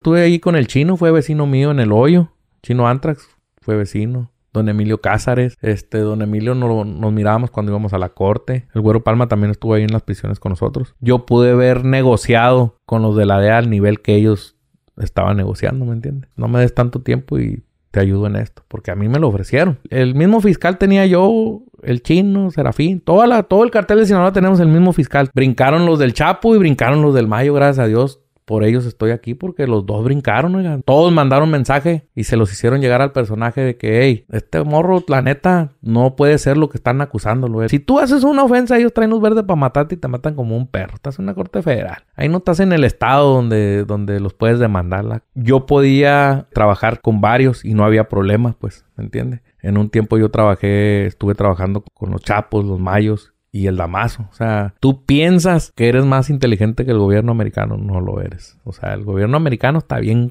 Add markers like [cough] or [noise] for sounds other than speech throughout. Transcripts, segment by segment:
Estuve ahí con el chino, fue vecino mío en el hoyo. Chino Antrax fue vecino. Don Emilio Cázares, este, don Emilio no, nos mirábamos cuando íbamos a la corte. El Güero Palma también estuvo ahí en las prisiones con nosotros. Yo pude haber negociado con los de la DEA al nivel que ellos estaban negociando, ¿me entiendes? No me des tanto tiempo y te ayudo en esto, porque a mí me lo ofrecieron. El mismo fiscal tenía yo, el chino, Serafín, toda la, todo el cartel de Sinaloa tenemos el mismo fiscal. Brincaron los del Chapo y brincaron los del Mayo, gracias a Dios por ellos estoy aquí porque los dos brincaron, oigan. Todos mandaron mensaje y se los hicieron llegar al personaje de que, hey, este morro, la neta, no puede ser lo que están acusándolo. Si tú haces una ofensa, ellos traen luz verde para matarte y te matan como un perro. Estás en una corte federal. Ahí no estás en el estado donde, donde los puedes demandar. Yo podía trabajar con varios y no había problemas, pues, ¿me entiendes? En un tiempo yo trabajé, estuve trabajando con los chapos, los mayos, y el damazo. O sea, tú piensas que eres más inteligente que el gobierno americano, no lo eres. O sea, el gobierno americano está bien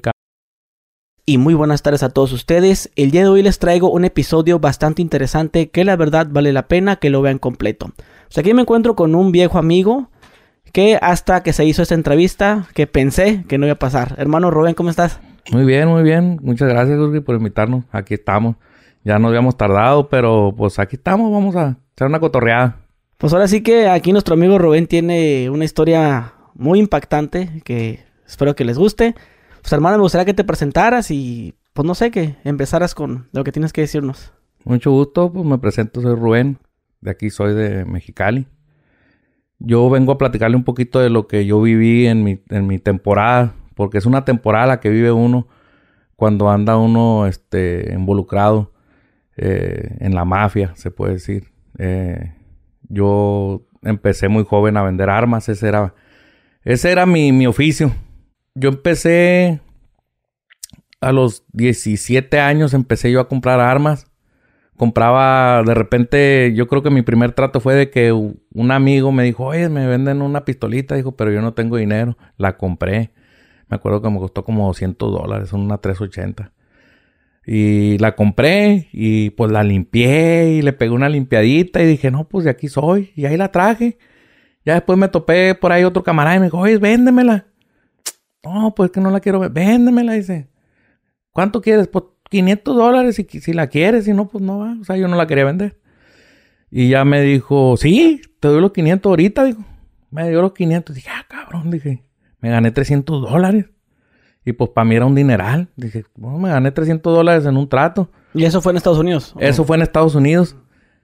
y muy buenas tardes a todos ustedes. El día de hoy les traigo un episodio bastante interesante que la verdad vale la pena que lo vean completo. O sea, aquí me encuentro con un viejo amigo que hasta que se hizo esta entrevista que pensé que no iba a pasar. Hermano Rubén, ¿cómo estás? Muy bien, muy bien. Muchas gracias, Jorge, por invitarnos. Aquí estamos. Ya nos habíamos tardado, pero pues aquí estamos. Vamos a hacer una cotorreada. Pues ahora sí que aquí nuestro amigo Rubén tiene una historia muy impactante que espero que les guste. Pues hermano, me gustaría que te presentaras y pues no sé, que empezaras con lo que tienes que decirnos. Mucho gusto, pues me presento, soy Rubén, de aquí soy de Mexicali. Yo vengo a platicarle un poquito de lo que yo viví en mi, en mi temporada, porque es una temporada la que vive uno cuando anda uno este, involucrado eh, en la mafia, se puede decir. Eh, yo empecé muy joven a vender armas, ese era, ese era mi, mi oficio. Yo empecé a los 17 años, empecé yo a comprar armas. Compraba, de repente, yo creo que mi primer trato fue de que un amigo me dijo, oye, me venden una pistolita, dijo, pero yo no tengo dinero. La compré. Me acuerdo que me costó como 200 dólares, una 380. Y la compré y pues la limpié y le pegué una limpiadita y dije, no, pues de aquí soy. Y ahí la traje. Ya después me topé por ahí otro camarada y me dijo, oye, véndemela. No, pues que no la quiero ver. Véndemela, dice. ¿Cuánto quieres? Pues 500 dólares si, si la quieres, si no, pues no va. O sea, yo no la quería vender. Y ya me dijo, sí, te doy los 500 ahorita, dijo. Me dio los 500. Dije, ah, cabrón, dije, me gané 300 dólares. Y pues para mí era un dineral. Dije, bueno, me gané 300 dólares en un trato. ¿Y eso fue en Estados Unidos? Eso fue en Estados Unidos.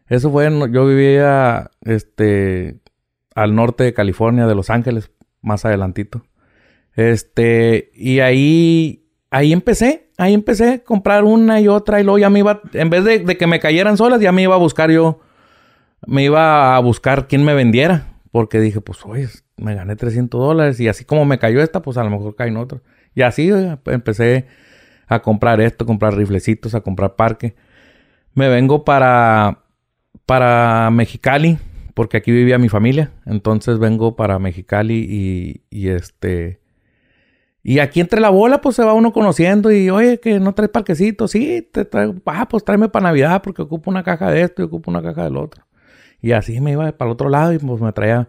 Eso fue en, yo vivía este al norte de California, de Los Ángeles, más adelantito. Este, y ahí ahí empecé, ahí empecé a comprar una y otra y luego ya me iba en vez de, de que me cayeran solas, ya me iba a buscar yo me iba a buscar quién me vendiera, porque dije, pues, oye, me gané 300 dólares y así como me cayó esta, pues a lo mejor caen otros. Y así empecé a comprar esto, a comprar riflecitos, a comprar parque. Me vengo para, para Mexicali, porque aquí vivía mi familia. Entonces vengo para Mexicali y, y este... Y aquí entre la bola, pues se va uno conociendo y, oye, que no traes parquecito. Sí, te traigo, ah, pues tráeme para Navidad porque ocupo una caja de esto y ocupo una caja del otro. Y así me iba para el otro lado y pues me traía,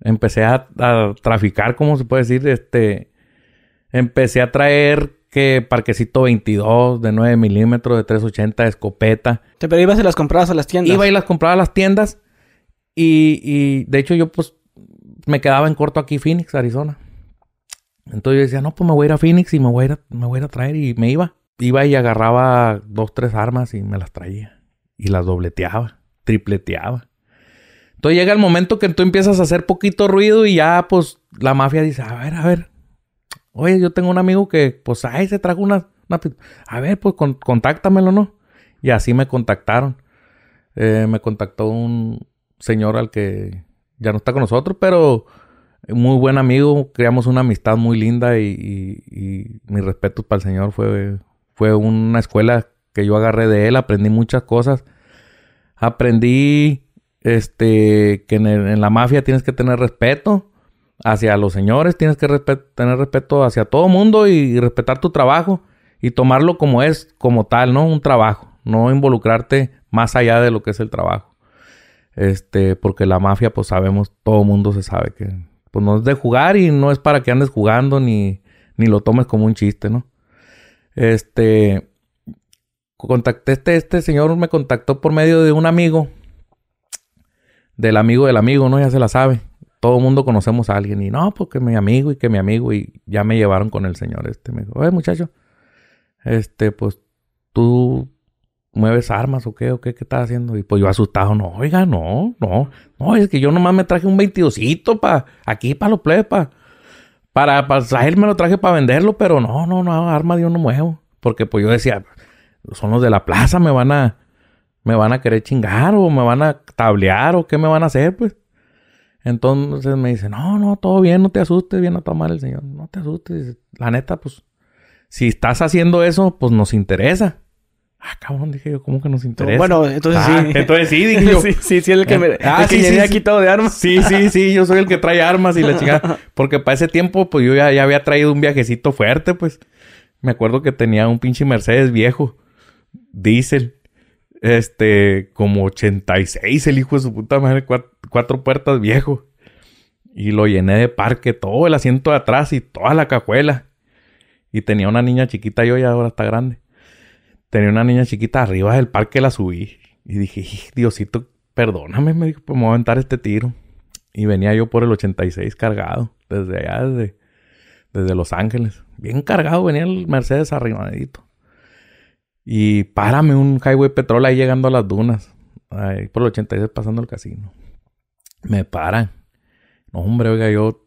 empecé a, a traficar, como se puede decir, este, Empecé a traer que parquecito 22 de 9 milímetros, de 380 de escopeta. Pero ibas y las comprabas a las tiendas. Iba y las compraba a las tiendas. Y, y de hecho yo pues me quedaba en corto aquí Phoenix, Arizona. Entonces yo decía, no, pues me voy a ir a Phoenix y me voy a ir a, me voy a, ir a traer. Y me iba. Iba y agarraba dos, tres armas y me las traía. Y las dobleteaba, tripleteaba. Entonces llega el momento que tú empiezas a hacer poquito ruido y ya pues la mafia dice, a ver, a ver, Oye, yo tengo un amigo que, pues, ahí se trajo una... a ver, pues, contáctamelo, ¿no? Y así me contactaron. Eh, me contactó un señor al que ya no está con nosotros, pero muy buen amigo. Creamos una amistad muy linda y, y, y mis respetos para el señor. Fue, fue una escuela que yo agarré de él. Aprendí muchas cosas. Aprendí este, que en la mafia tienes que tener respeto hacia los señores, tienes que tener respeto hacia todo mundo y, respetar tu trabajo y tomarlo como es, como tal, ¿no? Un trabajo, no involucrarte más allá de lo que es el trabajo. Este, porque la mafia, pues sabemos, todo mundo se sabe que pues no es de jugar y no es para que andes jugando ni, ni lo tomes como un chiste, ¿no? Este, contacté, este, este señor me contactó por medio de un amigo, del amigo del amigo, ¿no? Ya se la sabe. Todo el mundo conocemos a alguien y no, porque mi amigo y que mi amigo y ya me llevaron con el señor este. Me dijo, oye muchacho, este, pues tú mueves armas o qué, o qué, qué estás haciendo. Y pues yo asustado, no, oiga, no, no, no, es que yo nomás me traje un 22 para aquí, para los plebes, para, para, me lo traje para venderlo, pero no, no, no, arma yo no muevo. Porque pues yo decía, son los de la plaza, me van a, me van a querer chingar o me van a tablear o qué me van a hacer, pues. Entonces me dice, no, no, todo bien, no te asustes, viene a tomar el señor, no te asustes. La neta, pues, si estás haciendo eso, pues nos interesa. Ah, cabrón, dije yo, ¿cómo que nos interesa? Bueno, entonces Ah, sí. Entonces sí, dije yo. [laughs] sí, sí, sí, el que me. Ah, el que sí, llegué sí, aquí sí. todo de armas. Sí, sí, sí, yo soy el que trae armas y la chingada. [laughs] Porque para ese tiempo, pues yo ya, ya había traído un viajecito fuerte, pues. Me acuerdo que tenía un pinche Mercedes viejo, diésel, este, como 86, el hijo de su puta madre, cuat- cuatro, puertas viejo. Y lo llené de parque, todo el asiento de atrás y toda la cajuela. Y tenía una niña chiquita, yo ya ahora está grande. Tenía una niña chiquita arriba del parque, la subí. Y dije, "Ij, Diosito, perdóname, me dijo, pues me voy a aventar este tiro. Y venía yo por el 86 cargado, desde allá, desde, desde Los Ángeles. Bien cargado venía el Mercedes arrimadito. Y párame un highway petrol ahí llegando a las dunas. Ahí por el 86 pasando el casino. Me paran. No, hombre, oiga, yo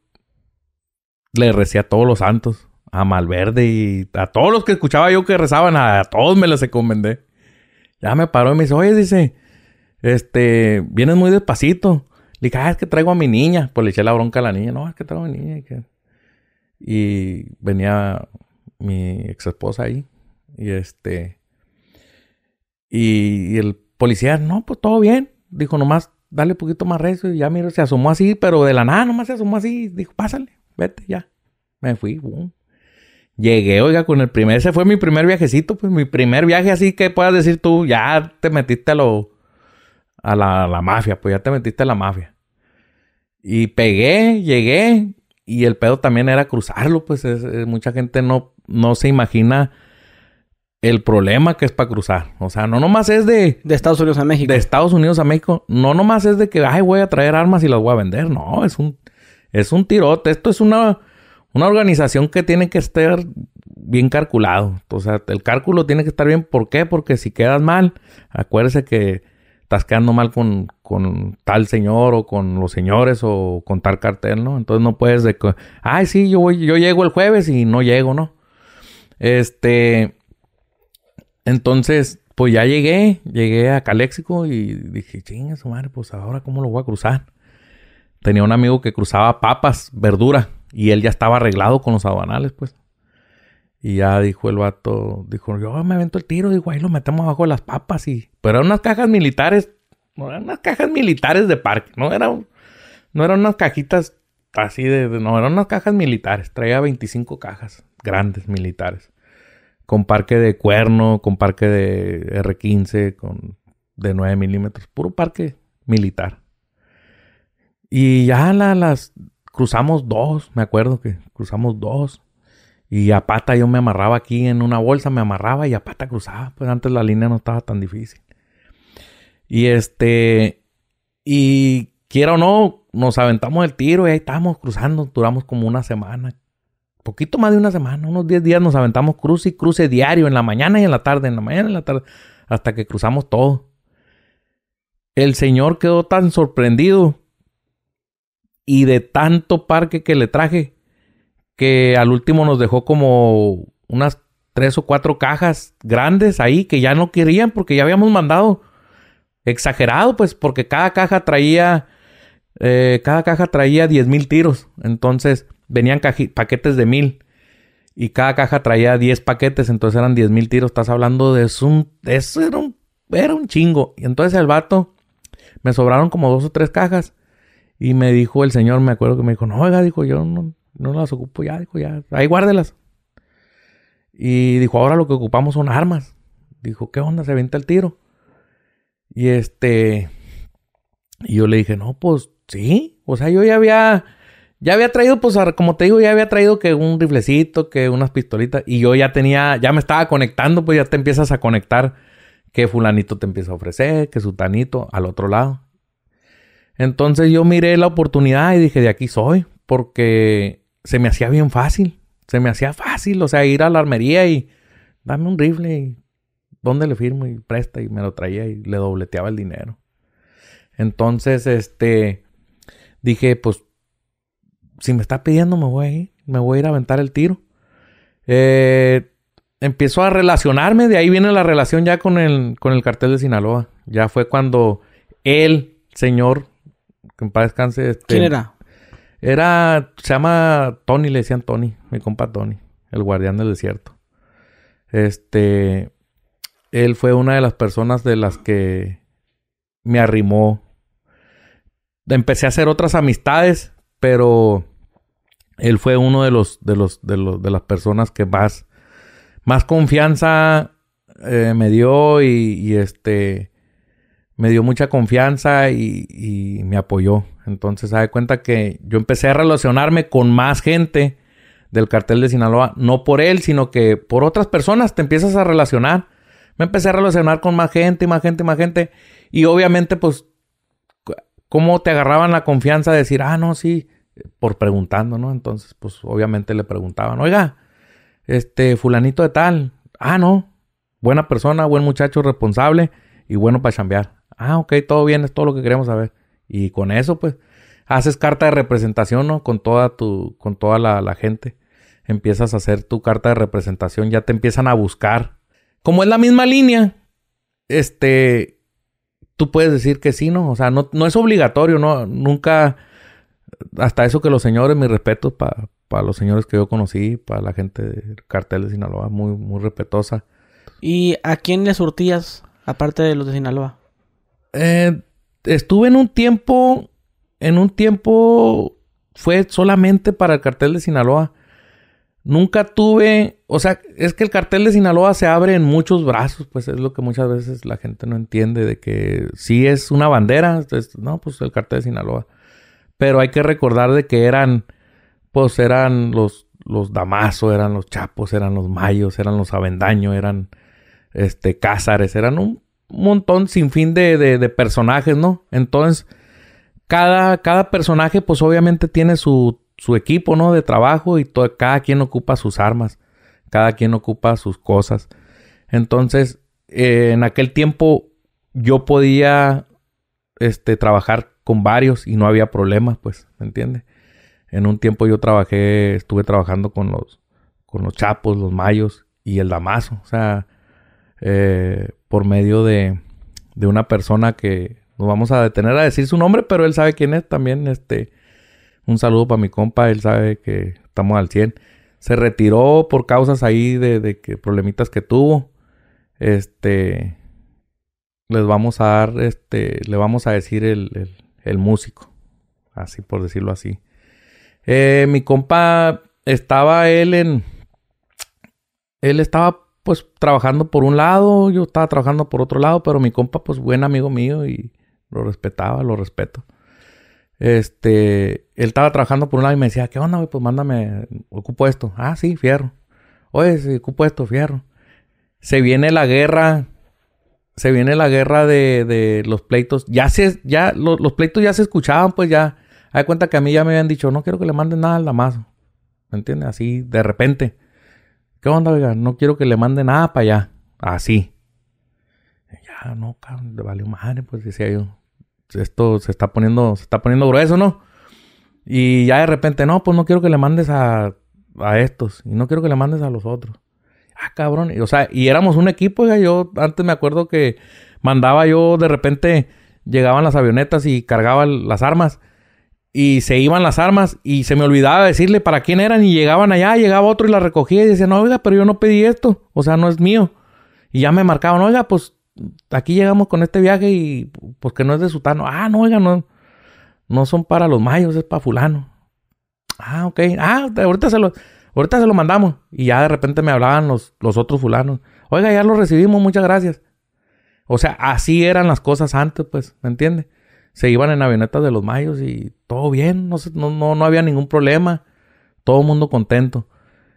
le recé a todos los santos. A Malverde y a todos los que escuchaba yo que rezaban, a, todos me los encomendé. Ya me paró y me dice, oye, dice, este, vienes muy despacito. Le dije, ah, es que traigo a mi niña. Pues le eché la bronca a la niña. No, es que traigo a mi niña. Que- y venía mi ex esposa ahí. Y este. Y, el policía, no, pues todo bien. Dijo, nomás dale un poquito más recio. Y ya, mira, se asomó así, pero de la nada, nomás se asomó así. Dijo, pásale, vete, ya. Me fui, boom. Llegué, oiga, con el primer, ese fue mi primer viajecito, pues mi primer viaje así que puedas decir tú, ya te metiste a lo, a la, la mafia, pues ya te metiste a la mafia. Y pegué, llegué, y el pedo también era cruzarlo, pues es- es- mucha gente no, no se imagina el problema que es para cruzar. O sea, no nomás es de, De Estados Unidos a México. de Estados Unidos a México, no nomás es de que, ay, voy a traer armas y las voy a vender. No, es un, es un tirote. Esto es una, una organización que tiene que estar bien calculado. O sea, el cálculo tiene que estar bien. ¿Por qué? Porque si quedas mal, acuérdese que estás quedando mal con, con tal señor o con los señores o con tal cartel, ¿no? Entonces no puedes de que, ay, sí, yo voy, yo llego el jueves y no llego, ¿no? Este, entonces, pues ya llegué, llegué a Caléxico y dije, chinga su madre, pues ahora cómo lo voy a cruzar. Tenía un amigo que cruzaba papas, verdura, y él ya estaba arreglado con los aduanales, pues. Y ya dijo el vato, dijo, yo me avento el tiro, digo, ahí lo metemos abajo de las papas y... Pero eran unas cajas militares, no eran unas cajas militares de parque, no eran, no eran unas cajitas así de, no, eran unas cajas militares, traía 25 cajas grandes militares con parque de cuerno, con parque de R15, con de 9 milímetros, puro parque militar. Y ya la- las cruzamos dos, me acuerdo que cruzamos dos. Y a pata yo me amarraba aquí en una bolsa, me amarraba y a pata cruzaba, pues antes la línea no estaba tan difícil. Y este, y quiera o no, nos aventamos el tiro y ahí estábamos cruzando, duramos como una semana, poquito más de una semana, unos 10 días nos aventamos cruce y cruce diario, en la mañana y en la tarde, en la mañana y en la tarde, hasta que cruzamos todo. El señor quedó tan sorprendido y de tanto parque que le traje, que al último nos dejó como unas tres o cuatro cajas grandes ahí que ya no querían porque ya habíamos mandado exagerado, pues porque cada caja traía, eh, cada caja traía 10 mil tiros. Entonces venían paquetes de mil y cada caja traía 10 paquetes, entonces eran 10 mil tiros. Estás hablando de eso, un, eso era, un, era un chingo. Y entonces el vato, me sobraron como dos o tres cajas y me dijo el señor, me acuerdo que me dijo, no, oiga, dijo, yo no, no las ocupo ya, dijo, ya, ahí guárdelas. Y dijo, ahora lo que ocupamos son armas. Dijo, ¿qué onda? Se avienta el tiro. Y este, y yo le dije, no, pues sí. O sea, yo ya había, Ya había traído, pues, como te digo, ya había traído que un riflecito, que unas pistolitas. Y yo ya tenía, ya me estaba conectando, pues ya te empiezas a conectar. Que fulanito te empieza a ofrecer, que sutanito al otro lado. Entonces yo miré la oportunidad y dije, de aquí soy. Porque se me hacía bien fácil. Se me hacía fácil, o sea, ir a la armería y dame un rifle y dónde le firmo y presta y me lo traía y le dobleteaba el dinero. Entonces, este, dije, pues si me está pidiendo, me voy a ir. Me voy a ir a aventar el tiro. Eh, empiezo a relacionarme. De ahí viene la relación ya con el, con el cartel de Sinaloa. Ya fue cuando el señor, que en paz descanse. Este, ¿Quién era? Era, se llama Tony, le decían Tony, mi compa Tony, el guardián del desierto. Este, él fue una de las personas de las que me arrimó. Empecé a hacer otras amistades pero él fue uno de los, de los, de los, de las personas que más, más confianza eh, me dio y, este, me dio mucha confianza y, me apoyó. Entonces, se da cuenta que yo empecé a relacionarme con más gente del cartel de Sinaloa, no por él, sino que por otras personas te empiezas a relacionar. Me empecé a relacionar con más gente, más gente, más gente. Y obviamente, pues, cómo te agarraban la confianza de decir, ah, no, sí, por preguntando, ¿no? Entonces, pues obviamente le preguntaban, oiga, este, fulanito de tal, ah, no, buena persona, buen muchacho, responsable y bueno para chambear. Ah, ok, todo bien, es todo lo que queremos saber. Y con eso, pues, haces carta de representación, ¿no? Con toda tu, con toda la, la gente. Empiezas a hacer tu carta de representación, ya te empiezan a buscar. Como es la misma línea, este, tú puedes decir que sí, ¿no? O sea, no, no es obligatorio, ¿no? Nunca, hasta eso que los señores, mi respeto para los señores que yo conocí, para la gente del cartel de Sinaloa, muy, muy respetuosa. ¿Y a quién le surtías, aparte de los de Sinaloa? Eh, estuve en un tiempo, en un tiempo fue solamente para el cartel de Sinaloa. Nunca tuve, o sea, es que el cartel de Sinaloa se abre en muchos brazos, pues es lo que muchas veces la gente no entiende, de que sí es una bandera, no, pues el cartel de Sinaloa. Pero hay que recordar de que eran, pues eran los, los Damaso, eran los Chapos, eran los Mayos, eran los Avendaño, eran, este, Cázares, eran un montón sin fin de, de, personajes, ¿no? Entonces, cada, cada personaje, pues obviamente tiene su su equipo, ¿no? De trabajo y todo, cada quien ocupa sus armas, cada quien ocupa sus cosas. Entonces, eh, en aquel tiempo yo podía este, trabajar con varios y no había problemas, pues, ¿me entiendes? En un tiempo yo trabajé, estuve trabajando con los, con los chapos, los mayos y el damaso, o sea, eh, por medio de, de una persona que nos vamos a detener a decir su nombre, pero él sabe quién es también, este, un saludo para mi compa, él sabe que estamos al 100. Se retiró por causas ahí de, que problemitas que tuvo. Este, les vamos a dar, este, le vamos a decir el, el, músico, así por decirlo así. Eh, mi compa estaba él en, él estaba pues trabajando por un lado, yo estaba trabajando por otro lado, pero mi compa pues buen amigo mío y lo respetaba, lo respeto. Este, él estaba trabajando por un lado y me decía, ¿qué onda, güey? Pues mándame, ocupo esto. Ah, sí, fierro. Oye, sí, ocupo esto, fierro. Se viene la guerra, se viene la guerra de, de los pleitos. Ya se, ya, los pleitos ya se escuchaban, pues ya. Hay cuenta que a mí ya me habían dicho, no quiero que le manden nada al Damaso. ¿Me entiendes? Así, de repente. ¿Qué onda, oiga? No quiero que le mande nada para allá. Así. Ya, no, cabrón, le valió madre, pues decía yo esto se está poniendo, se está poniendo grueso, ¿no? Y ya de repente, no, pues no quiero que le mandes a, a estos. Y no quiero que le mandes a los otros. Ah, cabrón. o sea, y éramos un equipo, ya yo antes me acuerdo que mandaba yo de repente, llegaban las avionetas y cargaban las armas. Y se iban las armas y se me olvidaba decirle para quién eran y llegaban allá, llegaba otro y la recogía y decía, no, oiga, pero yo no pedí esto, o sea, no es mío. Y ya me marcaban, oiga, pues aquí llegamos con este viaje y pues que no es de Sutano. Ah, no, oiga, no, no son para los mayos, es para fulano. Ah, ok. Ah, ahorita se lo, ahorita se lo mandamos. Y ya de repente me hablaban los, los otros fulanos. Oiga, ya lo recibimos, muchas gracias. O sea, así eran las cosas antes, pues, ¿me entiendes? se iban en avionetas de los mayos y todo bien, no, no, no había ningún problema, todo el mundo contento.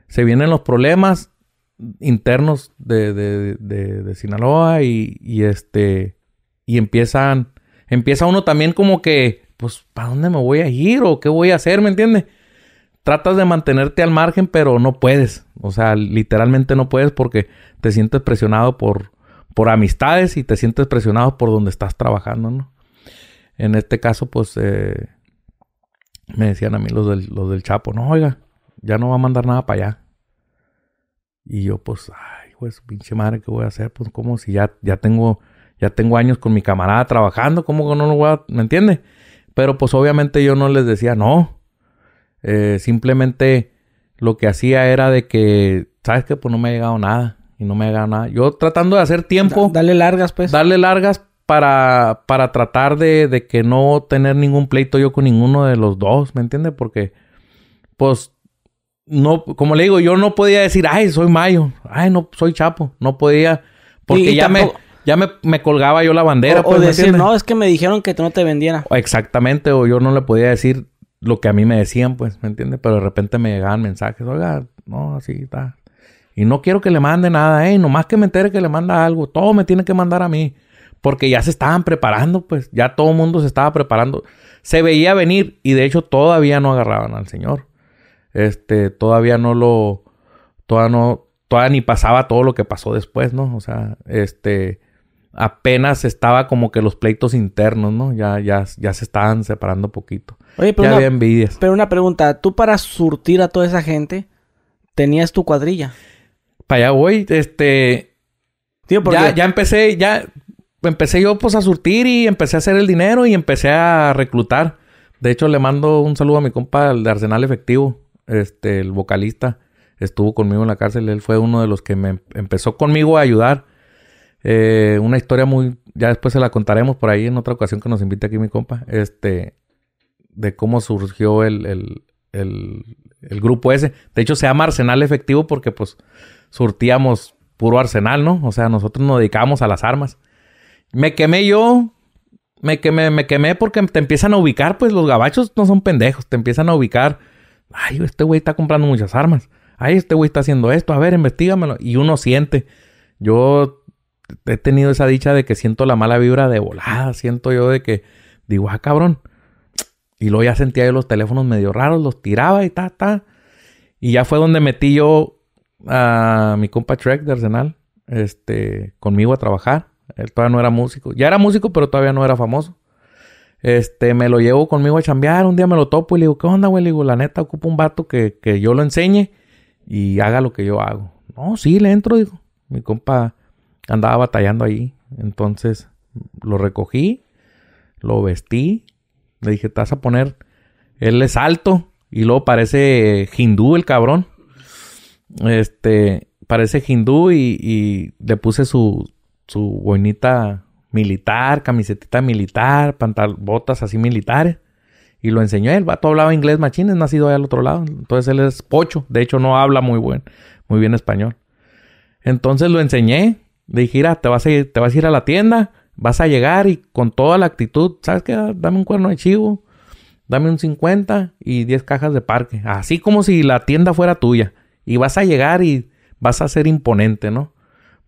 Se vienen los problemas internos de, de, de, Sinaloa y, y, este y empiezan empieza uno también como que pues ¿para dónde me voy a ir o qué voy a hacer? ¿Me entiendes? Tratas de mantenerte al margen, pero no puedes. O sea, literalmente no puedes porque te sientes presionado por, por amistades y te sientes presionado por donde estás trabajando, ¿no? En este caso, pues, eh, me decían a mí los del, los del Chapo, no, oiga, ya no va a mandar nada para allá. Y yo, pues, ay, pues, pinche madre, ¿qué voy a hacer? Pues, como si ya, ya tengo, ya tengo años con mi camarada trabajando, ¿cómo que no lo voy a, ¿me entiende? Pero, pues, obviamente yo no les decía no. Eh, simplemente lo que hacía era de que, ¿sabes qué? Pues no me ha llegado nada. Y no me ha llegado nada. Yo tratando de hacer tiempo. Da, dale largas, pues. Darle largas para, para tratar de, de, que no tener ningún pleito yo con ninguno de los dos, ¿me entiendes? Porque, pues, no, como le digo, yo no podía decir, ay, soy Mayo, ay, no, soy Chapo, no podía, porque y, y ya tampoco... me... Ya me, me, colgaba yo la bandera. O, pues, o decir, no, es que me dijeron que no te vendiera. Exactamente, o yo no le podía decir lo que a mí me decían, pues, ¿me entiendes? Pero de repente me llegaban mensajes, oiga, no, así está. Y no quiero que le mande nada, eh, nomás que me entere que le manda algo, todo me tiene que mandar a mí porque ya se estaban preparando, pues ya todo el mundo se estaba preparando. Se veía venir y de hecho todavía no agarraban al Señor. Este, todavía no lo, todavía no, todavía ni pasaba todo lo que pasó después, ¿no? O sea, este, apenas estaba como que los pleitos internos, ¿no? Ya, ya, ya se estaban separando poquito. Oye, pero ya una, había envidias. Pero una pregunta, tú para surtir a toda esa gente, tenías tu cuadrilla. Para allá voy, este, Tío, porque... ya, ya empecé, ya, empecé yo pues a surtir y empecé a hacer el dinero y empecé a reclutar. De hecho, le mando un saludo a mi compa de Arsenal Efectivo, este, el vocalista. Estuvo conmigo en la cárcel. Él fue uno de los que me empezó conmigo a ayudar. Eh, una historia muy... Ya después se la contaremos por ahí en otra ocasión que nos invite aquí mi compa. Este... De cómo surgió el, el, el, el grupo ese. De hecho, se llama Arsenal Efectivo porque pues surtíamos puro arsenal, ¿no? O sea, nosotros nos dedicábamos a las armas. Me quemé yo. Me quemé, me quemé porque te empiezan a ubicar, pues los gabachos no son pendejos, te empiezan a ubicar. Ay, este güey está comprando muchas armas. Ay, este güey está haciendo esto. A ver, investigamelo. Y uno siente. Yo he tenido esa dicha de que siento la mala vibra de volada. Siento yo de que digo, ah, cabrón. Y luego ya sentía yo los teléfonos medio raros, los tiraba y ta, ta. Y ya fue donde metí yo a mi compa Trek de Arsenal, este, conmigo a trabajar. Él todavía no era músico. Ya era músico, pero todavía no era famoso. Este, me lo llevo conmigo a chambear. Un día me lo topo y le digo, ¿qué onda, güey? Le digo, la neta, ocupo un vato que, que yo lo enseñe y haga lo que yo hago. No, sí, le entro, digo. Mi compa andaba batallando ahí. Entonces, lo recogí, lo vestí. Le dije, te vas a poner. Él es alto y luego parece hindú el cabrón. Este, parece hindú y, le puse su, su militar, camisetita militar, pantal botas así militares. Y lo enseñó. El vato hablaba inglés machín, es nacido allá al otro lado. Entonces él es pocho. De hecho, no habla muy buen, muy bien español. Entonces lo enseñé. Le dije, te vas, a ir, te vas a ir a la tienda, vas a llegar y con toda la actitud, ¿sabes qué? Dame un cuerno de chivo, dame un 50 y 10 cajas de parque. Así como si la tienda fuera tuya. Y vas a llegar y vas a ser imponente, ¿no?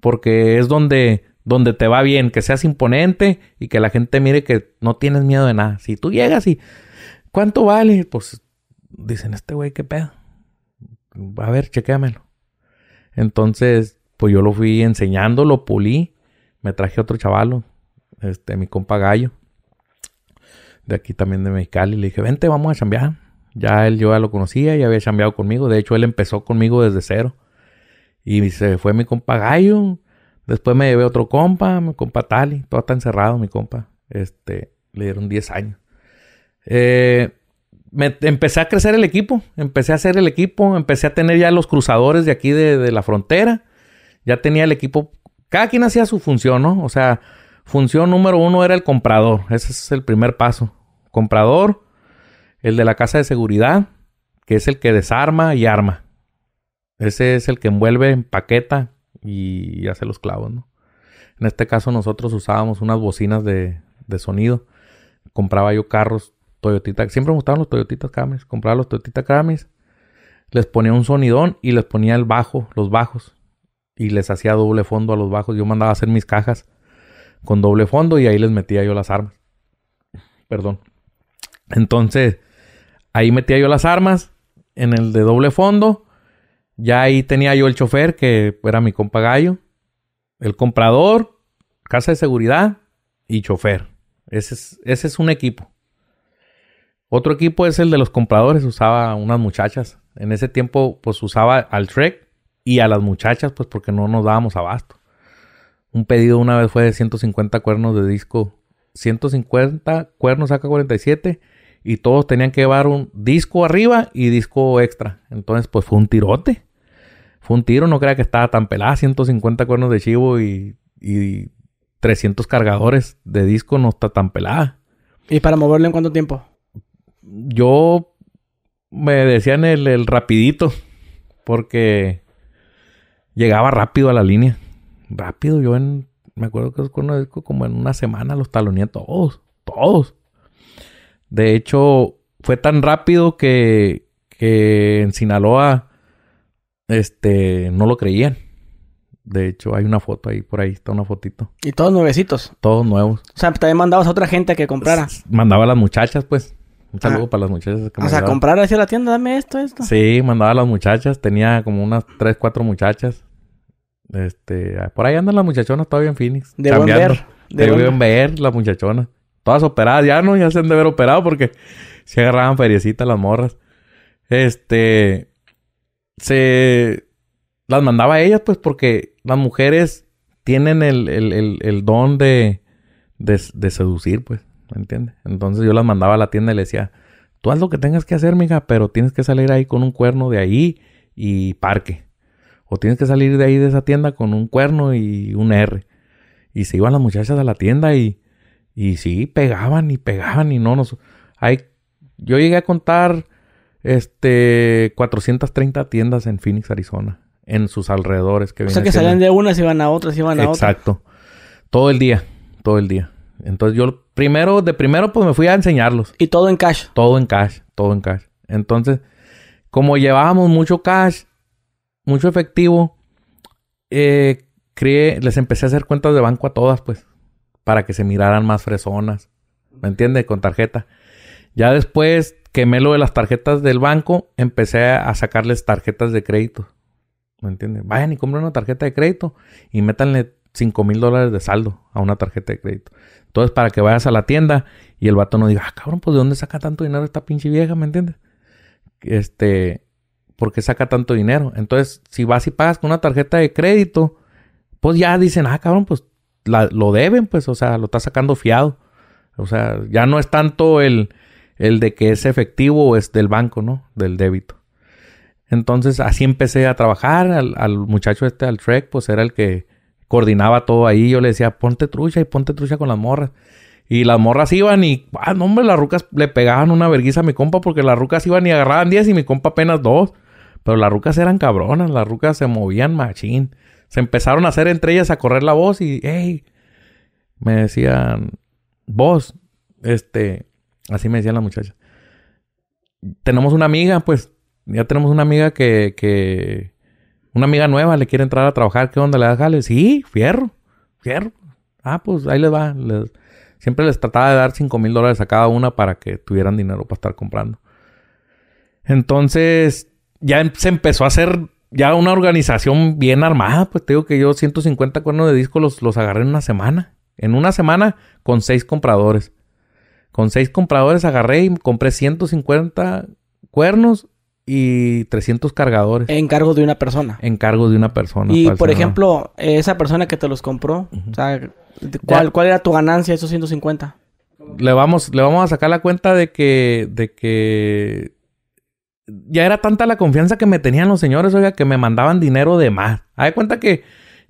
Porque es donde donde te va bien, que seas imponente y que la gente mire que no tienes miedo de nada. Si tú llegas y ¿cuánto vale? Pues dicen, este güey, ¿qué pedo? A ver, chequéamelo. Entonces, pues yo lo fui enseñando, lo pulí, me traje otro chavalo, este, mi compa Gallo, de aquí también de Mexicali, le dije, vente, vamos a chambear. Ya él, yo ya lo conocía, ya había chambeado conmigo, de hecho él empezó conmigo desde cero. Y se fue mi compa Gallo, Después me llevé otro compa, mi compa Tali, todo está encerrado, mi compa. Este, le dieron 10 años. Eh, empecé a crecer el equipo, empecé a hacer el equipo, empecé a tener ya los cruzadores de aquí de, de, la frontera. Ya tenía el equipo, cada quien hacía su función, ¿no? O sea, función número uno era el comprador, ese es el primer paso. Comprador, el de la casa de seguridad, que es el que desarma y arma. Ese es el que envuelve, empaqueta, y hace los clavos, ¿no? En este caso nosotros usábamos unas bocinas de, de sonido. compraba yo carros Toyotita. Siempre me gustaban los Toyotitas Camrys. Compraba los Toyotita Camrys. Les ponía un sonidón y les ponía el bajo, los bajos. Y les hacía doble fondo a los bajos. Yo mandaba a hacer mis cajas con doble fondo y ahí les metía yo las armas. Perdón. Entonces, ahí metía yo las armas en el de doble fondo. Ya ahí tenía yo el chofer, que era mi compa Gallo. El comprador, casa de seguridad y chofer. Ese es, ese es un equipo. Otro equipo es el de los compradores. Usaba unas muchachas. En ese tiempo, pues usaba al Trek y a las muchachas, pues porque no nos dábamos abasto. Un pedido una vez fue de 150 cuernos de disco. 150 cuernos AK-47 y todos tenían que llevar un disco arriba y disco extra. Entonces, pues fue un tirote. Fue un tiro, no crea que estaba tan pelada. 150 cuernos de chivo y, y 300 cargadores de disco no está tan pelada. ¿Y para moverlo en cuánto tiempo? Yo me decían el, el rapidito porque llegaba rápido a la línea. Rápido, yo en, me acuerdo que con disco como en una semana los taloneé todos, todos. De hecho, fue tan rápido que, que en Sinaloa este, no lo creían. De hecho, hay una foto ahí, por ahí está una fotito. Y todos nuevecitos. Todos nuevos. O sea, también mandabas a otra gente a que comprara. Mandaba a las muchachas, pues. Un saludo Ah. para las muchachas que O sea, comprar hacia la tienda, dame esto, esto. Sí, mandaba a las muchachas. Tenía como unas tres, cuatro muchachas. Este, por ahí andan las muchachonas todavía en Phoenix. De buen ver. De, buen ver las muchachonas. Todas operadas ya, ¿no? Ya se han de haber operado porque se agarraban feriecitas las morras. Este, se las mandaba a ellas, pues, porque las mujeres tienen el, el, el, don de, de, de seducir, pues, ¿me entiendes? Entonces yo las mandaba a la tienda y le decía, tú haz lo que tengas que hacer, mija, pero tienes que salir ahí con un cuerno de ahí y parque. O tienes que salir de ahí de esa tienda con un cuerno y un R. Y se iban las muchachas a la tienda y, y sí, pegaban y pegaban y no nos... Hay, yo llegué a contar este 430 tiendas en Phoenix, Arizona. En sus alrededores. Que O sea, que salían de unas, iban a otras, iban a otras. Exacto. Todo el día. Todo el día. Entonces yo primero, de primero pues me fui a enseñarlos. Y todo en cash. Todo en cash. Todo en cash. Entonces, como llevábamos mucho cash, mucho efectivo, eh, creé- les empecé a hacer cuentas de banco a todas, pues. Para que se miraran más fresonas. ¿Me entiendes? Con tarjeta. Ya después quemé lo de las tarjetas del banco, empecé a sacarles tarjetas de crédito. ¿Me entiendes? Vayan y compren una tarjeta de crédito y métanle 5 mil dólares de saldo a una tarjeta de crédito. Entonces, para que vayas a la tienda y el vato no diga, ah, cabrón, pues de dónde saca tanto dinero esta pinche vieja, ¿me entiendes? Este, ¿por qué saca tanto dinero? Entonces, si vas y pagas con una tarjeta de crédito, pues ya dicen, ah, cabrón, pues la- lo deben, pues, o sea, lo está sacando fiado. O sea, ya no es tanto el, el de que es efectivo o es del banco, ¿no? Del débito. Entonces, así empecé a trabajar. Al, muchacho este, al Trek, pues era el que coordinaba todo ahí. Yo le decía, ponte trucha y ponte trucha con las morras. Y las morras iban y, ah, no, hombre, las rucas le pegaban una verguiza a mi compa porque las rucas iban y agarraban 10 y mi compa apenas dos. Pero las rucas eran cabronas, las rucas se movían machín. Se empezaron a hacer entre ellas a correr la voz y, hey, me decían, vos, este, así me decían las muchachas. Tenemos una amiga, pues, ya tenemos una amiga que, una amiga nueva le quiere entrar a trabajar. ¿Qué onda? ¿Le das jale? Sí, fierro, fierro. Ah, pues ahí les va. Siempre les trataba de dar 5 mil dólares a cada una para que tuvieran dinero para estar comprando. Entonces, ya em- se empezó a hacer ya una organización bien armada. Pues te digo que yo 150 cuernos de disco los, los agarré en una semana. En una semana con seis compradores. Con seis compradores agarré y compré 150 cuernos y 300 cargadores. En cargo de una persona. En cargo de una persona. Y por ejemplo, esa persona que te los compró, o sea, ¿cuál, ¿cuál era tu ganancia de esos 150? le vamos, le vamos a sacar la cuenta de que, de que ya era tanta la confianza que me tenían los señores, oiga, que me mandaban dinero de más. Haz de cuenta que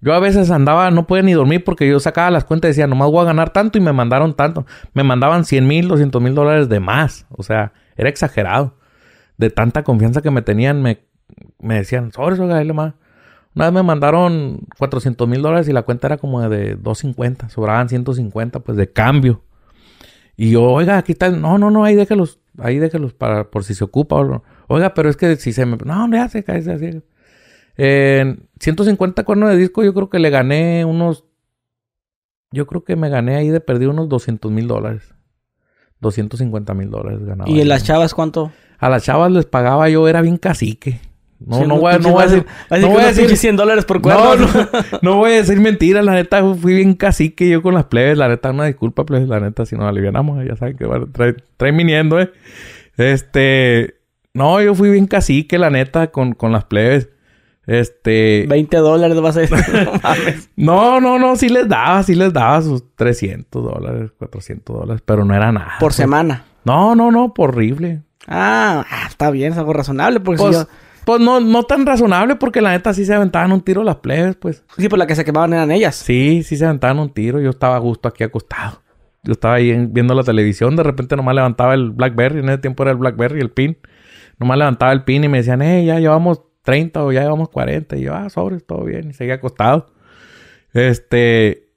yo a veces andaba, no podía ni dormir porque yo sacaba las cuentas y decía, nomás voy a ganar tanto y me mandaron tanto. Me mandaban 100 mil, 200 mil dólares de más. O sea, era exagerado. De tanta confianza que me tenían, me, me decían, sobres, oiga, dale más. Una vez me mandaron 400 mil dólares y la cuenta era como de 250. Sobraban 150, pues de cambio. Y yo, oiga, aquí está, no, no, no, ahí déjelos, ahí déjelos para, por si se ocupa o no. Oiga, pero es que si se me, no, ya se cae, así. En 150 cuernos de disco yo creo que le gané unos, yo creo que me gané ahí de perder unos 200 mil dólares. 250 mil dólares ganaba. ¿Y en las chavas cuánto? A las chavas les pagaba yo, era bien cacique. No, Sí, no, voy, a- no voy a decir, no voy a decir, pinches 100 dólares por no, cuerno. no, no voy a decir mentiras, la neta, fui bien cacique yo con las plebes, la neta, una disculpa, plebes, la neta, si nos alivianamos, ya saben que bueno, trae, trae viniendo, eh. Este, no, yo fui bien cacique, la neta, con, con las plebes. Este, 20 dólares vas a decir. [laughs] no mames. no, no, no, sí les daba, sí les daba sus 300 dólares, 400 dólares, pero no era nada. Por pues. semana. No, no, no, por horrible. Ah, ah, está bien, es algo razonable. Porque si Pues, yo- pues no, no tan razonable porque la neta sí se aventaban un tiro las plebes, pues. Sí, por la que se quemaban eran ellas. Sí, sí se aventaban un tiro. Yo estaba a gusto aquí acostado. Yo estaba ahí en- viendo la televisión. De repente nomás levantaba el Blackberry. En ese tiempo era el Blackberry, el pin. Nomás levantaba el pin y me decían, eh, ya llevamos 30 o ya llevamos 40. Y yo, ah, sobres, todo bien. Y seguía acostado. Este...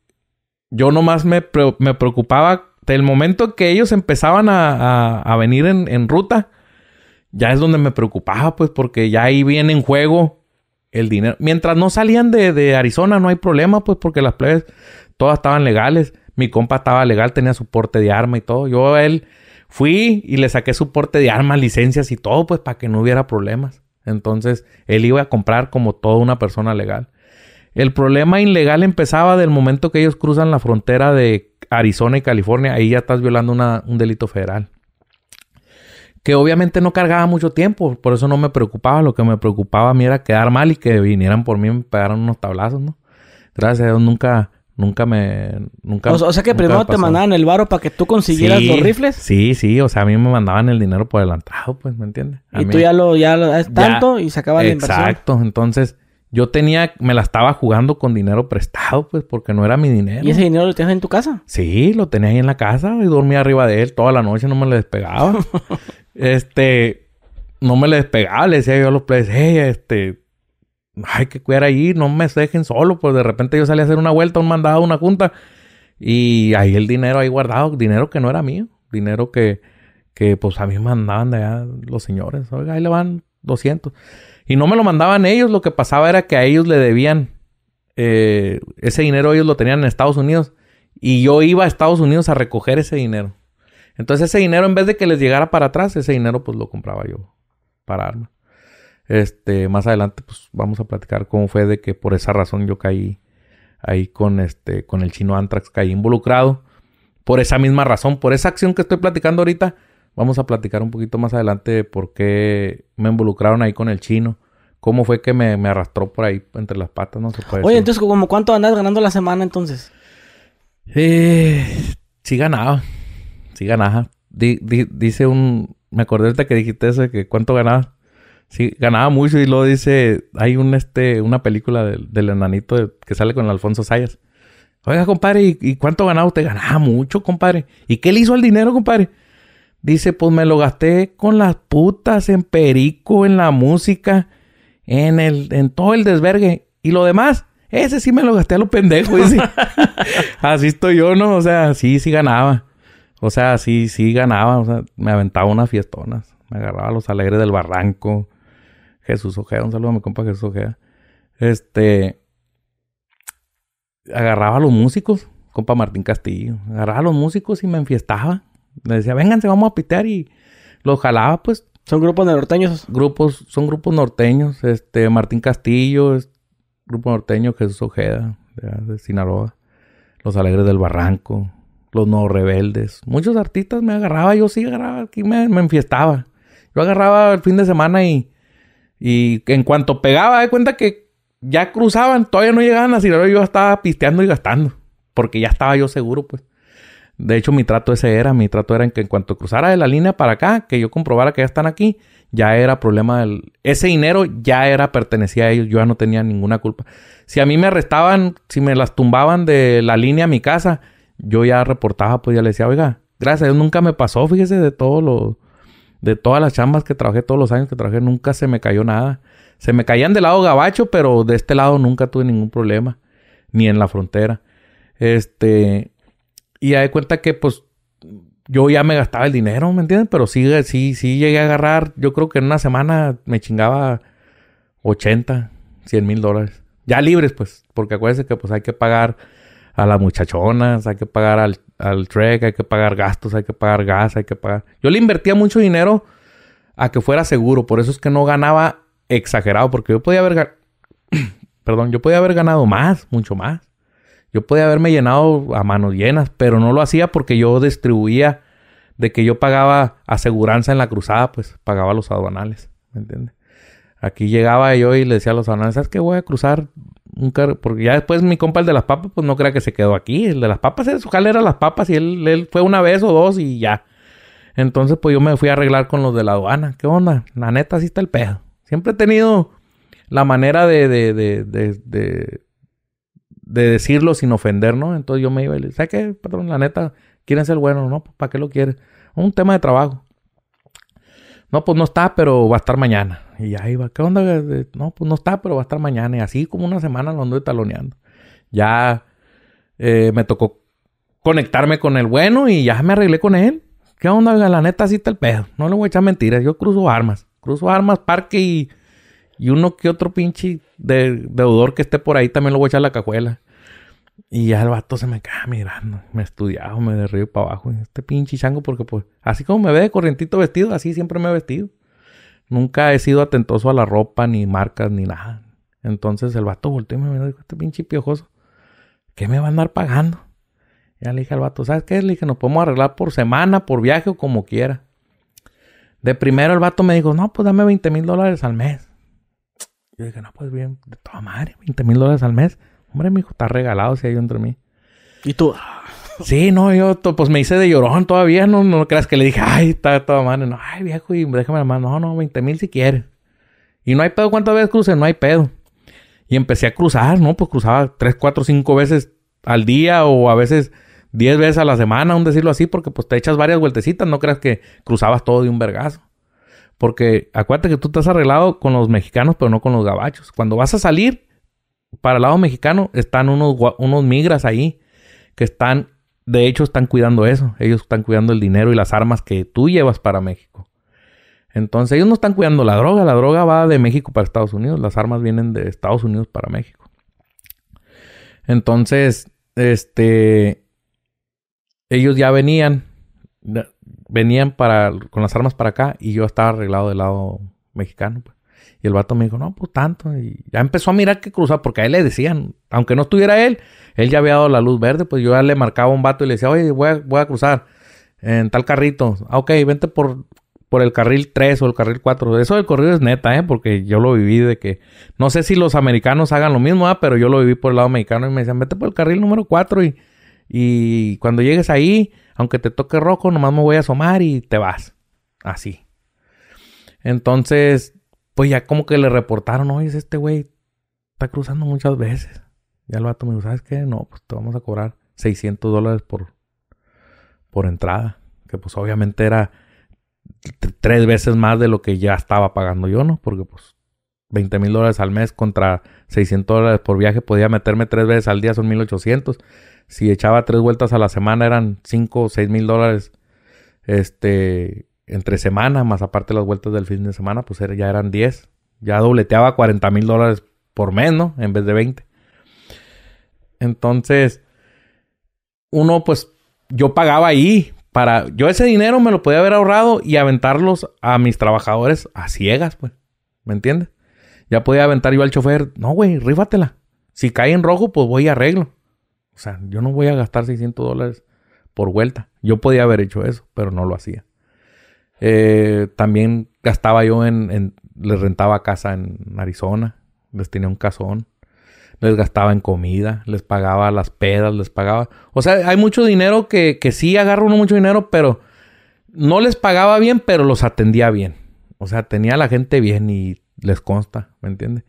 Yo nomás me, pre- me preocupaba del momento que ellos empezaban a, a- a venir en, en ruta. Ya es donde me preocupaba, pues, porque ya ahí viene en juego el dinero. Mientras no salían de, de Arizona, no hay problema, pues, porque las plebes todas estaban legales. Mi compa estaba legal, tenía su porte de arma y todo. Yo a él fui y le saqué su porte de armas, licencias y todo, pues, para que no hubiera problemas. Entonces, él iba a comprar como toda una persona legal. El problema ilegal empezaba del momento que ellos cruzan la frontera de Arizona y California. Ahí ya estás violando una- un delito federal. Que obviamente no cargaba mucho tiempo, por eso no me preocupaba. Lo que me preocupaba a mí era quedar mal y que vinieran por mí y me pegaran unos tablazos, ¿no? Gracias nunca, nunca me... Nunca, O, o sea que primero me te mandaban el varo para que tú consiguieras Sí, los rifles. Sí, sí, o sea, a mí me mandaban el dinero por adelantado, pues, ¿me entiendes? A Y mí- tú ya lo, ya lo es Ya. tanto y sacabas la inversión. Exacto, entonces yo tenía, me la estaba jugando con dinero prestado, pues, porque no era mi dinero. ¿Y ese dinero lo tienes en tu casa? Sí, lo tenía ahí en la casa y dormía arriba de él toda la noche, no me le despegaba. [laughs] este, no me le despegaba, le decía yo a los players, hey, este, hay que cuidar ahí, no me dejen solo, pues de repente yo salí a hacer una vuelta, un mandado, una junta, y ahí el dinero ahí guardado, dinero que no era mío, dinero que, que pues a mí me mandaban de allá los señores, oiga, ahí le van 200. Y no me lo mandaban ellos, lo que pasaba era que a ellos le debían, eh, ese dinero ellos lo tenían en Estados Unidos. Y yo iba a Estados Unidos a recoger ese dinero. Entonces ese dinero, en vez de que les llegara para atrás, ese dinero pues lo compraba yo para armas. Este, más adelante pues vamos a platicar cómo fue de que por esa razón yo caí ahí con este, con el chino Antrax, caí involucrado. Por esa misma razón, por esa acción que estoy platicando ahorita, vamos a platicar un poquito más adelante de por qué me involucraron ahí con el chino. Cómo fue que me, me arrastró por ahí entre las patas, no se puede Oye, decir. entonces, ¿como cuánto andas ganando la semana entonces? Eh, sí ganaba. Sí ganaba. Di- di- dice un... Me acordé ahorita que dijiste eso de que cuánto ganaba. Sí, ganaba mucho y luego dice... Hay un este... Una película del, del enanito de- que sale con Alfonso Sayas. Oiga, compadre, ¿y, y cuánto ganaba usted? Ganaba mucho, compadre. ¿Y qué le hizo al dinero, compadre? Dice, pues me lo gasté con las putas, en perico, en la música, en el, en todo el desvergue. Y lo demás, ese sí me lo gasté a lo pendejo. dice. [laughs] Así estoy yo, ¿no? O sea, sí, sí ganaba. O sea, sí, sí ganaba. O sea, me aventaba unas fiestonas. Me agarraba a los alegres del barranco. Jesús Ojeda, un saludo a mi compa Jesús Ojeda. Este. Agarraba a los músicos, compa Martín Castillo. Agarraba a los músicos y me enfiestaba. Le decía, vénganse, vamos a pitear. Y los jalaba, pues, Son grupos de norteños. grupos, son grupos norteños, este, Martín Castillo, es grupo norteño, Jesús Ojeda, de, de Sinaloa, Los Alegres del Barranco, Los Nuevos Rebeldes, muchos artistas me agarraba, yo sí agarraba, aquí me, me enfiestaba. Yo agarraba el fin de semana y, y en cuanto pegaba, de cuenta que ya cruzaban, todavía no llegaban a Sinaloa, yo estaba pisteando y gastando, porque ya estaba yo seguro, pues. De hecho, mi trato ese era, mi trato era en que en cuanto cruzara de la línea para acá, que yo comprobara que ya están aquí, ya era problema del... Ese dinero ya era, pertenecía a ellos, yo ya no tenía ninguna culpa. Si a mí me arrestaban, si me las tumbaban de la línea a mi casa, yo ya reportaba, pues ya le decía, oiga, gracias nunca me pasó, fíjese, de todo lo... De todas las chambas que trabajé, todos los años que trabajé, nunca se me cayó nada. Se me caían del lado gabacho, pero de este lado nunca tuve ningún problema. Ni en la frontera. Este... Y ya de cuenta que, pues, yo ya me gastaba el dinero, ¿me entiendes? Pero sí, sí, sí llegué a agarrar, yo creo que en una semana me chingaba 80, 100 mil dólares. Ya libres, pues, porque acuérdense que pues hay que pagar a las muchachonas, hay que pagar al, al trek, hay que pagar gastos, hay que pagar gas, hay que pagar... Yo le invertía mucho dinero a que fuera seguro, por eso es que no ganaba exagerado, porque yo podía haber... [clears throat] Perdón, yo podía haber ganado más, mucho más. Yo podía haberme llenado a manos llenas, pero no lo hacía porque yo distribuía de que yo pagaba aseguranza en la cruzada, pues pagaba los aduanales, ¿me entiendes? Aquí llegaba yo y le decía a los aduanales, ¿sabes qué? Voy a cruzar un porque ya después mi compa el de las papas, pues no crea que se quedó aquí. El de las papas, su jale era las papas y él, él fue una vez o dos y ya. Entonces, pues yo me fui a arreglar con los de la aduana. ¿Qué onda? La neta, así está el pedo. Siempre he tenido la manera de, de, de, de, de decirlo sin ofender, ¿no? Entonces yo me iba y le dije, ¿sabes qué, Perdón, La neta, quieren ser buenos, ¿no? ¿Para qué lo quieres? Un tema de trabajo. No, pues no está, pero va a estar mañana. Y ya iba, ¿qué onda? No, pues no está, pero va a estar mañana. Y así como una semana lo ando taloneando. Ya eh, me tocó conectarme con el bueno y ya me arreglé con él. ¿Qué onda? La neta, así está el pedo. No le voy a echar mentiras. Yo cruzo armas. Cruzo armas, parque y y uno que otro pinche de, deudor que esté por ahí también lo voy a echar a la cajuela. Y ya el vato se me queda mirando. Me estudiaba, me de río para abajo. Este pinche chango, porque pues, así como me ve de corrientito vestido, así siempre me he vestido. Nunca he sido atentoso a la ropa, ni marcas, ni nada. Entonces el vato volteó y me dijo, este pinche piojoso, ¿qué me va a andar pagando? Ya le dije al vato, ¿sabes qué? Le dije, nos podemos arreglar por semana, por viaje o como quiera. De primero el vato me dijo, no, pues dame 20 mil dólares al mes. Yo dije, no, pues bien, de toda madre, 20 mil dólares al mes. Hombre, mi hijo, está regalado si hay entre mí. ¿Y tú? Sí, no, yo pues me hice de llorón todavía, no, no creas que le dije, ay, está toda madre. No, ay, viejo, y déjame la mano. No, no, 20 mil si quieres. Y no hay pedo, ¿cuántas veces cruce? No hay pedo. Y empecé a cruzar, ¿no? Pues cruzaba 3, 4, 5 veces al día o a veces 10 veces a la semana, un decirlo así, porque pues te echas varias vueltecitas, no creas que cruzabas todo de un vergazo. Porque acuérdate que tú estás arreglado con los mexicanos, pero no con los gabachos. Cuando vas a salir para el lado mexicano, están unos, unos migras ahí que están, de hecho, están cuidando eso. Ellos están cuidando el dinero y las armas que tú llevas para México. Entonces, ellos no están cuidando la droga. La droga va de México para Estados Unidos. Las armas vienen de Estados Unidos para México. Entonces, este, ellos ya venían venían para, con las armas para acá y yo estaba arreglado del lado mexicano. Pues. Y el vato me dijo, no, pues tanto. Y ya empezó a mirar que cruzaba, porque a él le decían, aunque no estuviera él, él ya había dado la luz verde, pues yo ya le marcaba un vato y le decía, oye, voy a, voy a cruzar en tal carrito. Ah, ok, vente por, por el carril 3 o el carril 4. Eso del corrido es neta, ¿eh? Porque yo lo viví de que... No sé si los americanos hagan lo mismo, ¿eh? Pero yo lo viví por el lado mexicano y me decían, vete por el carril número 4 y, y cuando llegues ahí aunque te toque rojo, nomás me voy a asomar y te vas. Así. Entonces, pues ya como que le reportaron, oye, este güey está cruzando muchas veces. Ya el vato me dijo, ¿sabes qué? No, pues te vamos a cobrar 600 dólares por, por entrada. Que pues obviamente era tres veces más de lo que ya estaba pagando yo, ¿no? Porque pues 20 mil dólares al mes contra 600 dólares por viaje, podía meterme tres veces al día, son 1800 si echaba tres vueltas a la semana eran cinco o seis mil dólares este, entre semana, más aparte las vueltas del fin de semana, pues ya eran 10. Ya dobleteaba 40 mil dólares por mes, ¿no? En vez de 20. Entonces, uno, pues, yo pagaba ahí para... Yo ese dinero me lo podía haber ahorrado y aventarlos a mis trabajadores a ciegas, pues. ¿Me entiendes? Ya podía aventar yo al chofer, no, güey, rífatela. Si cae en rojo, pues voy y arreglo. O sea, yo no voy a gastar 600 dólares por vuelta. Yo podía haber hecho eso, pero no lo hacía. Eh, también gastaba yo en, Les rentaba casa en Arizona. Les tenía un casón. Les gastaba en comida. Les pagaba las pedas. Les pagaba... O sea, hay mucho dinero que, que sí agarro uno mucho dinero, pero... No les pagaba bien, pero los atendía bien. O sea, tenía a la gente bien y les consta, ¿me entiendes?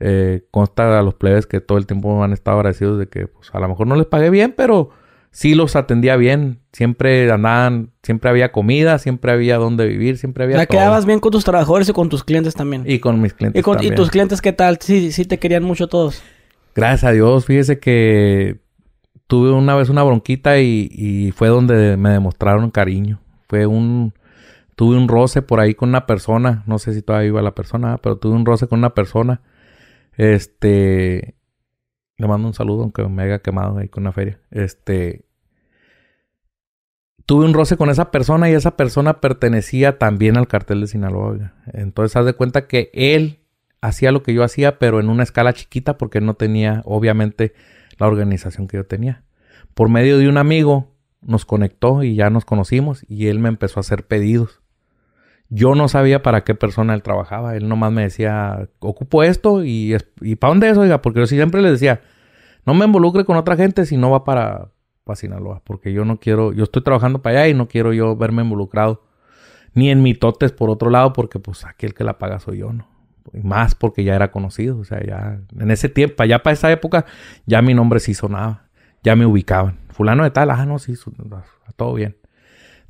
eh, consta a los plebes que todo el tiempo han estado agradecidos de que pues, a lo mejor no les pagué bien, pero sí los atendía bien. Siempre andaban, siempre había comida, siempre había donde vivir, siempre había. La quedabas bien con tus trabajadores y con tus clientes también. Y con mis clientes. ¿Y, con, ¿y tus clientes qué tal? Sí, sí te querían mucho todos. Gracias a Dios, fíjese que tuve una vez una bronquita y, y fue donde me demostraron cariño. Fue un... Tuve un roce por ahí con una persona. No sé si todavía iba la persona, pero tuve un roce con una persona. Este... Le mando un saludo, aunque me haya quemado ahí con una feria. Este tuve un roce con esa persona y esa persona pertenecía también al cartel de Sinaloa. Entonces, haz de cuenta que él hacía lo que yo hacía, pero en una escala chiquita porque no tenía, obviamente, la organización que yo tenía. Por medio de un amigo nos conectó y ya nos conocimos y él me empezó a hacer pedidos. Yo no sabía para qué persona él trabajaba. Él nomás me decía, ocupo esto y, y ¿para dónde es? Oiga, porque yo siempre le decía, no me involucre con otra gente si no va para, para Sinaloa, porque yo no quiero, yo estoy trabajando para allá y no quiero yo verme involucrado ni en mitotes por otro lado, porque pues aquí el que la paga soy yo, ¿no? Y más porque ya era conocido, o sea, ya en ese tiempo, allá para esa época, ya mi nombre sí sonaba, ya me ubicaban. Fulano de tal, ah, no, sí, todo bien.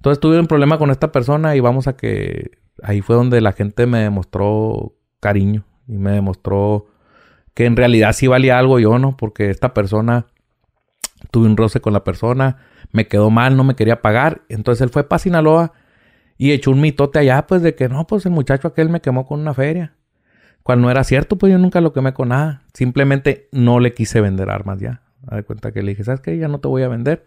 Entonces tuve un problema con esta persona y vamos a que ahí fue donde la gente me demostró cariño y me demostró que en realidad sí valía algo yo, ¿no? Porque esta persona tuve un roce con la persona, me quedó mal, no me quería pagar. Entonces él fue para Sinaloa y echó un mitote allá, pues de que no, pues el muchacho aquel me quemó con una feria. Cuando no era cierto, pues yo nunca lo quemé con nada. Simplemente no le quise vender armas ya. A de cuenta que le dije, ¿sabes qué? Ya no te voy a vender.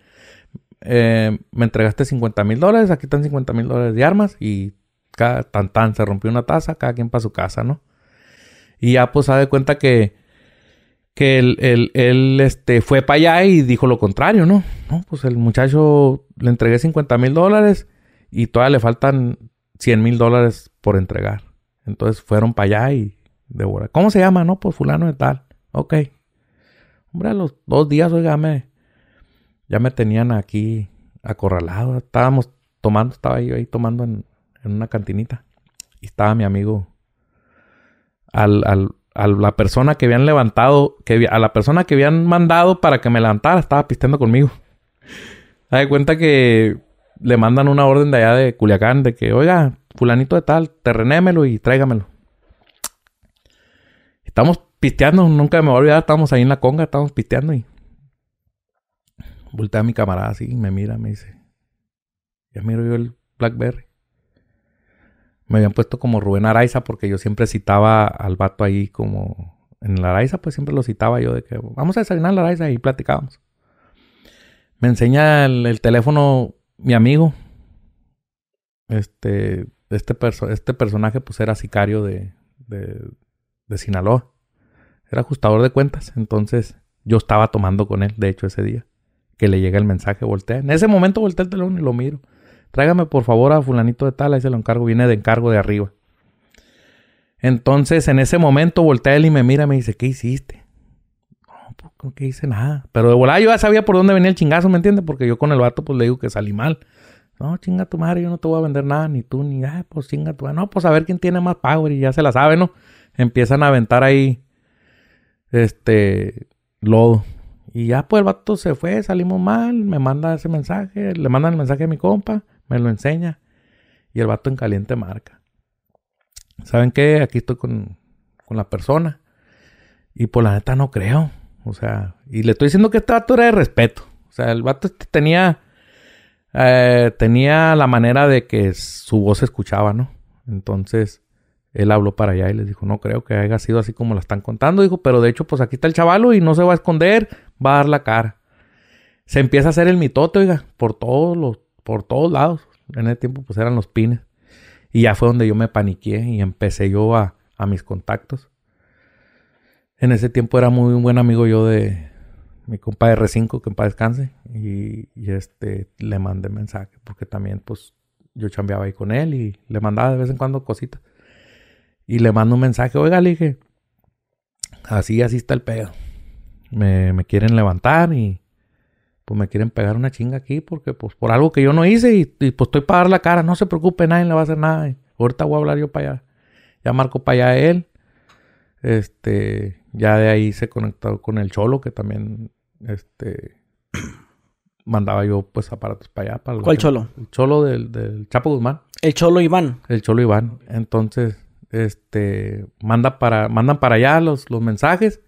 Eh, me entregaste 50 mil dólares, aquí están 50 mil dólares de armas y tan tan se rompió una taza, cada quien para su casa, ¿no? Y ya pues se de cuenta que que él, él, este, fue para allá y dijo lo contrario, ¿no? No, pues el muchacho le entregué 50 mil dólares y todavía le faltan 100 mil dólares por entregar. Entonces fueron para allá y devoraron. ¿Cómo se llama? No, pues fulano de tal. Ok. Hombre, a los dos días, oiga, ya me tenían aquí acorralado. Estábamos tomando, estaba yo ahí tomando en, una cantinita. Y estaba mi amigo al, al, a la persona que habían levantado, que a la persona que habían mandado para que me levantara, estaba pisteando conmigo. Da cuenta que le mandan una orden de allá de Culiacán de que, oiga, fulanito de tal, terrenémelo y tráigamelo. Estamos pisteando, nunca me voy a olvidar, estábamos ahí en la conga, estábamos pisteando y voltea a mi camarada así me mira, me dice, ya miro yo el Blackberry me habían puesto como Rubén Araiza porque yo siempre citaba al vato ahí como en la Araiza, pues siempre lo citaba yo de que vamos a desayunar la Araiza y platicábamos. Me enseña el, teléfono mi amigo. Este, este, este personaje pues era sicario de, de, de Sinaloa. Era ajustador de cuentas. Entonces yo estaba tomando con él, de hecho, ese día. Que le llega el mensaje, voltea. En ese momento volteé el teléfono y lo miro. Tráigame por favor a fulanito de tal, ahí se lo encargo, viene de encargo de arriba. Entonces, en ese momento voltea él y me mira me dice, ¿qué hiciste? No, pues que hice nada. Pero de volada yo ya sabía por dónde venía el chingazo, ¿me entiendes? Porque yo con el vato pues le digo que salí mal. No, chinga tu madre, yo no te voy a vender nada, ni tú, ni, ah, pues chinga tu madre. No, pues a ver quién tiene más power y ya se la sabe, ¿no? Empiezan a aventar ahí, este, lodo. Y ya pues el vato se fue, salimos mal, me manda ese mensaje, le mandan el mensaje a mi compa me lo enseña. Y el vato en caliente marca. ¿Saben qué? Aquí estoy con, con la persona. Y por la neta no creo. O sea, y le estoy diciendo que este vato era de respeto. O sea, el vato este tenía, eh, tenía la manera de que su voz se escuchaba, ¿no? Entonces, él habló para allá y les dijo, no creo que haya sido así como la están contando. Dijo, pero de hecho, pues aquí está el chavalo y no se va a esconder, va a dar la cara. Se empieza a hacer el mitote, oiga, por todos los, por todos lados. En ese tiempo pues eran los pines. Y ya fue donde yo me paniqué y empecé yo a, a mis contactos. En ese tiempo era muy buen amigo yo de mi compa R5, que en paz descanse. Y, este, le mandé mensaje, porque también pues yo chambeaba ahí con él y le mandaba de vez en cuando cositas. Y le mando un mensaje, oiga, le dije, así, así está el pedo. Me, me quieren levantar y pues me quieren pegar una chinga aquí porque pues por algo que yo no hice y, pues estoy para dar la cara, no se preocupe, nadie le va a hacer nada. ahorita voy a hablar yo para allá. Ya marco para allá él. Este, ya de ahí se conectó con el Cholo que también este [coughs] mandaba yo pues aparatos para allá. Para ¿Cuál Cholo? El Cholo del, del Chapo Guzmán. El Cholo Iván. El Cholo Iván. Entonces, este, manda para, mandan para allá los, los mensajes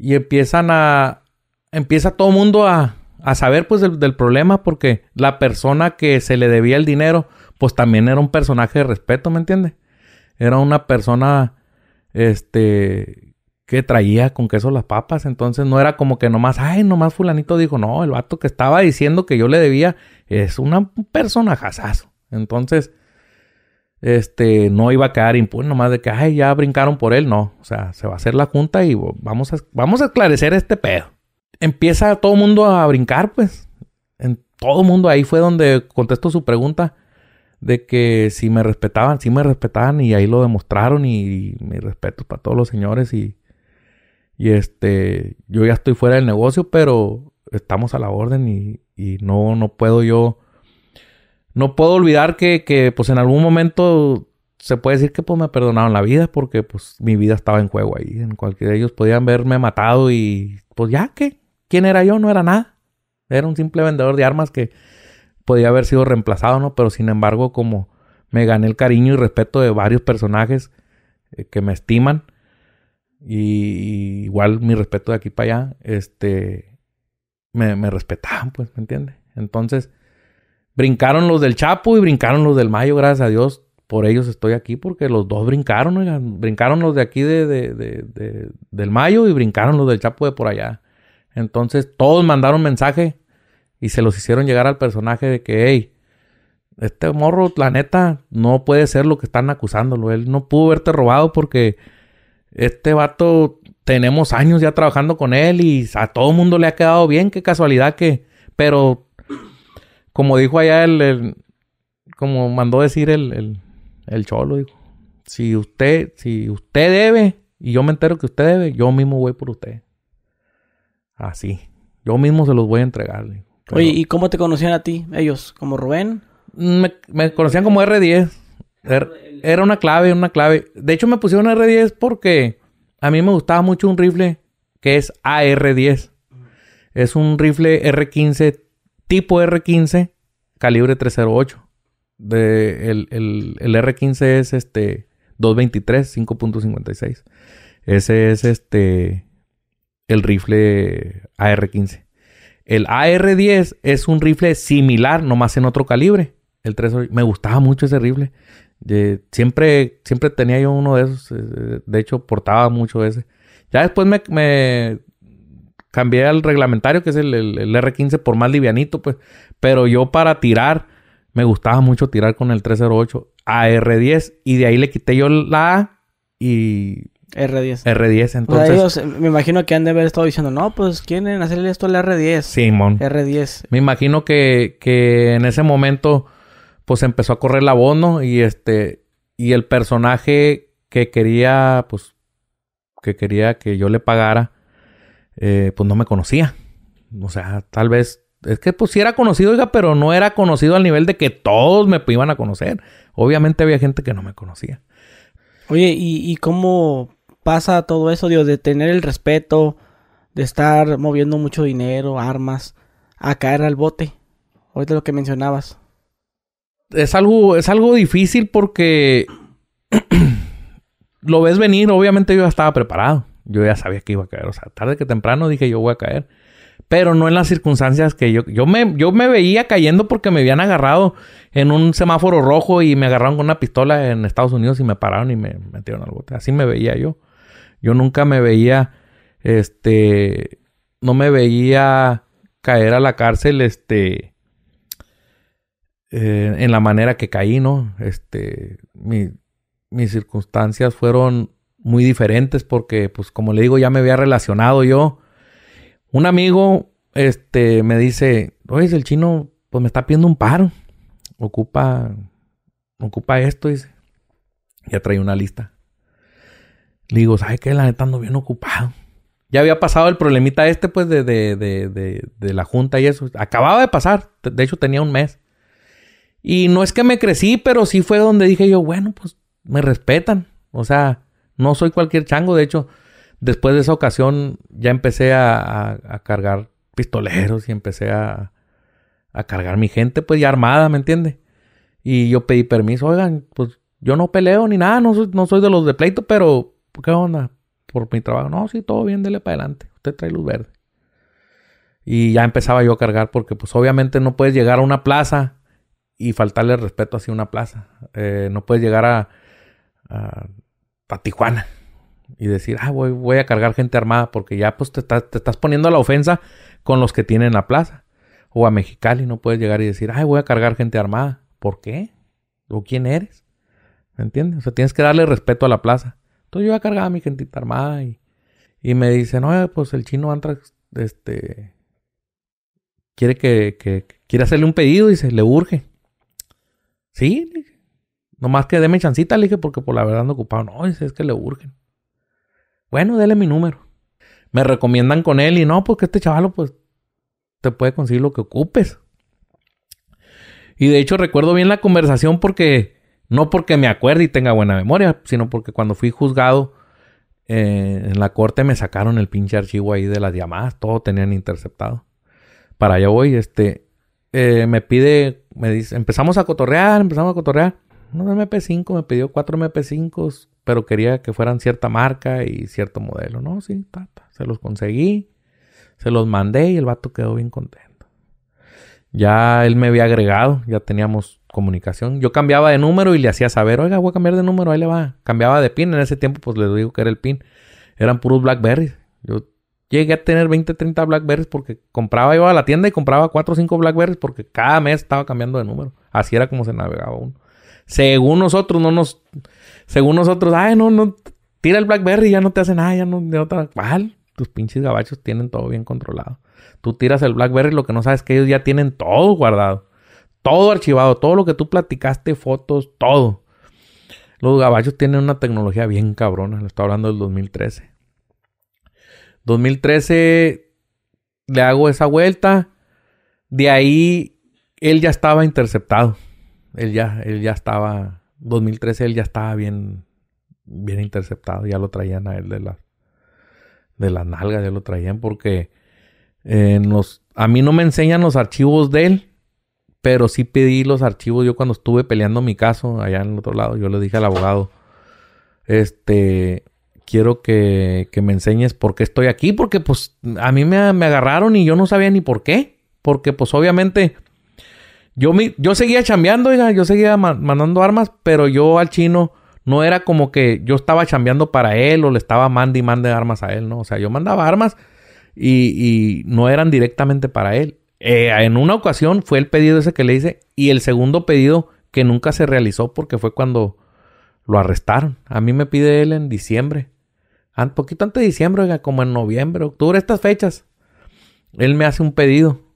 y empiezan a, empieza todo el mundo a, a saber pues del, problema porque la persona que se le debía el dinero pues también era un personaje de respeto, ¿me entiendes? Era una persona este que traía con queso las papas, entonces no era como que nomás, ay, nomás fulanito dijo, no, el vato que estaba diciendo que yo le debía es una persona jasazo. Entonces, este, no iba a quedar impune nomás de que, ay, ya brincaron por él, no, o sea, se va a hacer la junta y vamos a, vamos a esclarecer este pedo. Empieza todo el mundo a brincar, pues, en todo el mundo ahí fue donde contesto su pregunta de que si me respetaban, sí me respetaban y ahí lo demostraron y, mi respeto para todos los señores y y este, yo ya estoy fuera del negocio, pero estamos a la orden y, y no, no puedo yo, no puedo olvidar que, que, pues en algún momento se puede decir que pues me perdonaron la vida porque pues mi vida estaba en juego ahí. En cualquiera de ellos podían verme matado y pues ya que, ¿quién era yo? No era nada. Era un simple vendedor de armas que podía haber sido reemplazado, ¿no? Pero sin embargo, como me gané el cariño y respeto de varios personajes eh, que me estiman, y, igual mi respeto de aquí para allá, este, me, me respetaban, pues, ¿me entiendes? Entonces, brincaron los del Chapo y brincaron los del Mayo, gracias a Dios. Por ellos estoy aquí, porque los dos brincaron, oigan. Brincaron los de aquí de, de, de, del Mayo y brincaron los del Chapo de por allá. Entonces, todos mandaron mensaje y se los hicieron llegar al personaje de que, hey, este morro, la neta, no puede ser lo que están acusándolo. Él no pudo haberte robado porque este vato tenemos años ya trabajando con él y a todo mundo le ha quedado bien. Qué casualidad que... Pero, como dijo allá el... como mandó decir el, el, el cholo, dijo, si usted, si usted debe y yo me entero que usted debe, yo mismo voy por usted. Así. Yo mismo se los voy a entregar. Oye, ¿y cómo te conocían a ti, ellos? ¿Como Rubén? Me, me conocían como R10. Era una clave, una clave. De hecho, me pusieron R10 porque a mí me gustaba mucho un rifle que es AR10. Es un rifle R15, tipo R15, calibre 308. De, el, el, el R15 es este 223, 5.56. Ese es este el rifle AR15. El AR10 es un rifle similar, nomás en otro calibre. El 308. Me gustaba mucho ese rifle siempre, siempre tenía yo uno de esos. Eh, de hecho, portaba mucho ese. Ya después me, cambié al reglamentario, que es el, el, R15 por más livianito, pues. Pero yo para tirar, me gustaba mucho tirar con el 308 a R10. Y de ahí le quité yo la A y... R10. R10, entonces... ellos, eh, me imagino que han de haber estado diciendo, no, pues quieren hacerle esto al R10. Simón. R10. Me imagino que, que en ese momento pues empezó a correr la voz, ¿no? Y este, y el personaje que quería, pues, que quería que yo le pagara, eh, pues no me conocía. O sea, tal vez, es que pues sí era conocido, oiga, pero no era conocido al nivel de que todos me iban a conocer. Obviamente había gente que no me conocía. Oye, ¿y, y cómo pasa todo eso, Dios, de tener el respeto, de estar moviendo mucho dinero, armas, a caer al bote? Ahorita lo que mencionabas es algo, es algo difícil porque [clears throat] lo ves venir. Obviamente yo ya estaba preparado. Yo ya sabía que iba a caer. O sea, tarde que temprano dije yo voy a caer. Pero no en las circunstancias que yo... Yo me, yo me veía cayendo porque me habían agarrado en un semáforo rojo y me agarraron con una pistola en Estados Unidos y me pararon y me metieron al bote. Así me veía yo. Yo nunca me veía... Este... No me veía caer a la cárcel, este eh, en la manera que caí, ¿no? Este, mis circunstancias fueron muy diferentes porque, pues, como le digo, ya me había relacionado yo. Un amigo, este, me dice, oye, el chino, pues me está pidiendo un paro. Ocupa, ocupa esto, dice. Ya trae una lista. Le digo, ¿sabes qué? La neta ando bien ocupado. Ya había pasado el problemita este, pues, de, de, de, de la junta y eso. Acababa de pasar. De hecho, tenía un mes. Y no es que me crecí, pero sí fue donde dije yo, bueno, pues me respetan. O sea, no soy cualquier chango. De hecho, después de esa ocasión ya empecé a, cargar pistoleros y empecé a, a, cargar mi gente, pues ya armada, ¿me entiende? Y yo pedí permiso, oigan, pues yo no peleo ni nada, no soy, de los de pleito, pero ¿qué onda? Por mi trabajo. No, sí, todo bien, dele para adelante. Usted trae luz verde. Y ya empezaba yo a cargar porque pues obviamente no puedes llegar a una plaza y faltarle respeto hacia una plaza. Eh, no puedes llegar a, a, Tijuana y decir, ah, voy, voy, a cargar gente armada porque ya pues te, te, estás poniendo a la ofensa con los que tienen la plaza. O a Mexicali no puedes llegar y decir, ay, voy a cargar gente armada. ¿Por qué? ¿O quién eres? ¿Me entiendes? O sea, tienes que darle respeto a la plaza. Entonces yo a cargar a mi gentita armada y, y me dicen, no, pues el chino Antrax, este, quiere que, que, quiere hacerle un pedido se le urge. Sí. Nomás que deme chancita, le dije, porque por la verdad ando ocupado. No, es que le urgen. Bueno, dele mi número. Me recomiendan con él y no, porque este chavalo, pues, te puede conseguir lo que ocupes. Y de hecho recuerdo bien la conversación porque, no porque me acuerde y tenga buena memoria, sino porque cuando fui juzgado eh, en la corte me sacaron el pinche archivo ahí de las llamadas, todo tenían interceptado. Para allá voy, este, eh, me pide, me dice, empezamos a cotorrear, empezamos a cotorrear. Unos MP5, me pidió cuatro MP5, pero quería que fueran cierta marca y cierto modelo. No, sí, se los conseguí, se los mandé y el vato quedó bien contento. Ya él me había agregado, ya teníamos comunicación. Yo cambiaba de número y le hacía saber, oiga, voy a cambiar de número, ahí le va. Cambiaba de pin, en ese tiempo pues le digo que era el pin. Eran puros Blackberries. Yo llegué a tener 20, 30 Blackberries porque compraba, iba a la tienda y compraba 4 o 5 Blackberries porque cada mes estaba cambiando de número. Así era como se navegaba uno. Según nosotros, no nos... Según nosotros, ay, no, no, tira el Blackberry y ya no te hace nada, ya no... De otra, ¿cuál? Tus pinches gabachos tienen todo bien controlado. Tú tiras el BlackBerry, lo que no sabes es que ellos ya tienen todo guardado. Todo archivado, todo lo que tú platicaste, fotos, todo. Los gabachos tienen una tecnología bien cabrona. Lo estoy hablando del 2013. 2013 le hago esa vuelta. De ahí él ya estaba interceptado. Él ya, él ya estaba. 2013 él ya estaba bien, bien interceptado. Ya lo traían a él de las de las nalgas, ya lo traían porque eh, a mí no me enseñan los archivos de él, pero sí pedí los archivos. Yo cuando estuve peleando mi caso allá en el otro lado, yo le dije al abogado, este, quiero que, que me enseñes por qué estoy aquí, porque pues a mí me, me, agarraron y yo no sabía ni por qué, porque pues obviamente yo, yo seguía chambeando, yo seguía mandando armas, pero yo al chino no era como que yo estaba chambeando para él o le estaba mandando y mande armas a él, ¿no? O sea, yo mandaba armas y, no eran directamente para él. Eh, en una ocasión fue el pedido ese que le hice y el segundo pedido que nunca se realizó porque fue cuando lo arrestaron. A mí me pide él en diciembre. Un poquito antes de diciembre, como en noviembre, octubre, estas fechas. Él me hace un pedido.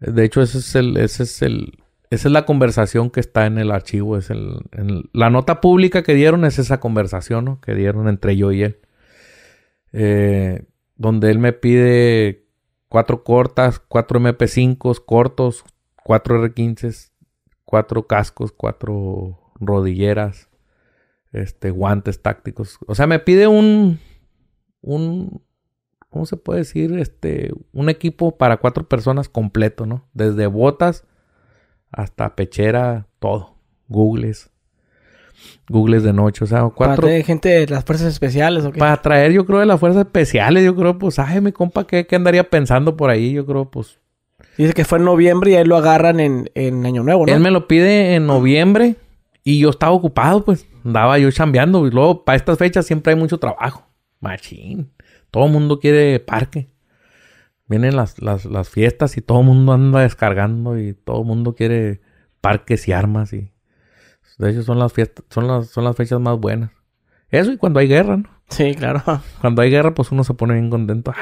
De hecho, ese es el, ese es el, esa es la conversación que está en el archivo. Es el, la nota pública que dieron es esa conversación ¿no? que dieron entre yo y él. Eh, donde él me pide cuatro cortas, cuatro MP5 cortos, cuatro R15, cuatro cascos, cuatro rodilleras, este, guantes tácticos. O sea, me pide un, un, ¿cómo se puede decir? Este, un equipo para cuatro personas completo, ¿no? Desde botas hasta pechera, todo. Googles, Googles de noche, o sea, cuatro... ¿Para traer gente de las fuerzas especiales o qué? Para traer, yo creo, de las fuerzas especiales, yo creo, pues, ay, mi compa, ¿qué, qué andaría pensando por ahí? Yo creo, pues... Dice que fue en noviembre y ahí lo agarran en, en Año Nuevo, ¿no? Él me lo pide en noviembre y yo estaba ocupado, pues, andaba yo chambeando y luego, para estas fechas siempre hay mucho trabajo. Machín. Todo el mundo quiere parque. Vienen las, las, las fiestas y todo el mundo anda descargando y todo el mundo quiere parques y armas y... De hecho, son las fiestas, son las, son las fechas más buenas. Eso y cuando hay guerra, ¿no? Sí, claro. [laughs] Cuando hay guerra, pues uno se pone bien contento.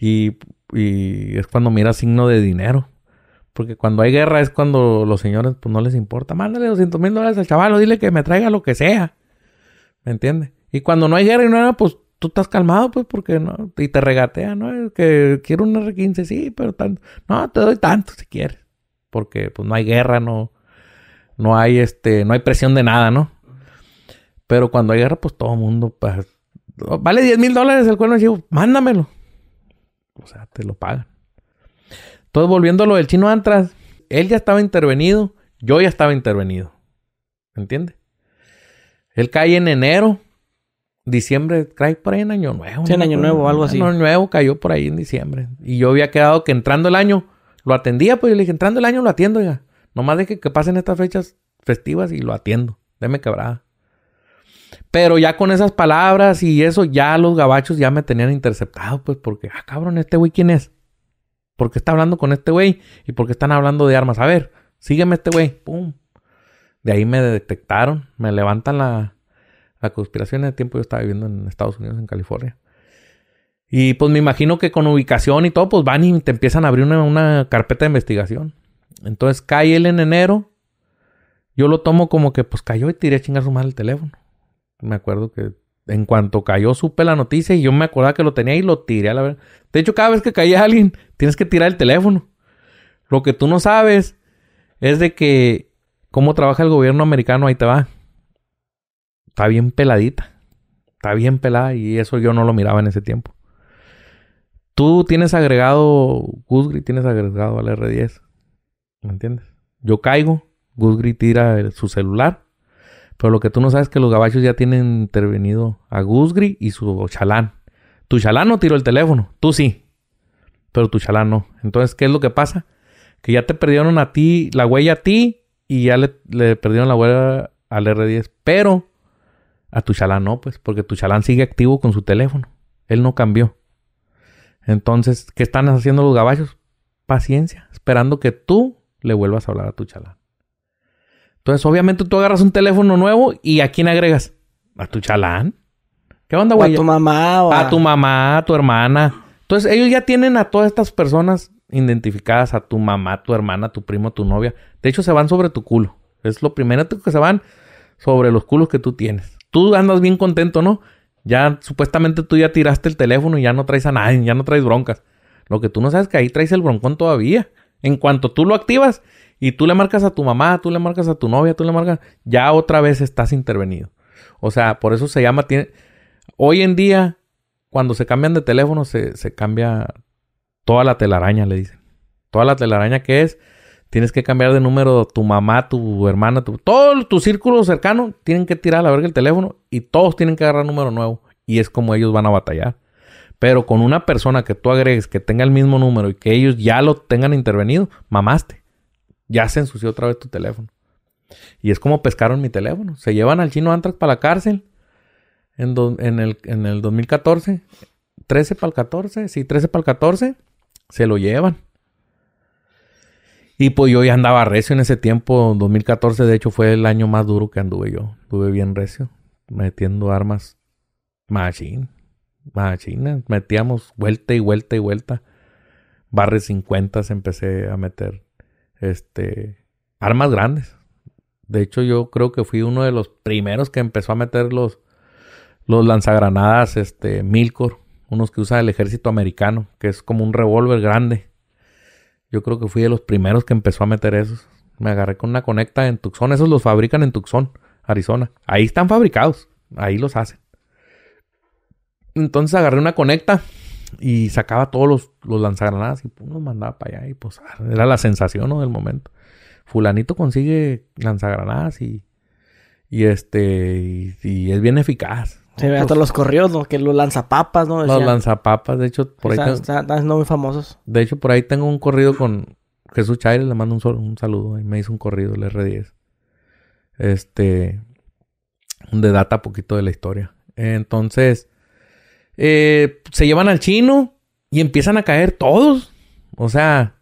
y, y es cuando mira signo de dinero. Porque cuando hay guerra es cuando los señores pues no les importa. Mándale 200 mil dólares al chaval, dile que me traiga lo que sea. ¿Me entiendes? Y cuando no hay guerra y nada, pues tú estás calmado, pues, porque no. Y te regatea, ¿no? Que quiero un R15, sí, pero tanto. No, te doy tanto si quieres. Porque pues no hay guerra, no no hay este, no hay presión de nada, ¿no? Pero cuando hay guerra, pues todo el mundo, pues, vale 10 mil dólares el cuerno chivo, mándamelo. O sea, te lo pagan. Entonces, volviendo a lo del chino Antras, él ya estaba intervenido, yo ya estaba intervenido. ¿Me entiendes? Él cae en enero diciembre, cae por ahí en Año Nuevo. Sí, en. Año Nuevo, algo así. Año Nuevo cayó por ahí en diciembre. Y yo había quedado que entrando el año lo atendía, pues yo le dije, entrando el año lo atiendo ya. Nomás deje que pasen estas fechas festivas y lo atiendo. Deme quebrada. Pero ya con esas palabras y eso, ya los gabachos ya me tenían interceptado, pues porque, ah, cabrón, ¿este güey quién es? ¿Por qué está hablando con este güey? ¿Y por qué están hablando de armas? A ver, sígueme este güey. Pum. De ahí me detectaron, me levantan la, la conspiración. En el tiempo yo estaba viviendo en Estados Unidos, en California. Y pues me imagino que con ubicación y todo, pues van y te empiezan a abrir una, una carpeta de investigación. Entonces cae él en enero. Yo lo tomo como que pues cayó y tiré a chingar su madre el teléfono. Me acuerdo que en cuanto cayó supe la noticia y yo me acordaba que lo tenía y lo tiré a la verdad. De hecho, cada vez que caía alguien, tienes que tirar el teléfono. Lo que tú no sabes es de que cómo trabaja el gobierno americano, ahí te va. Está bien peladita. Está bien pelada y eso yo no lo miraba en ese tiempo. Tú tienes agregado Gusgri, tienes agregado al R10. ¿Me entiendes? Yo caigo, Gusgri tira su celular. Pero lo que tú no sabes es que los gabachos ya tienen intervenido a Gusgri y su chalán. Tu chalán no tiró el teléfono, tú sí. Pero tu chalán no. Entonces, ¿qué es lo que pasa? Que ya te perdieron a ti, la huella a ti, y ya le, le perdieron la huella al R10. Pero a tu chalán no, pues, porque tu chalán sigue activo con su teléfono. Él no cambió. Entonces, ¿qué están haciendo los gabachos? Paciencia, esperando que tú le vuelvas a hablar a tu chalán. Entonces, obviamente tú agarras un teléfono nuevo y ¿a quién agregas? A tu chalán. ¿Qué onda, O a güey? tu mamá o A tu mamá, a tu hermana. Entonces, ellos ya tienen a todas estas personas identificadas, a tu mamá, tu hermana, tu primo, tu novia. De hecho, se van sobre tu culo. Es lo primero que se van sobre los culos que tú tienes. Tú andas bien contento, ¿no? Ya supuestamente tú ya tiraste el teléfono y ya no traes a nadie, ya no traes broncas. Lo que tú no sabes es que ahí traes el broncón todavía. En cuanto tú lo activas y tú le marcas a tu mamá, tú le marcas a tu novia, tú le marcas, ya otra vez estás intervenido. O sea, por eso se llama, hoy en día, cuando se cambian de teléfono, se, se cambia toda la telaraña, le dicen. Toda la telaraña que es, tienes que cambiar de número tu mamá, tu hermana, tu, todo tu círculo cercano, tienen que tirar a la verga el teléfono y todos tienen que agarrar número nuevo. Y es como ellos van a batallar. Pero con una persona que tú agregues que tenga el mismo número y que ellos ya lo tengan intervenido, mamaste. Ya se ensució otra vez tu teléfono. Y es como pescaron mi teléfono. Se llevan al chino Antrax para la cárcel en, el, en el 2014. 13 para el 14. Sí, 13 para el 14. Se lo llevan. Y pues yo ya andaba recio en ese tiempo. 2014 de hecho fue el año más duro que anduve yo. Estuve bien recio. Metiendo armas. Machine. Machine. Metíamos vuelta y vuelta y vuelta. Barre 50 empecé a meter. Este. Armas grandes. De hecho, yo creo que fui uno de los primeros que empezó a meter los, los lanzagranadas, este, Milcor, unos que usa el ejército americano, que es como un revólver grande. Yo creo que fui de los primeros que empezó a meter esos. Me agarré con una conecta en Tucson. Esos los fabrican en Tucson, Arizona. Ahí están fabricados. Ahí los hacen. Entonces agarré una conecta y sacaba todos los, los lanzagranadas y pum, los mandaba para allá. Y pues era la sensación ¿no? del momento. Fulanito consigue lanzagranadas y, y este y es bien eficaz. Se ve hasta los corridos, ¿no? Que los lanzapapas, ¿no? Los lanzapapas, de hecho, por ahí, Están, están siendo muy famosos. de hecho, por ahí tengo un corrido con Jesús Chaires, le mando un, sol- un saludo y me hizo un corrido el R10. Este, donde data poquito de la historia. Entonces, eh, se llevan al chino y empiezan a caer todos. O sea,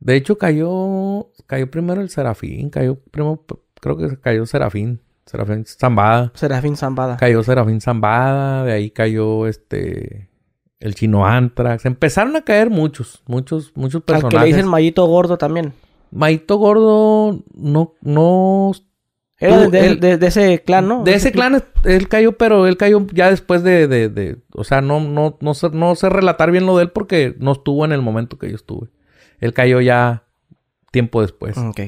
de hecho cayó, cayó primero el Serafín, cayó primero, creo que cayó Serafín, Serafín Zambada. Serafín Zambada. Cayó Serafín Zambada, de ahí cayó este el chino Antrax. Empezaron a caer muchos, muchos, muchos Al que le personajes. dicen Mayito Gordo también. Maito Gordo no, no Era de, él- de- de ese clan, ¿no? de ese clan él cayó, pero él cayó ya después de, de, de- o sea, no, no, no sé, no sé relatar bien lo de él porque no estuvo en el momento que yo estuve. Él cayó ya tiempo después. Ok.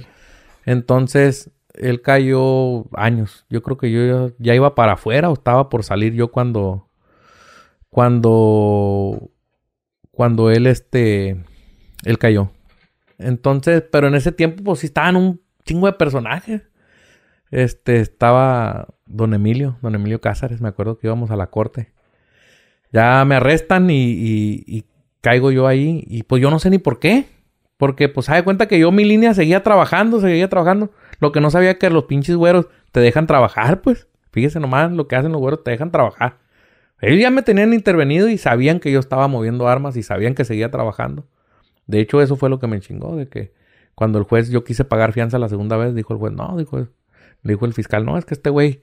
Entonces, él cayó años. Yo creo que yo ya, iba para afuera o estaba por salir yo cuando. Cuando. Cuando él, este. Él cayó. Entonces, pero en ese tiempo, pues sí estaban un chingo de personajes. este, estaba don Emilio, don Emilio Cázares, me acuerdo que íbamos a la corte. Ya me arrestan y, y, caigo yo ahí y pues yo no sé ni por qué. Porque pues se da cuenta que yo mi línea seguía trabajando, seguía trabajando. Lo que no sabía que los pinches güeros te dejan trabajar, pues. Fíjese nomás lo que hacen los güeros, te dejan trabajar. Ellos ya me tenían intervenido y sabían que yo estaba moviendo armas y sabían que seguía trabajando. De hecho, eso fue lo que me chingó, de que cuando el juez, yo quise pagar fianza la segunda vez, dijo el juez, no, dijo, dijo el fiscal, no, es que este güey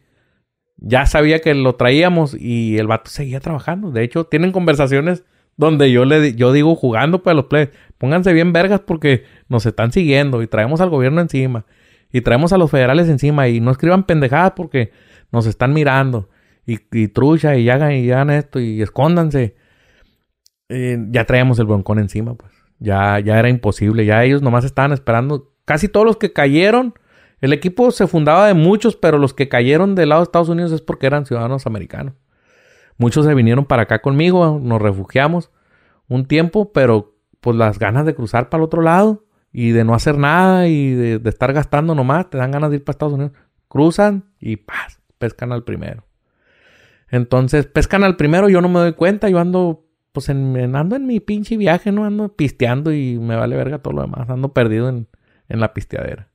ya sabía que lo traíamos y el vato seguía trabajando. De hecho, tienen conversaciones donde yo le yo digo jugando pues a los players, pónganse bien vergas porque nos están siguiendo y traemos al gobierno encima y traemos a los federales encima y no escriban pendejadas porque nos están mirando y, y trucha y hagan y esto y escóndanse. Eh, ya traíamos el broncón encima pues. Ya, ya era imposible, ya ellos nomás estaban esperando. Casi todos los que cayeron, el equipo se fundaba de muchos, pero los que cayeron del lado de Estados Unidos es porque eran ciudadanos americanos. Muchos se vinieron para acá conmigo, nos refugiamos un tiempo, pero pues las ganas de cruzar para el otro lado y de no hacer nada y de, estar gastando nomás, te dan ganas de ir para Estados Unidos. Cruzan y ¡paz! pescan al primero. Entonces, pescan al primero, yo no me doy cuenta, yo ando pues en, ando en mi pinche viaje, ¿no? Ando pisteando y me vale verga todo lo demás. Ando perdido en, en la pisteadera.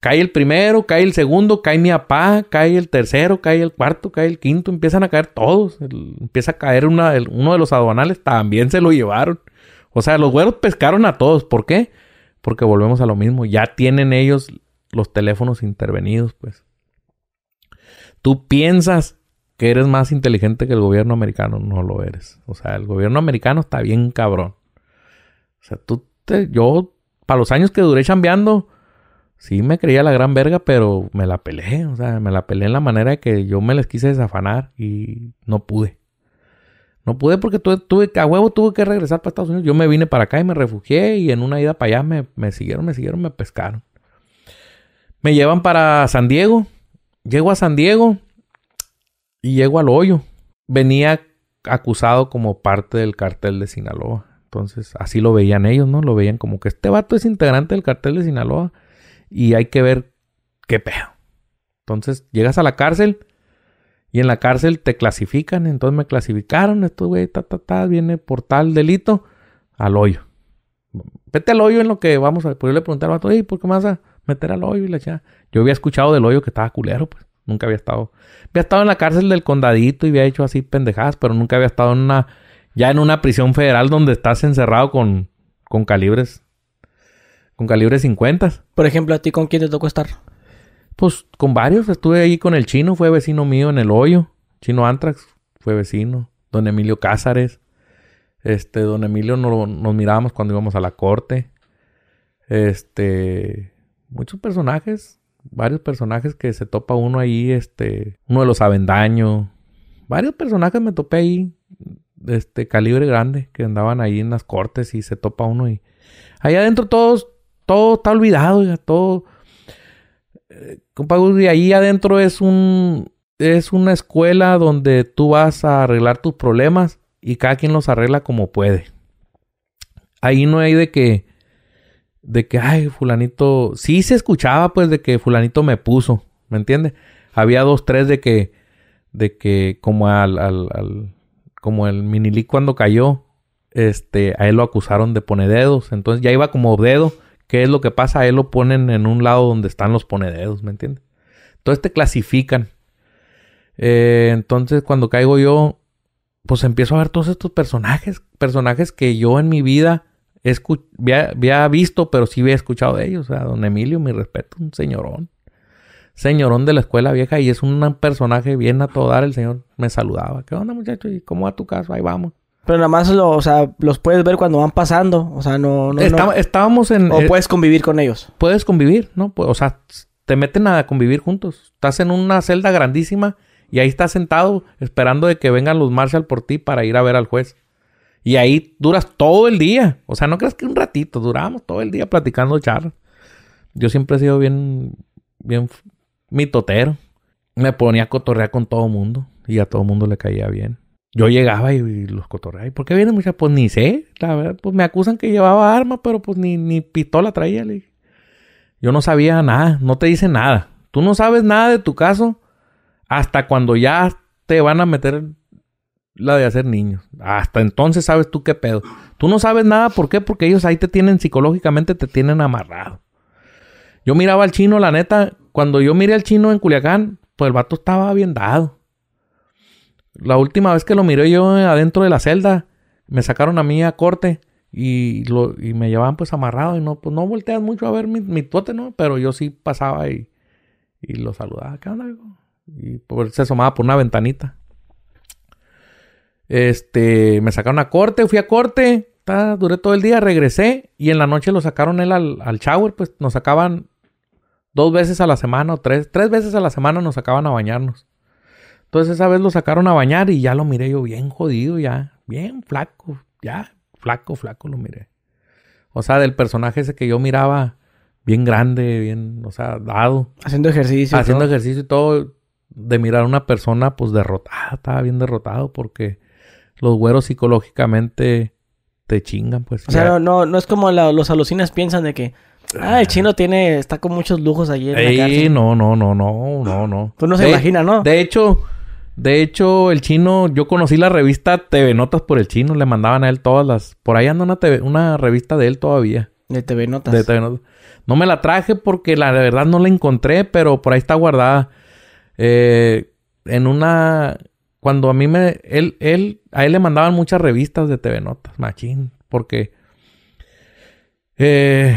Cae el primero, cae el segundo, cae mi papá, cae el tercero, cae el cuarto, cae el quinto, empiezan a caer todos. empieza a caer uno de los aduanales, también se lo llevaron. O sea, los güeros pescaron a todos. ¿Por qué? Porque volvemos a lo mismo. Ya tienen ellos los teléfonos intervenidos, pues. Tú piensas que eres más inteligente que el gobierno americano, no lo eres. O sea, el gobierno americano está bien cabrón. O sea, tú te, yo, para los años que duré chambeando, sí me creía la gran verga, pero me la peleé, o sea, me la peleé en la manera que yo me les quise desafanar y no pude. No pude porque tuve, a huevo tuve que regresar para Estados Unidos. Yo me vine para acá y me refugié y en una ida para allá me, me siguieron, me siguieron, me pescaron. Me llevan para San Diego. Llego a San Diego y llego al hoyo. Venía acusado como parte del cartel de Sinaloa. Entonces, así lo veían ellos, ¿no? Lo veían como que este vato es integrante del cartel de Sinaloa y hay que ver qué pedo. Entonces llegas a la cárcel y en la cárcel te clasifican. Entonces me clasificaron. Esto, güey, ta, ta, ta, viene por tal delito al hoyo. Vete al hoyo en lo que vamos a. Pues yo le pregunté al vato, ¿por qué me vas a meter al hoyo? Y la Yo había escuchado del hoyo que estaba culero, pues. Nunca había estado. Había estado en la cárcel del condadito y había hecho así pendejadas, pero nunca había estado en una. Ya en una prisión federal donde estás encerrado con, calibres con calibre 50. Por ejemplo, ¿a ti con quién te tocó estar? Pues con varios. Estuve ahí con el chino, fue vecino mío en el hoyo. Chino Antrax fue vecino. Don Emilio Cázares. Este, don Emilio no, nos mirábamos cuando íbamos a la corte. Este, muchos personajes, varios personajes que se topa uno ahí, este, uno de los Avendaños. Varios personajes me topé ahí, este, calibre grande, que andaban ahí en las cortes y se topa uno y... Ahí adentro todos todo está olvidado, todo. Compadre, ahí adentro es un es una escuela donde tú vas a arreglar tus problemas y cada quien los arregla como puede. Ahí no hay de que de que ay, fulanito, sí se escuchaba pues de que fulanito me puso, ¿me entiendes? Había dos tres de que de que como al, al, al como el minilí cuando cayó, este, a él lo acusaron de poner dedos, entonces ya iba como dedo ¿Qué es lo que pasa? Él lo ponen en un lado donde están los ponededos, ¿me entiendes? Entonces te clasifican. Eh, entonces cuando caigo yo, pues empiezo a ver todos estos personajes, personajes que yo en mi vida había, visto, pero sí había escuchado de ellos. O sea, don Emilio, mi respeto, un señorón. Señorón de la escuela vieja y es un personaje bien a todo dar. El señor me saludaba. ¿Qué onda, muchacho? ¿Y cómo va tu caso? Ahí vamos. Pero nada más lo, o sea, los puedes ver cuando van pasando. O sea, no. no, Estábamos en. O puedes convivir con ellos. Puedes convivir, ¿no? O sea, te meten a convivir juntos. Estás en una celda grandísima y ahí estás sentado esperando de que vengan los Marshall por ti para ir a ver al juez. Y ahí duras todo el día. O sea, no creas que un ratito, durábamos todo el día platicando charlas. Yo siempre he sido bien, bien mitotero. Me ponía a cotorrear con todo mundo y a todo mundo le caía bien. Yo llegaba y, los cotorreaba. ¿Y por qué vienen muchas? Pues ni sé. La verdad, pues me acusan que llevaba arma, pero pues ni, ni pistola traía. Yo no sabía nada. No te dicen nada. Tú no sabes nada de tu caso hasta cuando ya te van a meter la de hacer niños. Hasta entonces sabes tú qué pedo. Tú no sabes nada, ¿por qué? Porque ellos ahí te tienen psicológicamente, te tienen amarrado. Yo miraba al chino, la neta, cuando yo miré al chino en Culiacán, pues el vato estaba bien dado. La última vez que lo miré yo adentro de la celda, me sacaron a mí a corte y, lo, y me llevaban pues amarrado y no, pues no mucho a ver mi, mi ¿no? Pero yo sí pasaba y, y lo saludaba. ¿Qué onda, Y pues, se asomaba por una ventanita. Este, me sacaron a corte, fui a corte, duré todo el día, regresé y en la noche lo sacaron él al, al shower, pues nos sacaban dos veces a la semana o tres, tres veces a la semana nos sacaban a bañarnos. Entonces esa vez lo sacaron a bañar y ya lo miré yo bien jodido, ya, bien flaco, ya, flaco, flaco lo miré. O sea, del personaje ese que yo miraba bien grande, bien, o sea, dado. Haciendo ejercicio. Haciendo ejercicio y todo, de mirar a una persona pues derrotada, estaba bien derrotado porque los güeros psicológicamente te chingan, pues. O sea, no, no, es como los alucinas piensan de que, ah, el chino tiene, está con muchos lujos allí en la cárcel. no, no, no, no, no, no. Pues no se imagina, ¿no? De hecho, de hecho, el chino, yo conocí la revista TV Notas por el chino, le mandaban a él todas las, por ahí anda una, una revista de él todavía. De TV Notas. De TV Notas. No me la traje porque la verdad no la encontré, pero por ahí está guardada. Eh, en una cuando a mí me. Él, él, a él le mandaban muchas revistas de TV Notas, machín, porque. Eh,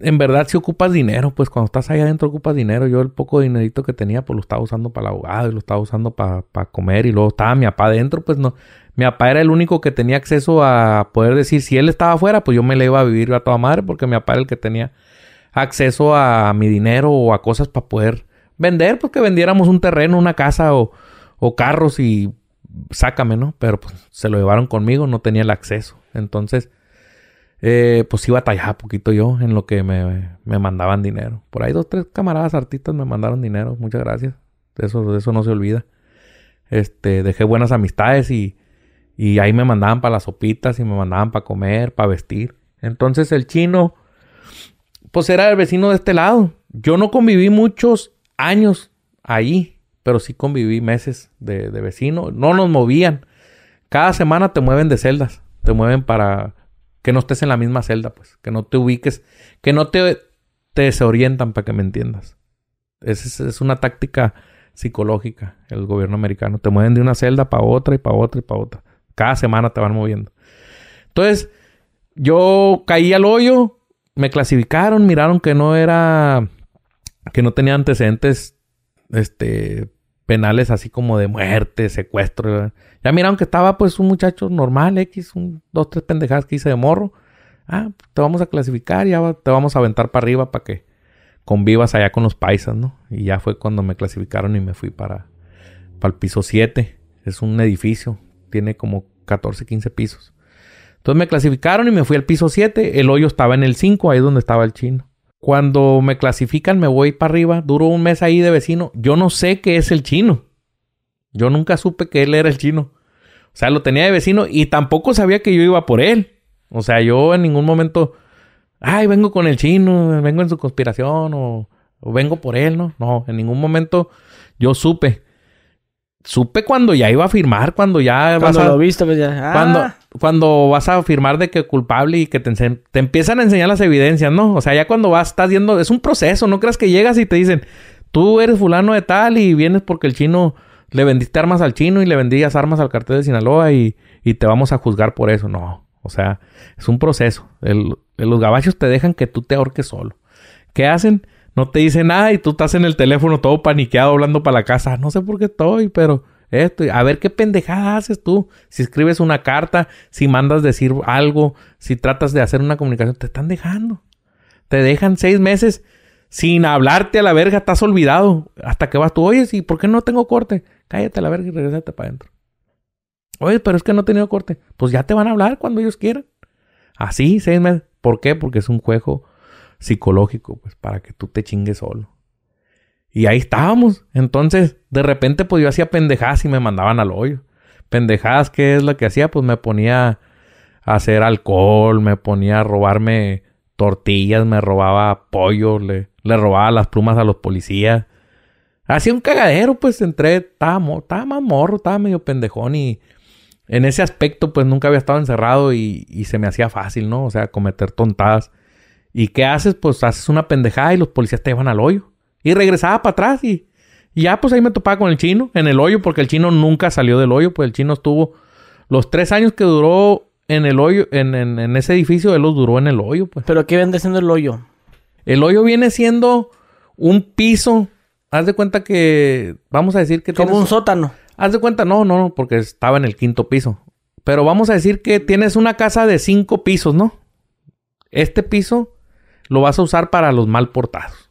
en verdad, si ocupas dinero, pues cuando estás ahí adentro ocupas dinero. Yo el poco dinerito que tenía, pues lo estaba usando para el abogado y lo estaba usando para comer. Y luego estaba mi papá adentro, pues no. Mi papá era el único que tenía acceso a poder decir, si él estaba afuera, pues yo me le iba a vivir a toda madre, porque mi papá era el que tenía acceso a mi dinero o a cosas para poder vender, pues que vendiéramos un terreno, una casa o, o carros y sácame, ¿no? Pero pues se lo llevaron conmigo, no tenía el acceso. Entonces, eh, pues iba a tallar poquito yo en lo que me, me, mandaban dinero. Por ahí dos, tres camaradas artistas me mandaron dinero, muchas gracias. De eso, de eso no se olvida. Este, dejé buenas amistades y, y ahí me mandaban para las sopitas y me mandaban para comer, para vestir. Entonces el chino, pues era el vecino de este lado. Yo no conviví muchos años ahí pero sí conviví meses de, vecino. No nos movían. Cada semana te mueven de celdas. Te mueven para que no estés en la misma celda, pues. Que no te ubiques. Que no te, te desorientan, para que me entiendas. Es, es una táctica psicológica el gobierno americano. Te mueven de una celda para otra y para otra y para otra. Cada semana te van moviendo. Entonces, yo caí al hoyo, me clasificaron, miraron que no era, que no tenía antecedentes, este, penales así como de muerte, secuestro. Ya miraron que estaba pues un muchacho normal, X, un, dos, tres pendejadas que hice de morro. Ah, te vamos a clasificar, ya te vamos a aventar para arriba para que convivas allá con los paisas, ¿no? Y ya fue cuando me clasificaron y me fui para, para el piso 7. Es un edificio, tiene como 14, 15 pisos. Entonces me clasificaron y me fui al piso 7. El hoyo estaba en el 5, ahí donde estaba el chino. Cuando me clasifican, me voy para arriba, duro un mes ahí de vecino. Yo no sé qué es el chino. Yo nunca supe que él era el chino. O sea, lo tenía de vecino y tampoco sabía que yo iba por él. O sea, yo en ningún momento, ay, vengo con el chino, vengo en su conspiración o, vengo por él, ¿no? No, en ningún momento yo supe. Supe cuando ya iba a firmar, cuando ya cuando vas a... lo viste, pues ya... Cuando, cuando vas a firmar de que culpable y que te, te empiezan a enseñar las evidencias, ¿no? O sea, ya cuando vas, estás viendo, es un proceso, no creas que llegas y te dicen, tú eres fulano de tal y vienes porque el chino, le vendiste armas al chino y le vendías armas al cartel de Sinaloa y, y te vamos a juzgar por eso. No, o sea, es un proceso. los gabachos te dejan que tú te ahorques solo. ¿Qué hacen? No te dicen nada y tú estás en el teléfono todo paniqueado hablando para la casa. No sé por qué estoy, pero esto, a ver qué pendejada haces tú. Si escribes una carta, si mandas decir algo, si tratas de hacer una comunicación, te están dejando. Te dejan seis meses sin hablarte a la verga, estás olvidado. Hasta que vas tú, oye, ¿y por qué no tengo corte? Cállate a la verga y regresate para adentro. Oye, pero es que no he tenido corte. Pues ya te van a hablar cuando ellos quieran. Así, seis meses. ¿Por qué? Porque es un juego psicológico, pues para que tú te chingues solo. Y ahí estábamos. Entonces, de repente, pues yo hacía pendejadas y me mandaban al hoyo. Pendejadas, ¿qué es lo que hacía? Pues me ponía a hacer alcohol, me ponía a robarme tortillas, me robaba pollo, le, Le robaba las plumas a los policías. Hacía un cagadero, pues entré, estaba, mo- estaba más morro, estaba medio pendejón y en ese aspecto pues nunca había estado encerrado y, y se me hacía fácil, ¿no? O sea, cometer tontadas. ¿Y qué haces? Pues haces una pendejada y los policías te llevan al hoyo. Y regresaba para atrás y, y ya pues ahí me topaba con el chino en el hoyo porque el chino nunca salió del hoyo, pues el chino estuvo los tres años que duró en el hoyo, en, en- en ese edificio, él los duró en el hoyo, pues. ¿Pero qué vende siendo el hoyo? El hoyo viene siendo un piso. Haz de cuenta que, vamos a decir que Como tienes- un sótano. Haz de cuenta, no, no, no, porque estaba en el quinto piso. Pero vamos a decir que tienes una casa de cinco pisos, ¿no? Este piso lo vas a usar para los mal portados.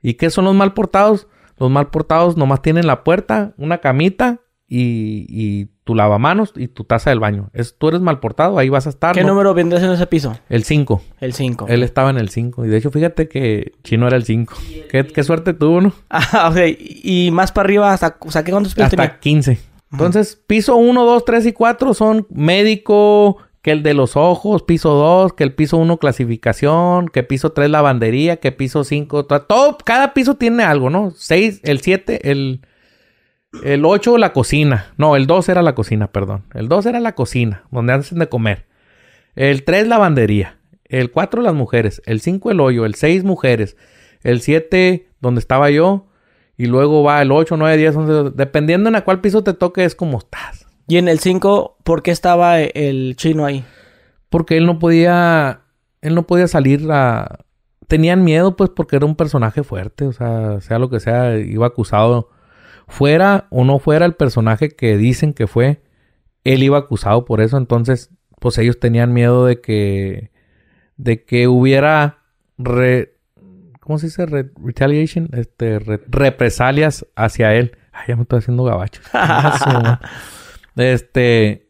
¿Y qué son los mal portados? Los mal portados nomás tienen la puerta, una camita y, y tu lavamanos y tu taza del baño. Es, tú eres mal portado, ahí vas a estar. ¿Qué ¿no? número vendría siendo ese piso? El 5. El 5. Él estaba en el 5. Y de hecho, fíjate que Chino era el 5. ¿Qué, qué suerte tuvo, ¿no? [laughs] Ah, ok. Y más para arriba, hasta, o sea, ¿qué cuántos pisos Hasta tenía? 15. Entonces, piso 1, 2, 3 y 4 son médico, que el de los ojos, piso 2, que el piso 1 clasificación, que piso 3 lavandería, que piso 5, to- todo, cada piso tiene algo, ¿no? 6, el 7, el, el 8 la cocina. No, el 2 era la cocina, perdón. El 2 era la cocina, donde hacen de comer. El 3 lavandería. El 4 las mujeres. El 5 el hoyo. El 6 mujeres. El 7 donde estaba yo. Y luego va el 8, 9, 10, 11. Dependiendo en a cuál piso te toque es como estás. Y en el 5, ¿por qué estaba el chino ahí? Porque él no podía... Él no podía salir a... Tenían miedo pues porque era un personaje fuerte. O sea, sea lo que sea, iba acusado. Fuera o no fuera el personaje que dicen que fue, él iba acusado por eso. Entonces, pues ellos tenían miedo de que... De que hubiera... re- ¿Cómo se dice? Re- retaliation. Este... re- represalias hacia él. Ay, ya me estoy haciendo gabacho. [laughs] Este...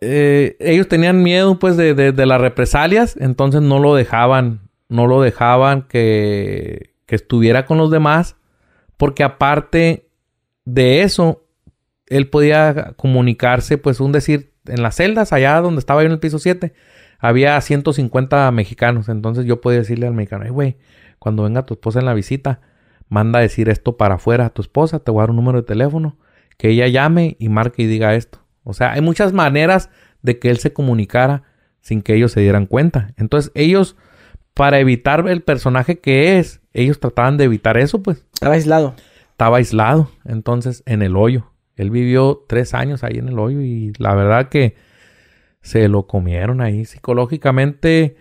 eh, ellos tenían miedo pues de, de- de las represalias, entonces no lo dejaban, no lo dejaban que, que estuviera con los demás, porque aparte de eso, él podía comunicarse, pues un decir, en las celdas, allá donde estaba yo en el piso 7, había 150 mexicanos, entonces yo podía decirle al mexicano, "Ey, güey, cuando venga tu esposa en la visita, manda a decir esto para afuera a tu esposa, te voy a dar un número de teléfono, que ella llame y marque y diga esto. O sea, hay muchas maneras de que él se comunicara sin que ellos se dieran cuenta. Entonces, ellos, para evitar el personaje que es, ellos trataban de evitar eso, pues Estaba aislado. estaba aislado. Entonces, en el hoyo. Él vivió tres años ahí en el hoyo y la verdad que se lo comieron ahí. Psicológicamente,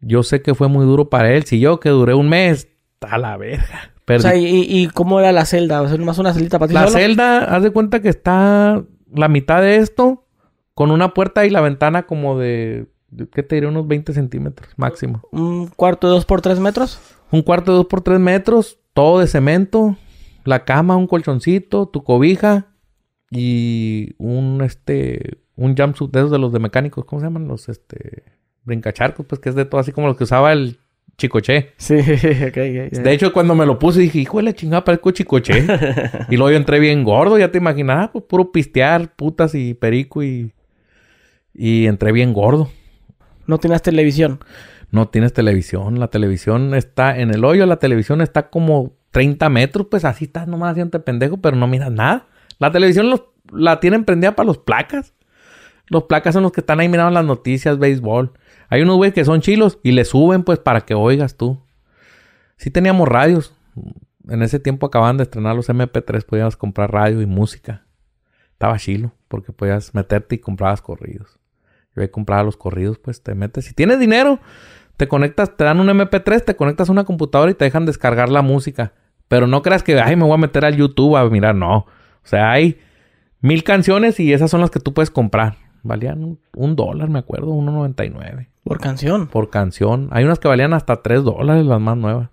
yo sé que fue muy duro para él. Si yo que duré un mes, a la verga. O sea, ¿y, y cómo era la celda? O sea, nomás una celita para ti la solo? celda, haz de cuenta que está la mitad de esto con una puerta y la ventana como de, de- ¿qué te diré? Unos 20 centímetros máximo. ¿Un cuarto de dos por tres metros? Un cuarto de 2 por 3 metros, todo de cemento, la cama, un colchoncito, tu cobija y un, este, un jumpsuit de esos de los de mecánicos, ¿cómo se llaman? Los, este, brincacharcos, pues que es de todo así como los que usaba el chicoche. Sí, [laughs] ok. De hecho, cuando me lo puse dije, hijo de la chingada, parezco chicoche. [laughs] y luego yo entré bien gordo, ya te imaginas, pues puro pistear, putas y perico y... Y entré bien gordo. No tenías televisión. No tienes televisión, la televisión está en el hoyo, la televisión está como 30 metros, pues así estás nomás haciendo pendejo, pero no miras nada. La televisión los- la tienen prendida para los placas. Los placas son los que están ahí mirando las noticias, béisbol. Hay unos güeyes que son chilos y le suben pues para que oigas tú. Sí teníamos radios. En ese tiempo acababan de estrenar los MP3, podías comprar radio y música. Estaba chilo, porque podías meterte y comprabas corridos. Yo ahí compraba los corridos, pues te metes. Si tienes dinero, te conectas, te dan un MP3, te conectas a una computadora y te dejan descargar la música. Pero no creas que, ay, me voy a meter al YouTube a mirar. No. O sea, hay mil canciones y esas son las que tú puedes comprar. Valían un, un dólar, me acuerdo, 1.99 Por canción. por canción. Hay unas que valían hasta 3 dólares, las más nuevas.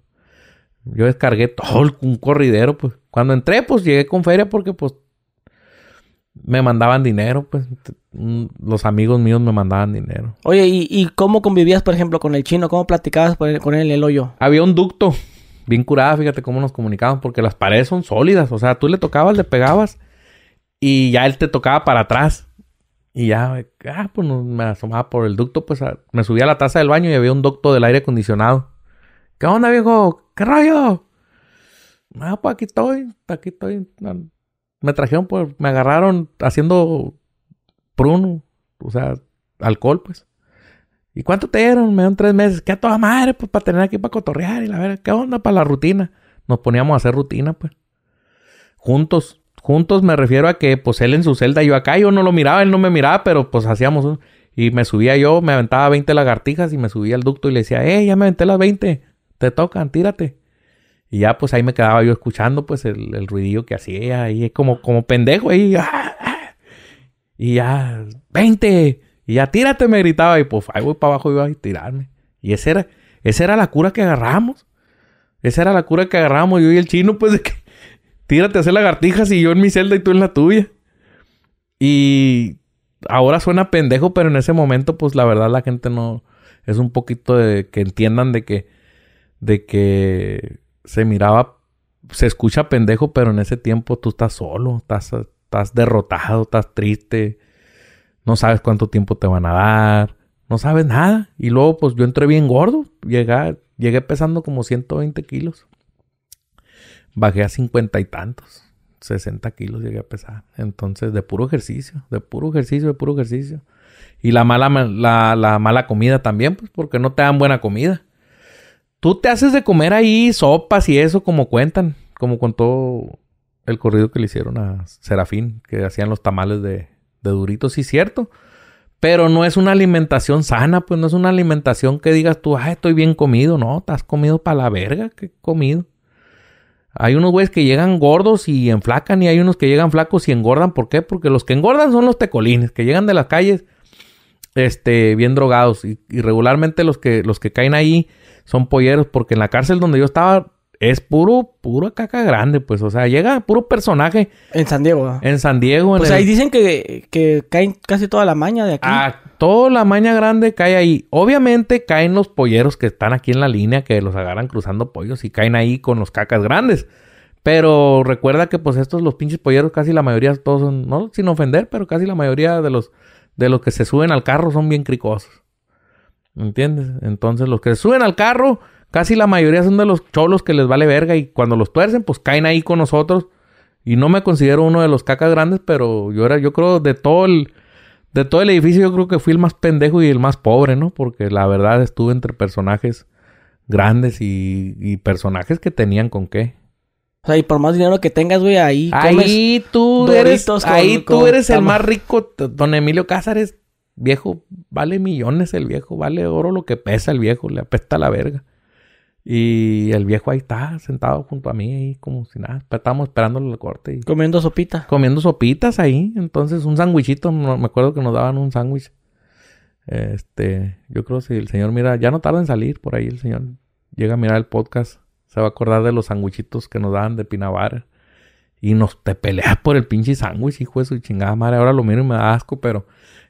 Yo descargué todo el- un corridero, pues. Cuando entré, pues llegué con feria porque, pues, me mandaban dinero, pues. Mm, Los amigos míos me mandaban dinero. Oye, ¿y, y cómo convivías, por ejemplo, con el chino? ¿Cómo platicabas con él en el hoyo? Había un ducto bien curada, fíjate cómo nos comunicábamos, porque las paredes son sólidas. O sea, tú le tocabas, le pegabas y ya él te tocaba para atrás. Y ya, ah, pues me asomaba por el ducto, pues a- me subía a la taza del baño y había un ducto del aire acondicionado. ¿Qué onda, viejo? ¿Qué rollo? Ah, pues aquí estoy, aquí estoy. Me trajeron, pues, me agarraron haciendo pruno, o sea, alcohol, pues. ¿Y cuánto te dieron? Me dieron tres meses. ¿Qué a toda madre, pues, para tener aquí para cotorrear y la verdad, ¿qué onda para la rutina? Nos poníamos a hacer rutina, pues. Juntos, juntos me refiero a que, pues, él en su celda, yo acá, yo no lo miraba, él no me miraba, pero, pues, hacíamos un... Y me subía yo, me aventaba 20 lagartijas y me subía al ducto y le decía, eh, ya me aventé las 20, te tocan, tírate. Y ya pues ahí me quedaba yo escuchando pues el, el ruidillo que hacía y como, como pendejo ahí. ¡ah! ¡ah! Y ya, 20. Y ya tírate, me gritaba. Y pues ahí voy para abajo y iba a tirarme. Y esa era, era la cura que agarramos. Esa era la cura que agarramos yo y el chino, pues de que tírate a hacer lagartijas y yo en mi celda y tú en la tuya. Y ahora suena pendejo, pero en ese momento, pues la verdad la gente no. Es un poquito de que entiendan de que. De que se miraba. Se escucha pendejo, pero en ese tiempo tú estás solo, estás, estás derrotado, estás triste. No sabes cuánto tiempo te van a dar. No sabes nada. Y luego, pues yo entré bien gordo. Llegué, llegué pesando como 120 kilos. Bajé a cincuenta y tantos. 60 kilos llegué a pesar. Entonces, de puro ejercicio, de puro ejercicio, de puro ejercicio. Y la mala, la, la mala comida también, pues porque no te dan buena comida. Tú te haces de comer ahí sopas y eso como cuentan, como contó el corrido que le hicieron a Serafín, que hacían los tamales de, de duritos, sí, cierto. Pero no es una alimentación sana, pues no es una alimentación que digas tú, ah, estoy bien comido. No, te has comido para la verga, que comido. Hay unos güeyes que llegan gordos y enflacan y hay unos que llegan flacos y engordan. ¿Por qué? Porque los que engordan son los tecolines, que llegan de las calles este, bien drogados. Y, y regularmente los que, los que caen ahí son polleros. Porque en la cárcel donde yo estaba es puro, puro caca grande, pues. O sea, llega puro personaje. En San Diego. En San Diego. En Pues el- ahí dicen que, que caen casi toda la maña de aquí. Ah, toda la maña grande cae ahí. Obviamente caen los polleros que están aquí en la línea, que los agarran cruzando pollos y caen ahí con los cacas grandes. Pero recuerda que pues estos los pinches polleros casi la mayoría todos son, no sin ofender, pero casi la mayoría de los de los que se suben al carro son bien cricosos. ¿Me entiendes? Entonces los que suben al carro, casi la mayoría son de los cholos que les vale verga y cuando los tuercen pues caen ahí con nosotros. Y no me considero uno de los cacas grandes, pero yo era, yo creo, de todo el, de todo el edificio, yo creo que fui el más pendejo y el más pobre, ¿no? Porque la verdad estuve entre personajes grandes y, y personajes que tenían con qué. O sea, y por más dinero que tengas, güey, ahí comes... Ahí tú eres, con- ahí tú eres el más rico, don Emilio Cázares, viejo, vale millones el viejo, vale oro lo que pesa el viejo, le apesta la verga. Y el viejo ahí está, sentado junto a mí, ahí como si nada, estábamos esperando el corte y Comiendo sopita. comiendo sopitas ahí. Entonces, un sándwichito, no- me acuerdo que nos daban un sándwich. Este, yo creo que si el señor mira, ya no tarda en salir por ahí, el señor llega a mirar el podcast, se va a acordar de los sándwichitos que nos daban de Pinabar. Y nos te peleas por el pinche sándwich, hijo de su chingada madre. Ahora lo miro y me da asco, pero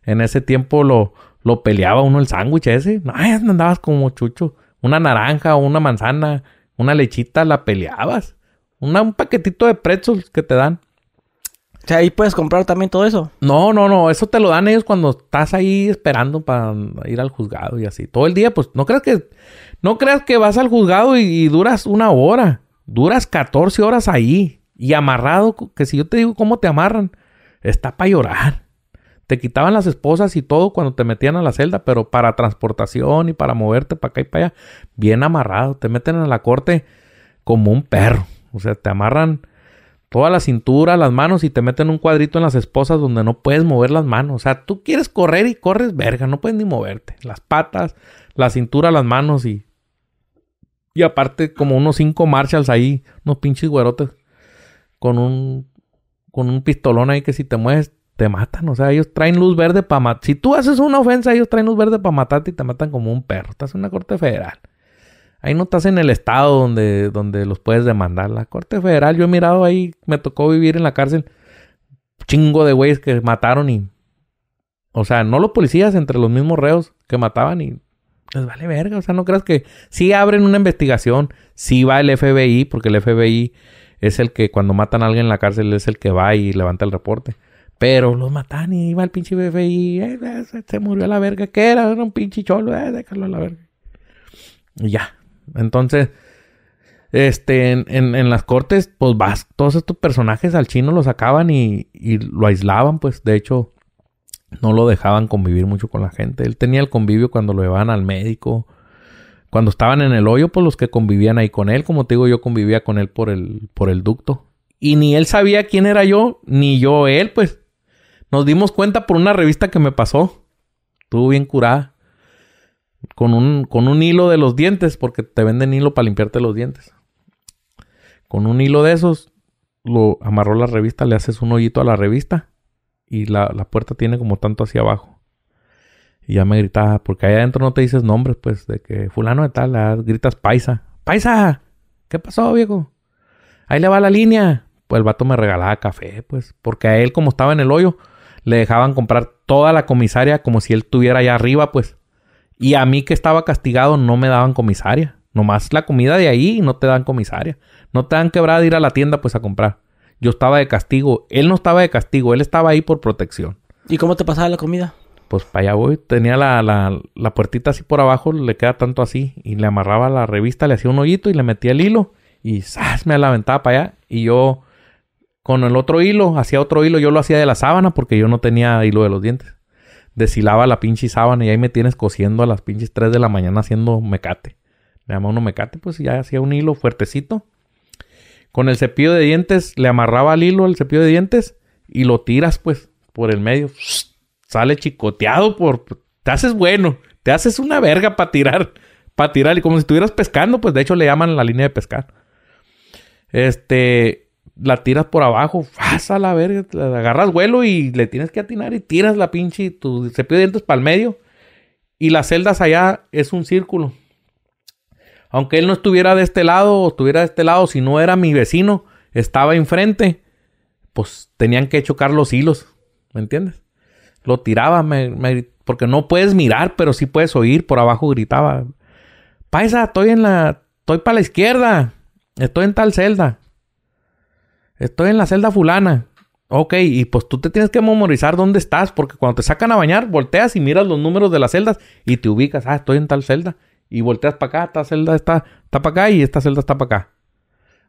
en ese tiempo lo, lo peleaba uno el sándwich ese. No, ya andabas como chucho. Una naranja o una manzana, una lechita, la peleabas. Una- un paquetito de pretzels que te dan. O sea, ahí puedes comprar también todo eso. No, no, no, eso te lo dan ellos cuando estás ahí esperando para ir al juzgado y así. Todo el día, pues no creas que no creas que vas al juzgado y, y duras una hora. Duras 14 horas ahí y amarrado, que si yo te digo cómo te amarran, está para llorar. Te quitaban las esposas y todo cuando te metían a la celda, pero para transportación y para moverte para acá y para allá, bien amarrado. Te meten en la corte como un perro. O sea, te amarran toda la cintura, las manos y te meten un cuadrito en las esposas donde no puedes mover las manos. O sea, tú quieres correr y corres verga, no puedes ni moverte. Las patas, la cintura, las manos y... Y aparte como unos cinco marshals ahí, unos pinches güerotes con un... con un pistolón ahí que si te mueves te matan. O sea, ellos traen luz verde para matar. Si tú haces una ofensa, ellos traen luz verde para matarte y te matan como un perro. Estás en una corte federal. Ahí no estás en el estado donde, donde los puedes demandar. La Corte Federal, yo he mirado ahí, me tocó vivir en la cárcel. Chingo de güeyes que mataron y. O sea, no los policías, entre los mismos reos que mataban y. Les vale verga. O sea, no creas que. Sí abren una investigación. Sí va el FBI, porque el FBI es el que cuando matan a alguien en la cárcel es el que va y levanta el reporte. Pero los matan y iba el pinche FBI. eh, eh, se, murió a la verga. ¿Qué era? Era un pinche cholo. Eh, déjalo a la verga. Y ya. Entonces, este, en, en, en las cortes, pues vas, todos estos personajes al chino lo sacaban y, y lo aislaban, pues de hecho, no lo dejaban convivir mucho con la gente. Él tenía el convivio cuando lo llevaban al médico. Cuando estaban en el hoyo, pues los que convivían ahí con él, como te digo, yo convivía con él por el, por el ducto. Y ni él sabía quién era yo, ni yo él, pues. Nos dimos cuenta por una revista que me pasó. Estuvo bien curada. Con un, con un hilo de los dientes, porque te venden hilo para limpiarte los dientes. Con un hilo de esos, lo amarró la revista, le haces un hoyito a la revista y la, la puerta tiene como tanto hacia abajo. Y ya me gritaba, porque ahí adentro no te dices nombres, pues, de que fulano de tal, ah, gritas paisa. ¡Paisa! ¿Qué pasó, viejo? Ahí le va la línea. Pues el vato me regalaba café, pues, porque a él, como estaba en el hoyo, le dejaban comprar toda la comisaria como si él estuviera allá arriba, pues. Y a mí que estaba castigado no me daban comisaria. Nomás la comida de ahí y no te dan comisaria. No te dan quebrada de ir a la tienda, pues, a comprar. Yo estaba de castigo. Él no estaba de castigo. Él estaba ahí por protección. ¿Y cómo te pasaba la comida? Pues para allá voy. Tenía la, la, la puertita así por abajo. Le queda tanto así. Y le amarraba la revista. Le hacía un hoyito y le metía el hilo. Y ¡zas! me la aventaba para allá. Y yo con el otro hilo, hacía otro hilo. Yo lo hacía de la sábana porque yo no tenía hilo de los dientes. Deshilaba la pinche sábana y ahí me tienes cosiendo a las pinches 3 de la mañana haciendo mecate. Le llama uno mecate, pues ya hacía un hilo fuertecito. Con el cepillo de dientes, le amarraba al hilo el cepillo de dientes y lo tiras, pues, por el medio. [sniffs] Sale chicoteado por. Te haces bueno. Te haces una verga para tirar. Para tirar. Y como si estuvieras pescando, pues de hecho le llaman la línea de pescar. Este. La tiras por abajo. Pasa la verga. Agarras vuelo y le tienes que atinar y tiras la pinche. Tu cepillo de dientes para el medio. Y las celdas allá es un círculo aunque él no estuviera de este lado o estuviera de este lado, si no era mi vecino, estaba enfrente, pues tenían que chocar los hilos, ¿me entiendes? Lo tiraba, porque no puedes mirar, pero sí puedes oír, por abajo gritaba, Paisa, estoy en la, estoy para la izquierda, estoy en tal celda, estoy en la celda fulana. Ok, y pues tú te tienes que memorizar dónde estás, porque cuando te sacan a bañar, volteas y miras los números de las celdas y te ubicas, ah, estoy en tal celda. Y volteas para acá, esta celda está, está para acá y esta celda está para acá.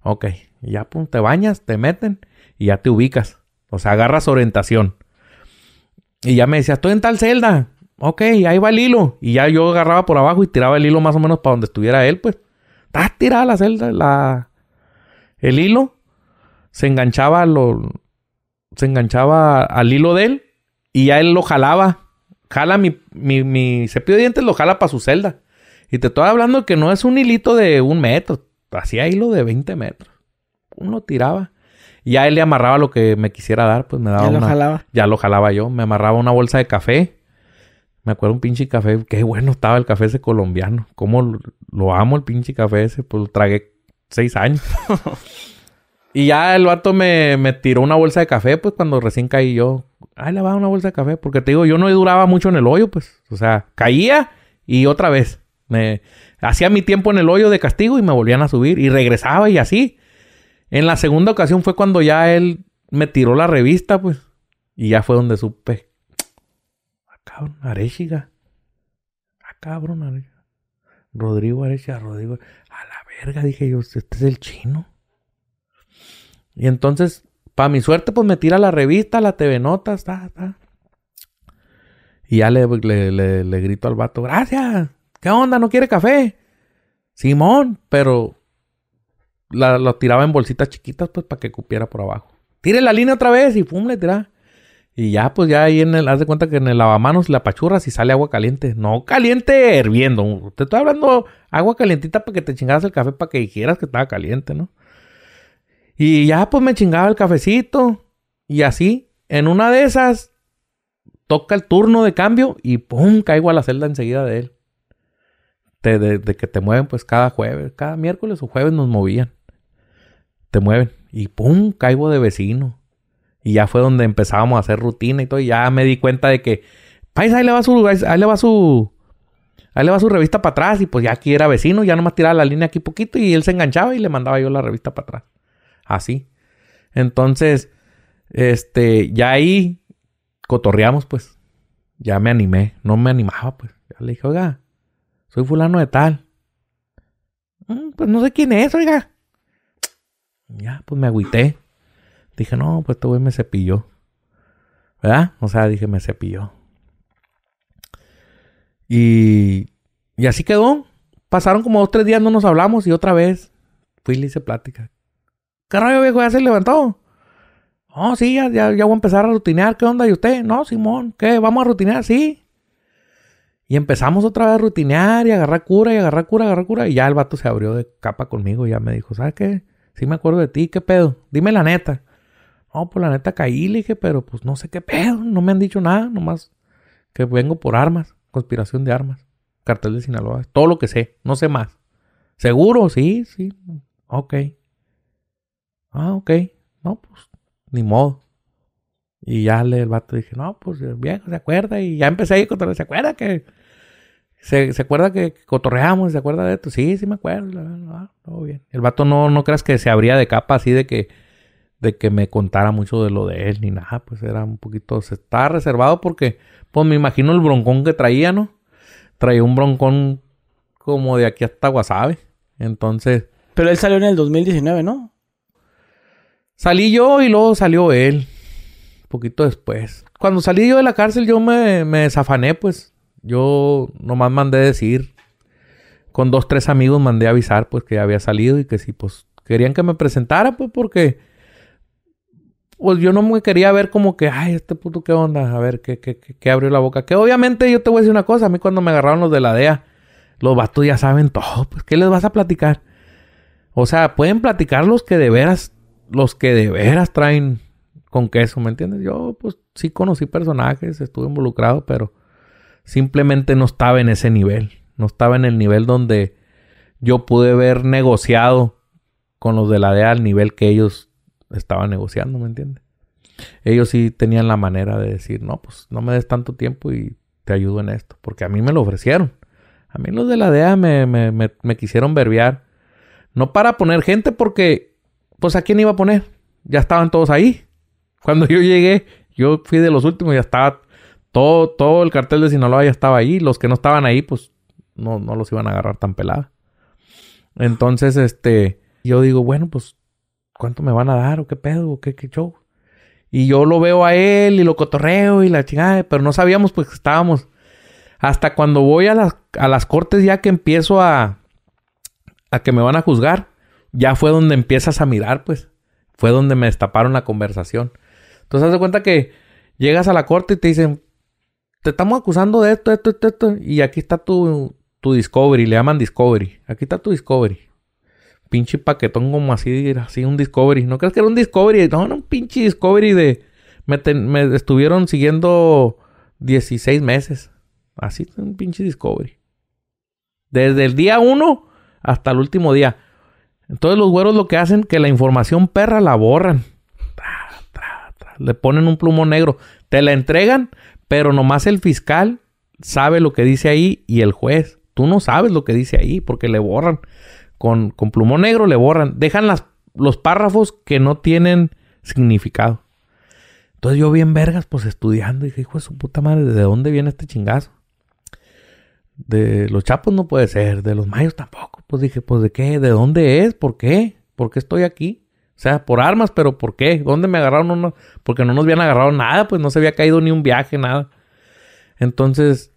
Ok, y ya pum, te bañas, te meten y ya te ubicas. O sea, agarras orientación. Y ya me decía, estoy en tal celda. Ok, ahí va el hilo. Y ya yo agarraba por abajo y tiraba el hilo más o menos para donde estuviera él, pues. Está tirada la celda, la... El hilo se enganchaba lo... Se enganchaba al hilo de él y ya él lo jalaba. Jala mi, mi, mi cepillo de dientes, lo jala para su celda. Y te estoy hablando que no es un hilito de un metro. Hacía hilo de 20 metros. Uno tiraba. Y a él le amarraba lo que me quisiera dar. Pues me daba Ya una... lo jalaba. Ya lo jalaba yo. Me amarraba una bolsa de café. Me acuerdo un pinche café. Qué bueno estaba el café ese colombiano. Cómo lo, lo amo el pinche café ese. Pues lo tragué seis años. [laughs] y ya el vato me, me tiró una bolsa de café. Pues cuando recién caí yo. Ay, le va una bolsa de café. Porque te digo, yo no duraba mucho en el hoyo. Pues. O sea, caía y otra vez. Me hacía mi tiempo en el hoyo de castigo y me volvían a subir y regresaba y así. En la segunda ocasión fue cuando ya él me tiró la revista, pues. Y ya fue donde supe. Ah, cabrón, Arechiga. Ah, cabrón, Arechiga. Rodrigo Arechiga, Rodrigo. A la verga, dije yo, este es el chino. Y entonces, para mi suerte, pues me tira la revista, la TV Notas, ta, ta. Y ya le, le, le, grito al vato, gracias. ¿Qué onda? ¿No quiere café? Simón, pero la, lo tiraba en bolsitas chiquitas, pues, para que cupiera por abajo. Tire la línea otra vez y pum, le tira. Y ya, pues, ya ahí en el, haz de cuenta que en el lavamanos la pachurras y sale agua caliente. No caliente hirviendo. Te estoy hablando agua calientita para que te chingaras el café para que dijeras que estaba caliente, ¿no? Y ya, pues, me chingaba el cafecito. Y así, en una de esas, toca el turno de cambio y pum, caigo a la celda enseguida de él de, de, que te mueven pues cada jueves, cada miércoles o jueves nos movían. Te mueven y pum, caigo de vecino. Y ya fue donde empezábamos a hacer rutina y todo. Y ya me di cuenta de que, país, ahí le va su, ahí le va su, ahí le va su revista para atrás. Y pues ya aquí era vecino, ya nomás tiraba la línea aquí poquito y él se enganchaba y le mandaba yo la revista para atrás. Así. Entonces, este, ya ahí cotorreamos pues. Ya me animé, no me animaba pues. Ya le dije, oiga, soy fulano de tal. pues no sé quién es, oiga. Ya, pues me agüité. Dije, no, pues este güey me cepilló. ¿Verdad? O sea, dije, me cepilló. Y, y así quedó. Pasaron como dos, tres días, no nos hablamos y otra vez fui y le hice plática. ¿Qué rollo, viejo? ¿Ya se levantó? Oh, sí, ya, ya, ya voy a empezar a rutinear. ¿Qué onda? ¿Y usted? No, Simón, ¿qué? ¿Vamos a rutinear? Sí. Y empezamos otra vez a rutinear y agarrar cura y agarrar cura, agarrar cura. Y ya el vato se abrió de capa conmigo y ya me dijo, ¿sabes qué? Sí me acuerdo de ti, ¿qué pedo? Dime la neta. No, pues la neta caí, le dije, pero pues no sé qué pedo. No me han dicho nada, nomás que vengo por armas, conspiración de armas, cartel de Sinaloa, todo lo que sé, no sé más. ¿Seguro? Sí, sí. Ok. Ah, ok. No, pues, ni modo. Y ya le, el vato dije, no, pues viejo, se acuerda. Y ya empecé ahí con ¿se acuerda que ¿Se, ¿Se, acuerda que cotorreamos? ¿Se acuerda de esto? Sí, sí me acuerdo. Todo bien. El vato no, no creas que se abría de capa así de que, de que me contara mucho de lo de él ni nada. Pues era un poquito... Se estaba reservado porque, pues me imagino el broncón que traía, ¿no? Traía un broncón como de aquí hasta Guasave. Entonces... Pero él salió en el 2019, ¿no? Salí yo y luego salió él. Poquito después. Cuando salí yo de la cárcel yo me, me desafané, pues yo nomás mandé decir, con dos, tres amigos mandé avisar pues que había salido y que si pues querían que me presentara pues porque pues yo no me quería ver como que, ay, este puto qué onda, a ver qué, qué, qué, abrió la boca. Que obviamente yo te voy a decir una cosa, a mí cuando me agarraron los de la DEA, los vatos ya saben todo, pues ¿qué les vas a platicar? O sea, pueden platicar los que de veras, los que de veras traen con queso, ¿me entiendes? Yo pues sí conocí personajes, estuve involucrado, pero simplemente no estaba en ese nivel. No estaba en el nivel donde yo pude haber negociado con los de la DEA al nivel que ellos estaban negociando, ¿me entiendes? Ellos sí tenían la manera de decir, no, pues no me des tanto tiempo y te ayudo en esto. Porque a mí me lo ofrecieron. A mí los de la DEA me, me, me, me quisieron verbiar. No para poner gente porque, pues a quién iba a poner. Ya estaban todos ahí. Cuando yo llegué, yo fui de los últimos, ya estaba todo, todo el cartel de Sinaloa ya estaba ahí. Los que no estaban ahí, pues no, no los iban a agarrar tan pelada. Entonces, este, yo digo, bueno, pues, ¿cuánto me van a dar? ¿O qué pedo? ¿O qué, qué show? Y yo lo veo a él y lo cotorreo y la chingada, pero no sabíamos pues que estábamos. Hasta cuando voy a las, a las cortes ya que empiezo a, a que me van a juzgar, ya fue donde empiezas a mirar, pues. Fue donde me destaparon la conversación. Entonces, haz de cuenta que llegas a la corte y te dicen, te estamos acusando de esto, esto, esto, esto. Y aquí está tu, tu Discovery, le llaman Discovery. Aquí está tu Discovery. Pinche paquetón como así, así un Discovery. ¿No crees que era un Discovery? No, era un pinche Discovery de... Me, me estuvieron siguiendo 16 meses. Así, un pinche Discovery. Desde el día 1 hasta el último día. Entonces los güeros lo que hacen que la información perra la borran. Le ponen un plumón negro. Te la entregan, pero nomás el fiscal sabe lo que dice ahí y el juez. Tú no sabes lo que dice ahí porque le borran. Con, con negro le borran. Dejan los párrafos que no tienen significado. Entonces yo bien vergas, pues estudiando. Y dije, hijo de su puta madre, ¿de dónde viene este chingazo? De los chapos no puede ser. De los mayos tampoco. Pues dije, pues de qué, de dónde es, por qué, por qué estoy aquí. O sea, por armas, pero ¿por qué? ¿Dónde me agarraron? Porque no nos habían agarrado nada, pues no se había caído ni un viaje, nada. Entonces,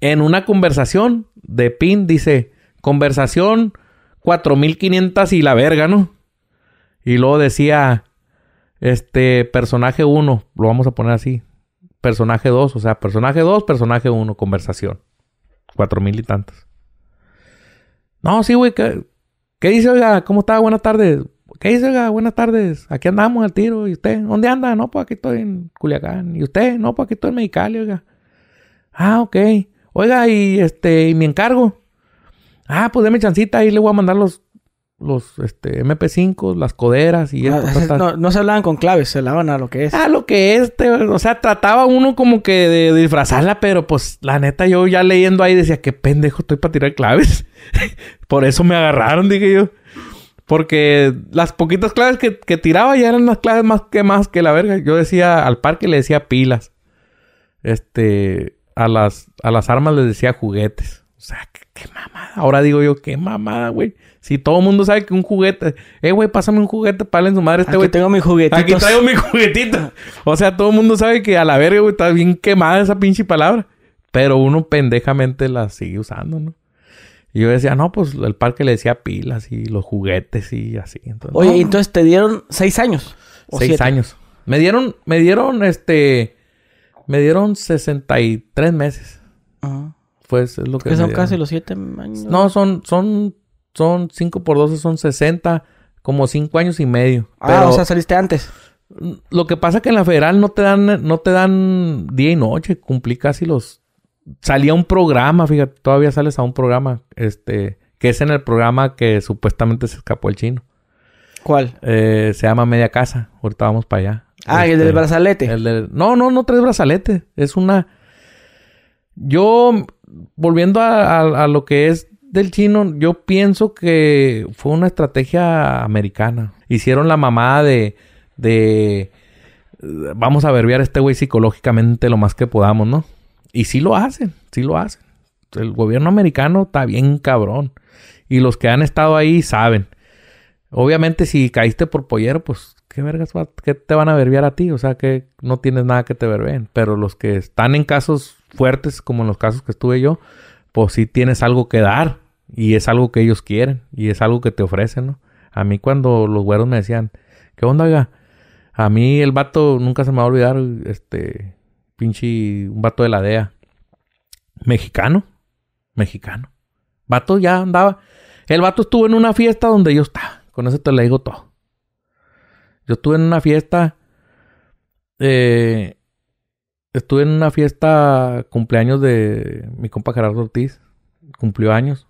en una conversación de PIN dice, conversación 4500 y la verga, ¿no? Y luego decía, este, personaje 1, lo vamos a poner así. Personaje 2, o sea, personaje 2, personaje 1, conversación. Cuatro mil y tantos. No, sí, güey, ¿qué, ¿qué dice, oiga? ¿Cómo está? Buenas tardes. ¿Qué dice, oiga? Buenas tardes. Aquí andamos al tiro. ¿Y usted? ¿Dónde anda? No, pues aquí estoy en Culiacán. ¿Y usted? No, pues aquí estoy en Mexicali, oiga. Ah, ok. Oiga, y este, y mi encargo. Ah, pues déme chancita, ahí le voy a mandar los, los este, MP5, las coderas y esto. No, no, se hablaban con claves, se hablaban a lo que es. Ah, lo que es, o sea, trataba uno como que de, disfrazarla, pero pues la neta yo ya leyendo ahí decía, qué pendejo estoy para tirar claves. [laughs] Por eso me agarraron, dije yo. Porque las poquitas claves que, que, tiraba ya eran las claves más que más que la verga. Yo decía, al parque le decía pilas. Este, a las, a las armas les decía juguetes. O sea, qué, qué mamada. Ahora digo yo, qué mamada, güey. Si todo el mundo sabe que un juguete... Eh, güey, pásame un juguete para en su madre este Aquí güey. tengo mi juguetito. Aquí traigo mi juguetito. [laughs] O sea, todo el mundo sabe que a la verga, güey, está bien quemada esa pinche palabra. Pero uno pendejamente la sigue usando, ¿no? Y yo decía, no, pues el parque le decía pilas y los juguetes y así. Entonces, Oye, no, entonces te dieron seis años. ¿O seis siete? años. Me dieron, me dieron, este, me dieron 63 meses. Ajá. Pues es lo que Que son dieron. casi los siete años. No, son, son, son 5 por 12, son 60, como 5 años y medio. Ah, Pero o sea, saliste antes. lo que pasa es que en la federal no te dan, no te dan día y noche, cumplí casi los... Salía un programa, fíjate, todavía sales a un programa, este, que es en el programa que supuestamente se escapó el chino. ¿Cuál? Eh, se llama Media Casa, ahorita vamos para allá. Ah, el Este, del brazalete. el del- No, no, no traes brazalete. Es una. Yo, volviendo a, a- a lo que es del chino, yo pienso que fue una estrategia americana. Hicieron la mamada de. de vamos a verbiar a este güey psicológicamente lo más que podamos, ¿no? Y sí lo hacen, sí lo hacen. El gobierno americano está bien cabrón. Y los que han estado ahí saben. Obviamente, si caíste por pollero, pues, ¿qué vergas qué te van a verbiar a ti? O sea, que no tienes nada que te verbeen. Pero los que están en casos fuertes, como en los casos que estuve yo, pues sí tienes algo que dar. Y es algo que ellos quieren. Y es algo que te ofrecen, ¿no? A mí cuando los güeros me decían, ¿qué onda? A mí el vato nunca se me va a olvidar, este, pinche, un vato de la DEA. Mexicano. Mexicano. Vato ya andaba. El vato estuvo en una fiesta donde yo estaba. Con eso te le digo todo. Yo estuve en una fiesta. eh, estuve en una fiesta cumpleaños de mi compa Gerardo Ortiz. Cumplió años.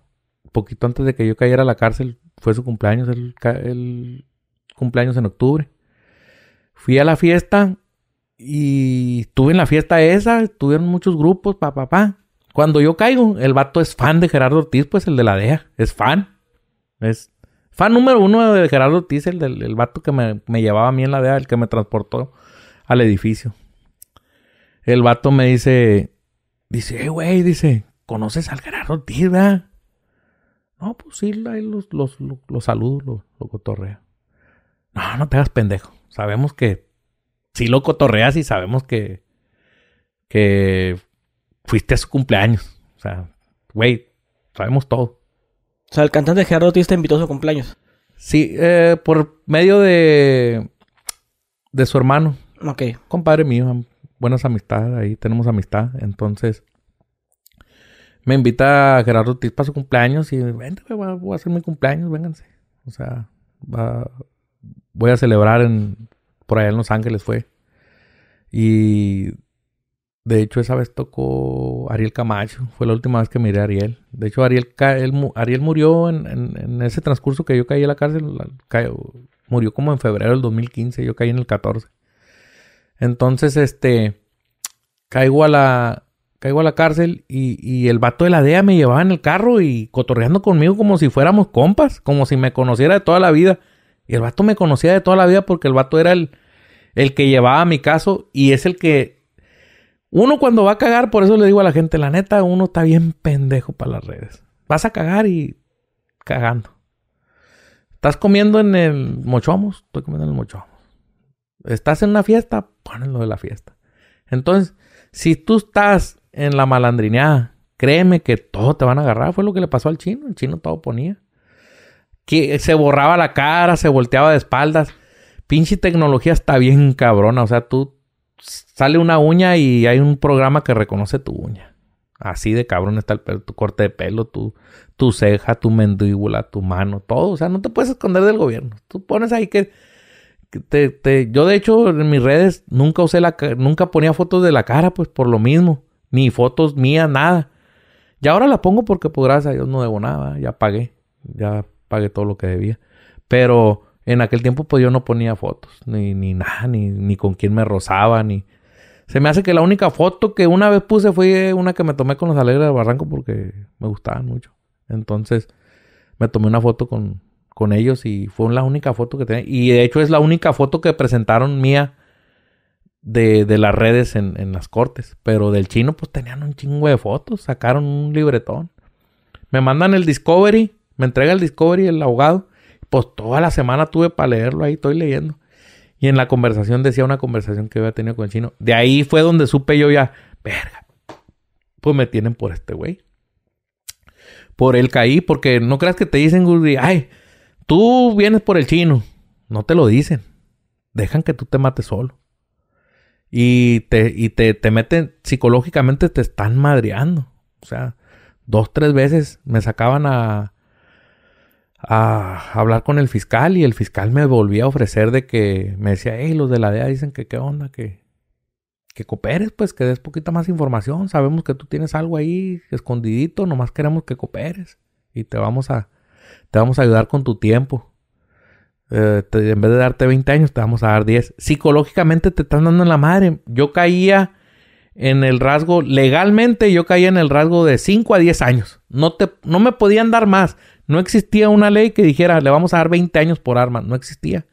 Poquito antes de que yo cayera a la cárcel. Fue su cumpleaños. El, cumpleaños en octubre. Fui a la fiesta. Y estuve en la fiesta esa. Estuvieron muchos grupos. Pa, pa, pa. Cuando yo caigo, el vato es fan de Gerardo Ortiz, pues el de la DEA. Es fan. Es fan número uno de Gerardo Ortiz, el del el vato que me, me llevaba a mí en la DEA, el que me transportó al edificio. El vato me dice, dice, hey, güey, dice, ¿conoces al Gerardo Ortiz, verdad? No, pues sí, ahí los, los, los, los saludo, los, lo cotorrea. No, no te hagas pendejo. Sabemos que sí lo cotorreas y sabemos que, que fuiste a su cumpleaños. O sea, güey, sabemos todo. O sea, el cantante Gerardo Ortiz te invitó a su cumpleaños. Sí, eh, por medio de, de su hermano, Ok. compadre mío, buenas amistades, ahí tenemos amistad. Entonces, me invita a Gerardo Ortiz para su cumpleaños y vente, voy a- hacer mi cumpleaños, vénganse. O sea, va- voy a celebrar en, por allá en Los Ángeles fue. Y de hecho, esa vez tocó Ariel Camacho. Fue la última vez que miré a Ariel. De hecho, Ariel, él Ariel murió en, en- ese transcurso que yo caí a la cárcel. murió como en febrero del 2015. Yo caí en el 14. Entonces, este... Caigo a la... Caigo a la cárcel y, y el vato de la DEA me llevaba en el carro y cotorreando conmigo como si fuéramos compas. Como si me conociera de toda la vida. Y el vato me conocía de toda la vida porque el vato era el, el que llevaba mi caso y es el que uno cuando va a cagar, por eso le digo a la gente, la neta, uno está bien pendejo para las redes. Vas a cagar y cagando. Estás comiendo en el mochomos, estoy comiendo en el mochomos. Estás en una fiesta, ponen lo de la fiesta. Entonces, si tú estás en la malandrineada, créeme que todo te van a agarrar. Fue lo que le pasó al chino. El chino todo ponía. Que se borraba la cara, se volteaba de espaldas. Pinche tecnología está bien cabrona. O sea, tú sale una uña y hay un programa que reconoce tu uña. Así de cabrón está el pelo, tu corte de pelo, tu, tu ceja, tu mandíbula, tu mano, todo. O sea, no te puedes esconder del gobierno. Tú pones ahí que, que te, te- Yo, de hecho, en mis redes nunca usé la ca- nunca ponía fotos de la cara, pues por lo mismo. Ni fotos mías, nada. Y ahora la pongo porque, pues, gracias a Dios no debo nada. Ya pagué. Ya pagué todo lo que debía. Pero en aquel tiempo, pues yo no ponía fotos, ni, ni nada, ni, ni con quién me rozaba, ni. Se me hace que la única foto que una vez puse fue una que me tomé con los alegres de Barranco porque me gustaban mucho. Entonces, me tomé una foto con, con ellos y fue la única foto que tenía. Y de hecho, es la única foto que presentaron mía de, de las redes en, en las cortes. Pero del chino, pues tenían un chingo de fotos, sacaron un libretón. Me mandan el Discovery, me entrega el Discovery el abogado. Pues toda la semana tuve para leerlo, ahí estoy leyendo. Y en la conversación decía una conversación que había tenido con el chino. De ahí fue donde supe yo ya, verga, pues me tienen por este güey. Por él caí, porque no creas que te dicen, ay, tú vienes por el chino. No te lo dicen. Dejan que tú te mates solo. Y te, y te, te meten, psicológicamente te están madreando. O sea, dos, tres veces me sacaban a, a hablar con el fiscal y el fiscal me volvía a ofrecer de que me decía, hey, los de la DEA dicen que qué onda, que, que cooperes, pues que des poquita más información. Sabemos que tú tienes algo ahí escondidito, nomás queremos que cooperes y te vamos a, te vamos a ayudar con tu tiempo. Eh, en vez de darte 20 años, te vamos a dar 10. Psicológicamente te están dando en la madre. Yo caía en el rasgo, legalmente yo caía en el rasgo de 5 a 10 años. No, te, no me podían dar más. No existía una ley que dijera, le vamos a dar 20 años por arma. No existía.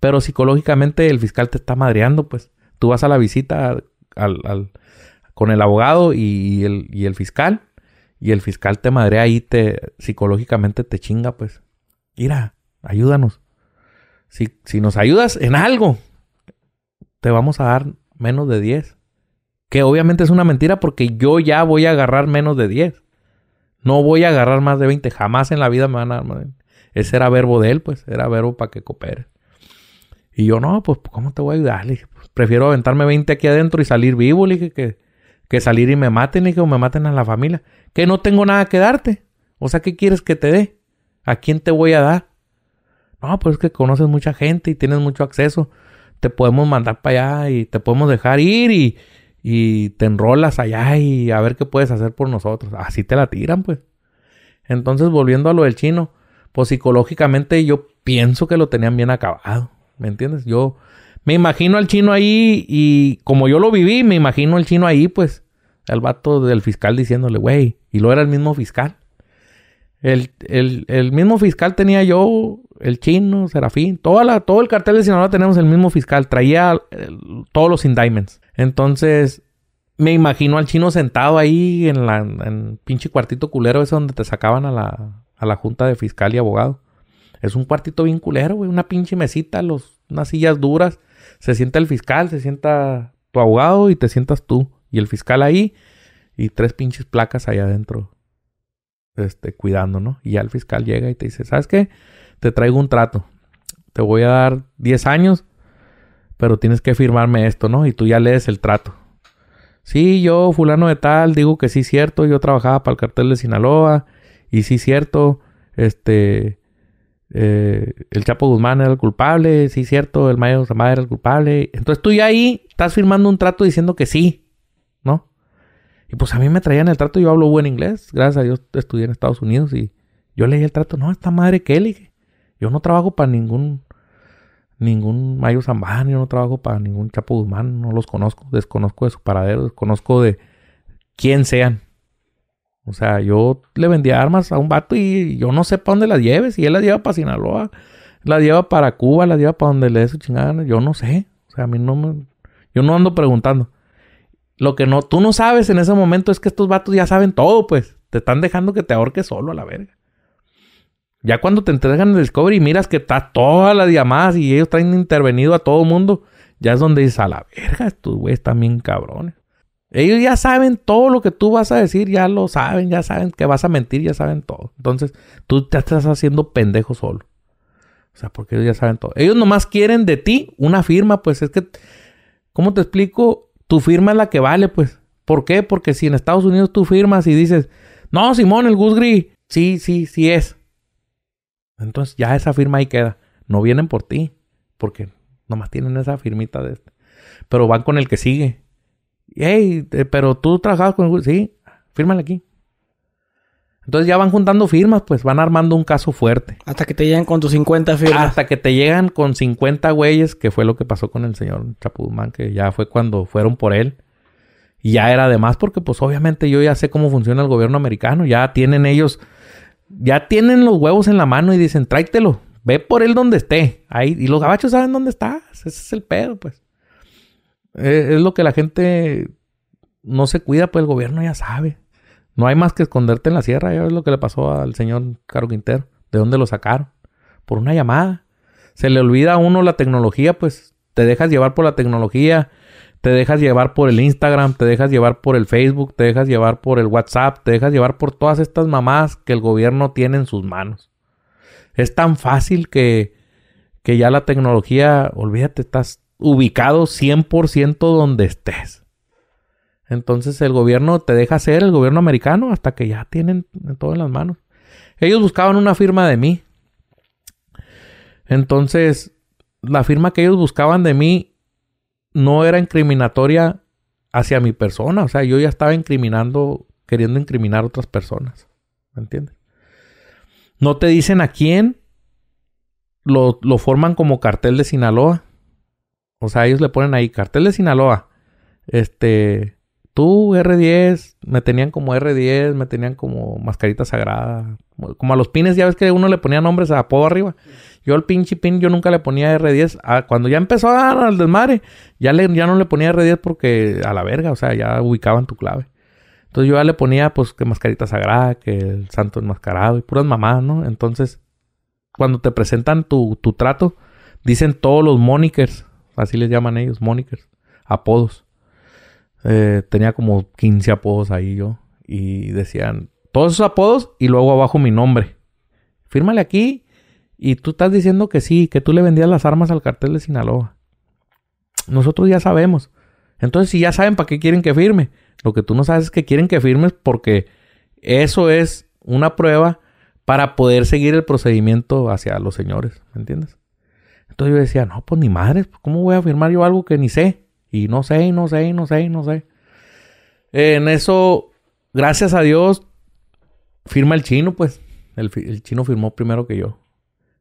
Pero psicológicamente el fiscal te está madreando, pues. Tú vas a la visita al, con el abogado y el, y el fiscal. Y el fiscal te madrea ahí, te, psicológicamente te chinga, pues. Mira, ayúdanos. Si, si nos ayudas en algo, te vamos a dar menos de 10. Que obviamente es una mentira porque yo ya voy a agarrar menos de 10. No voy a agarrar más de 20. Jamás en la vida me van a dar Ese era verbo de él, pues. Era verbo para que coopere. Y yo, no, pues, ¿cómo te voy a ayudar? Pues, prefiero aventarme 20 aquí adentro y salir vivo. Le dije, que, que salir y me maten. Le dije, o me maten a la familia. Que no tengo nada que darte. O sea, ¿qué quieres que te dé? ¿A quién te voy a dar? No, pues es que conoces mucha gente y tienes mucho acceso. Te podemos mandar para allá y te podemos dejar ir y, y te enrolas allá y a ver qué puedes hacer por nosotros. Así te la tiran, pues. Entonces, volviendo a lo del chino, pues psicológicamente yo pienso que lo tenían bien acabado. ¿Me entiendes? Yo me imagino al chino ahí y como yo lo viví, me imagino al chino ahí, pues, el vato del fiscal diciéndole, güey, y lo era el mismo fiscal. El, el, mismo fiscal tenía yo, el chino, Serafín, toda la, todo el cartel de Sinaloa tenemos el mismo fiscal, traía todos los indictments. Entonces, me imagino al chino sentado ahí en la pinche cuartito culero ese donde te sacaban a la, a la junta de fiscal y abogado. Es un cuartito bien culero, güey, una pinche mesita, los, unas sillas duras. Se sienta el fiscal, se sienta tu abogado y te sientas tú. Y el fiscal ahí y tres pinches placas allá adentro este, cuidando, ¿no? Y ya el fiscal llega y te dice, ¿sabes qué? Te traigo un trato. Te voy a dar 10 años, pero tienes que firmarme esto, ¿no? Y tú ya lees el trato. Sí, yo, fulano de tal, digo que sí, cierto, yo trabajaba para el cartel de Sinaloa, y sí, cierto, este, eh, el Chapo Guzmán era el culpable, sí, cierto, el Mayo Zamada era el culpable. Entonces tú ya ahí estás firmando un trato diciendo que sí, ¿no? Y pues a mí me traían el trato, yo hablo buen inglés, gracias a Dios estudié en Estados Unidos y yo leí el trato, no, esta madre que él, yo no trabajo para ningún, ningún Mayo Zambán, yo no trabajo para ningún Chapo Guzmán, no los conozco, desconozco de su paradero, desconozco de quién sean. O sea, yo le vendía armas a un vato y yo no sé para dónde las lleves. Y él las lleva para Sinaloa, las lleva para Cuba, las lleva para donde le dé su chingada. Yo no sé. O sea, a mí no me... Yo no ando preguntando. Lo que no, tú no sabes en ese momento es que estos vatos ya saben todo, pues. Te están dejando que te ahorques solo a la verga. Ya cuando te entregan el Discovery y miras que está todas las llamadas y ellos traen intervenido a todo mundo, ya es donde dices, a la verga, estos güeyes están bien cabrones. Ellos ya saben todo lo que tú vas a decir, ya lo saben, ya saben que vas a mentir, ya saben todo. Entonces, tú te estás haciendo pendejo solo. O sea, porque ellos ya saben todo. Ellos nomás quieren de ti una firma, pues es que, ¿cómo te explico? tu firma es la que vale, pues. ¿Por qué? Porque si en Estados Unidos tú firmas y dices, no, Simón, el Gus sí, sí, sí es. Entonces ya esa firma ahí queda. No vienen por ti, porque nomás tienen esa firmita de este. Pero van con el que sigue. Hey, pero tú trabajabas con el sí, fírmale aquí. Entonces ya van juntando firmas, pues van armando un caso fuerte. Hasta que te llegan con tus 50 firmas. Hasta que te llegan con 50 güeyes, que fue lo que pasó con el señor Chapuzmán, que ya fue cuando fueron por él. Y ya era de más porque pues obviamente yo ya sé cómo funciona el gobierno americano. Ya tienen ellos, ya tienen los huevos en la mano y dicen, tráetelo, ve por él donde esté. Ahí, y los gabachos saben dónde estás. Ese es el pedo, pues. Eh, es lo que la gente no se cuida, pues el gobierno ya sabe. No hay más que esconderte en la sierra. Ya ves lo que le pasó al señor Caro Quintero. ¿De dónde lo sacaron? Por una llamada. Se le olvida a uno la tecnología, pues te dejas llevar por la tecnología, te dejas llevar por el Instagram, te dejas llevar por el Facebook, te dejas llevar por el WhatsApp, te dejas llevar por todas estas mamás que el gobierno tiene en sus manos. Es tan fácil que, que ya la tecnología, olvídate, estás ubicado 100% donde estés. Entonces el gobierno te deja ser el gobierno americano hasta que ya tienen todo en las manos. Ellos buscaban una firma de mí. Entonces, la firma que ellos buscaban de mí no era incriminatoria hacia mi persona. O sea, yo ya estaba incriminando, queriendo incriminar a otras personas. ¿Me entiendes? No te dicen a quién. Lo, lo forman como cartel de Sinaloa. O sea, ellos le ponen ahí cartel de Sinaloa. Este, tú R10, me tenían como R10, me tenían como mascarita sagrada, como a los pines, ya ves que uno le ponía nombres a apodo arriba. Yo el pinche pin yo nunca le ponía R10. Ah, cuando ya empezó a dar al desmadre, ya, le, ya no le ponía R10 porque a la verga, o sea, ya ubicaban tu clave. Entonces yo ya le ponía pues que mascarita sagrada, que el santo enmascarado y puras mamás, ¿no? Entonces, cuando te presentan tu, tu trato, dicen todos los monikers, así les llaman ellos, monikers, apodos. Eh, tenía como 15 apodos ahí yo. Y decían todos esos apodos y luego abajo mi nombre. Fírmale aquí y tú estás diciendo que sí, que tú le vendías las armas al cartel de Sinaloa. Nosotros ya sabemos. Entonces, si ya saben para qué quieren que firme, lo que tú no sabes es que quieren que firmes porque eso es una prueba para poder seguir el procedimiento hacia los señores, ¿me entiendes? Entonces yo decía, no, pues ni madre, ¿cómo voy a firmar yo algo que ni sé? Y no sé, y no sé, y no sé, no sé. En eso, gracias a Dios, firma el chino, pues. El, chino firmó primero que yo.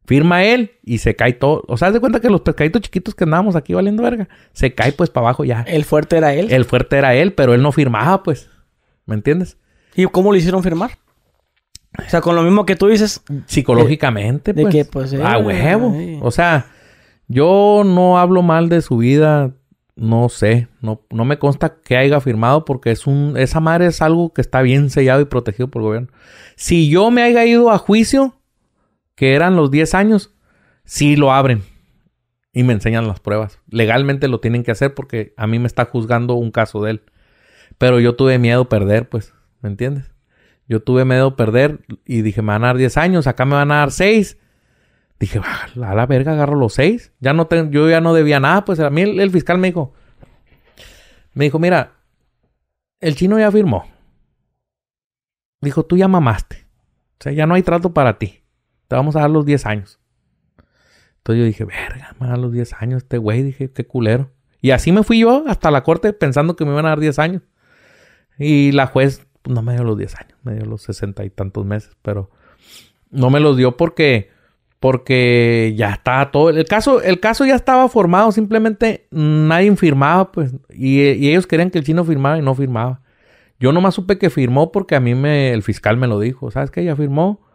Firma él y se cae todo. O sea, haz de cuenta que los pescaditos chiquitos que andábamos aquí valiendo verga, se cae pues para abajo ya. El fuerte era él. El fuerte era él, pero él no firmaba, pues. ¿Me entiendes? ¿Y cómo lo hicieron firmar? O sea, con lo mismo que tú dices. Psicológicamente, pues. De que, pues. a huevo. O sea, yo no hablo mal de su vida no sé, no, no me consta que haya firmado porque es un, esa madre es algo que está bien sellado y protegido por el gobierno. Si yo me haya ido a juicio, que eran los 10 años, sí lo abren y me enseñan las pruebas. Legalmente lo tienen que hacer porque a mí me está juzgando un caso de él. Pero yo tuve miedo perder, pues, ¿me entiendes? Yo tuve miedo perder y dije, me van a dar 10 años, acá me van a dar 6. Dije, a la verga, agarro los seis. Ya no yo ya no debía nada. Pues a mí el, fiscal me dijo, me dijo, mira, el chino ya firmó. Dijo, tú ya mamaste. O sea, ya no hay trato para ti. Te vamos a dar los 10 años. Entonces yo dije, verga, me dan los 10 años este güey. Dije, qué culero. Y así me fui yo hasta la corte pensando que me iban a dar 10 años. Y la juez no me dio los 10 años, me dio los sesenta y tantos meses, pero no me los dio porque porque ya estaba todo el caso el caso ya estaba formado simplemente nadie firmaba pues y, ellos querían que el chino firmara y no firmaba yo nomás supe que firmó porque a mí me el fiscal me lo dijo sabes qué? ya firmó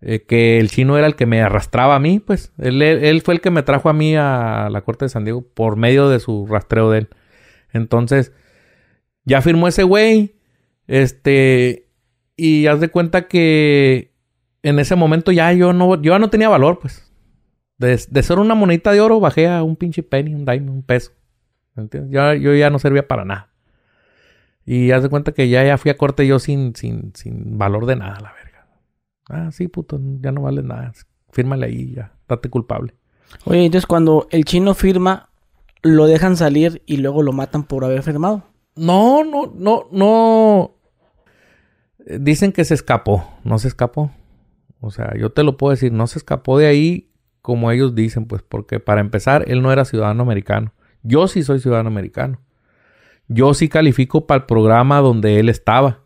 eh, que el chino era el que me arrastraba a mí pues él, él, fue el que me trajo a mí a la corte de San Diego por medio de su rastreo de él entonces ya firmó ese güey este y haz de cuenta que en ese momento ya yo no, yo ya no tenía valor, pues. De, ser una monedita de oro bajé a un pinche penny, un dime, un peso. ¿Entiendes? Ya, yo ya no servía para nada. Y haz de cuenta que ya, ya fui a corte yo sin, sin, sin valor de nada, la verga. Ah, sí, puto, ya no vale nada. Fírmale ahí, ya, date culpable. Oye, entonces cuando el chino firma, lo dejan salir y luego lo matan por haber firmado. No, no, no, no. Dicen que se escapó. No se escapó. O sea, yo te lo puedo decir, no se escapó de ahí como ellos dicen, pues porque para empezar, él no era ciudadano americano. Yo sí soy ciudadano americano. Yo sí califico para el programa donde él estaba.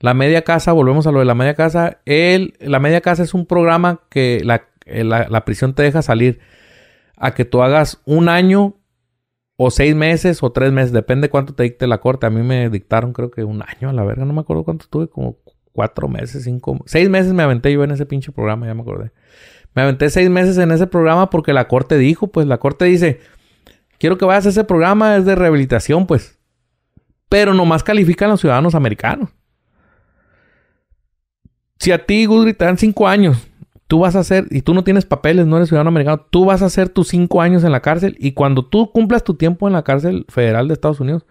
La media casa, volvemos a lo de la media casa. Él, la media casa es un programa que la, la prisión te deja salir a que tú hagas un año o seis meses o tres meses, depende cuánto te dicte la corte. A mí me dictaron creo que un año a la verga, no me acuerdo cuánto tuve, como cuatro meses, cinco, seis meses me aventé yo en ese pinche programa, ya me acordé. Me aventé seis meses en ese programa porque la corte dijo, pues la corte dice, quiero que vayas a ese programa, es de rehabilitación, pues. Pero nomás califican a los ciudadanos americanos. Si a ti, Gudri, te dan cinco años, tú vas a hacer, y tú no tienes papeles, no eres ciudadano americano, tú vas a hacer tus cinco años en la cárcel y cuando tú cumplas tu tiempo en la cárcel federal de Estados Unidos,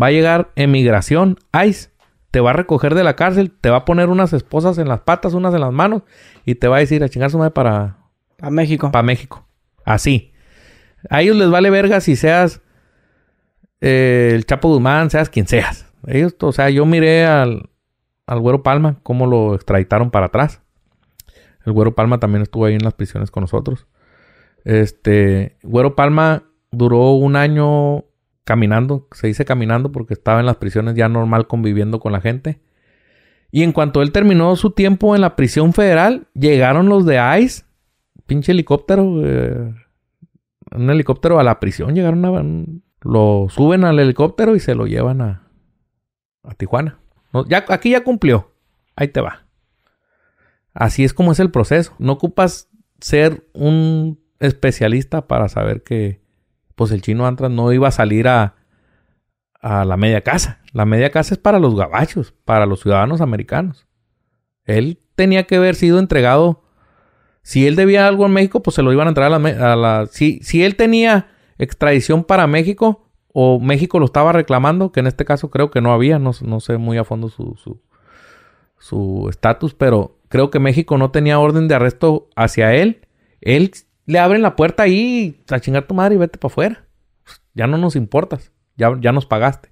va a llegar emigración, ICE, te va a recoger de la cárcel, te va a poner unas esposas en las patas, unas en las manos y te va a decir a chingar su madre para... A México. Para México. Así. A ellos les vale verga si seas eh, el Chapo Guzmán, seas quien seas. Ellos, o sea, yo miré al, al Güero Palma cómo lo extraditaron para atrás. El Güero Palma también estuvo ahí en las prisiones con nosotros. Este, Güero Palma duró un año caminando, se dice caminando porque estaba en las prisiones ya normal conviviendo con la gente. Y en cuanto él terminó su tiempo en la prisión federal, llegaron los de ICE, pinche helicóptero, eh, un helicóptero a la prisión, llegaron a, lo suben al helicóptero y se lo llevan a, a Tijuana. ya, aquí ya cumplió, ahí te va. Así es como es el proceso. No ocupas ser un especialista para saber que pues el chino Antras no iba a salir a, a la media casa. La media casa es para los gabachos, para los ciudadanos americanos. Él tenía que haber sido entregado. Si él debía algo en México, pues se lo iban a entregar a la... si, si él tenía extradición para México o México lo estaba reclamando, que en este caso creo que no había, no, no sé muy a fondo su estatus, pero creo que México no tenía orden de arresto hacia él. Él le abren la puerta ahí, a chingar tu madre y vete para afuera. Ya no nos importas, ya, ya nos pagaste.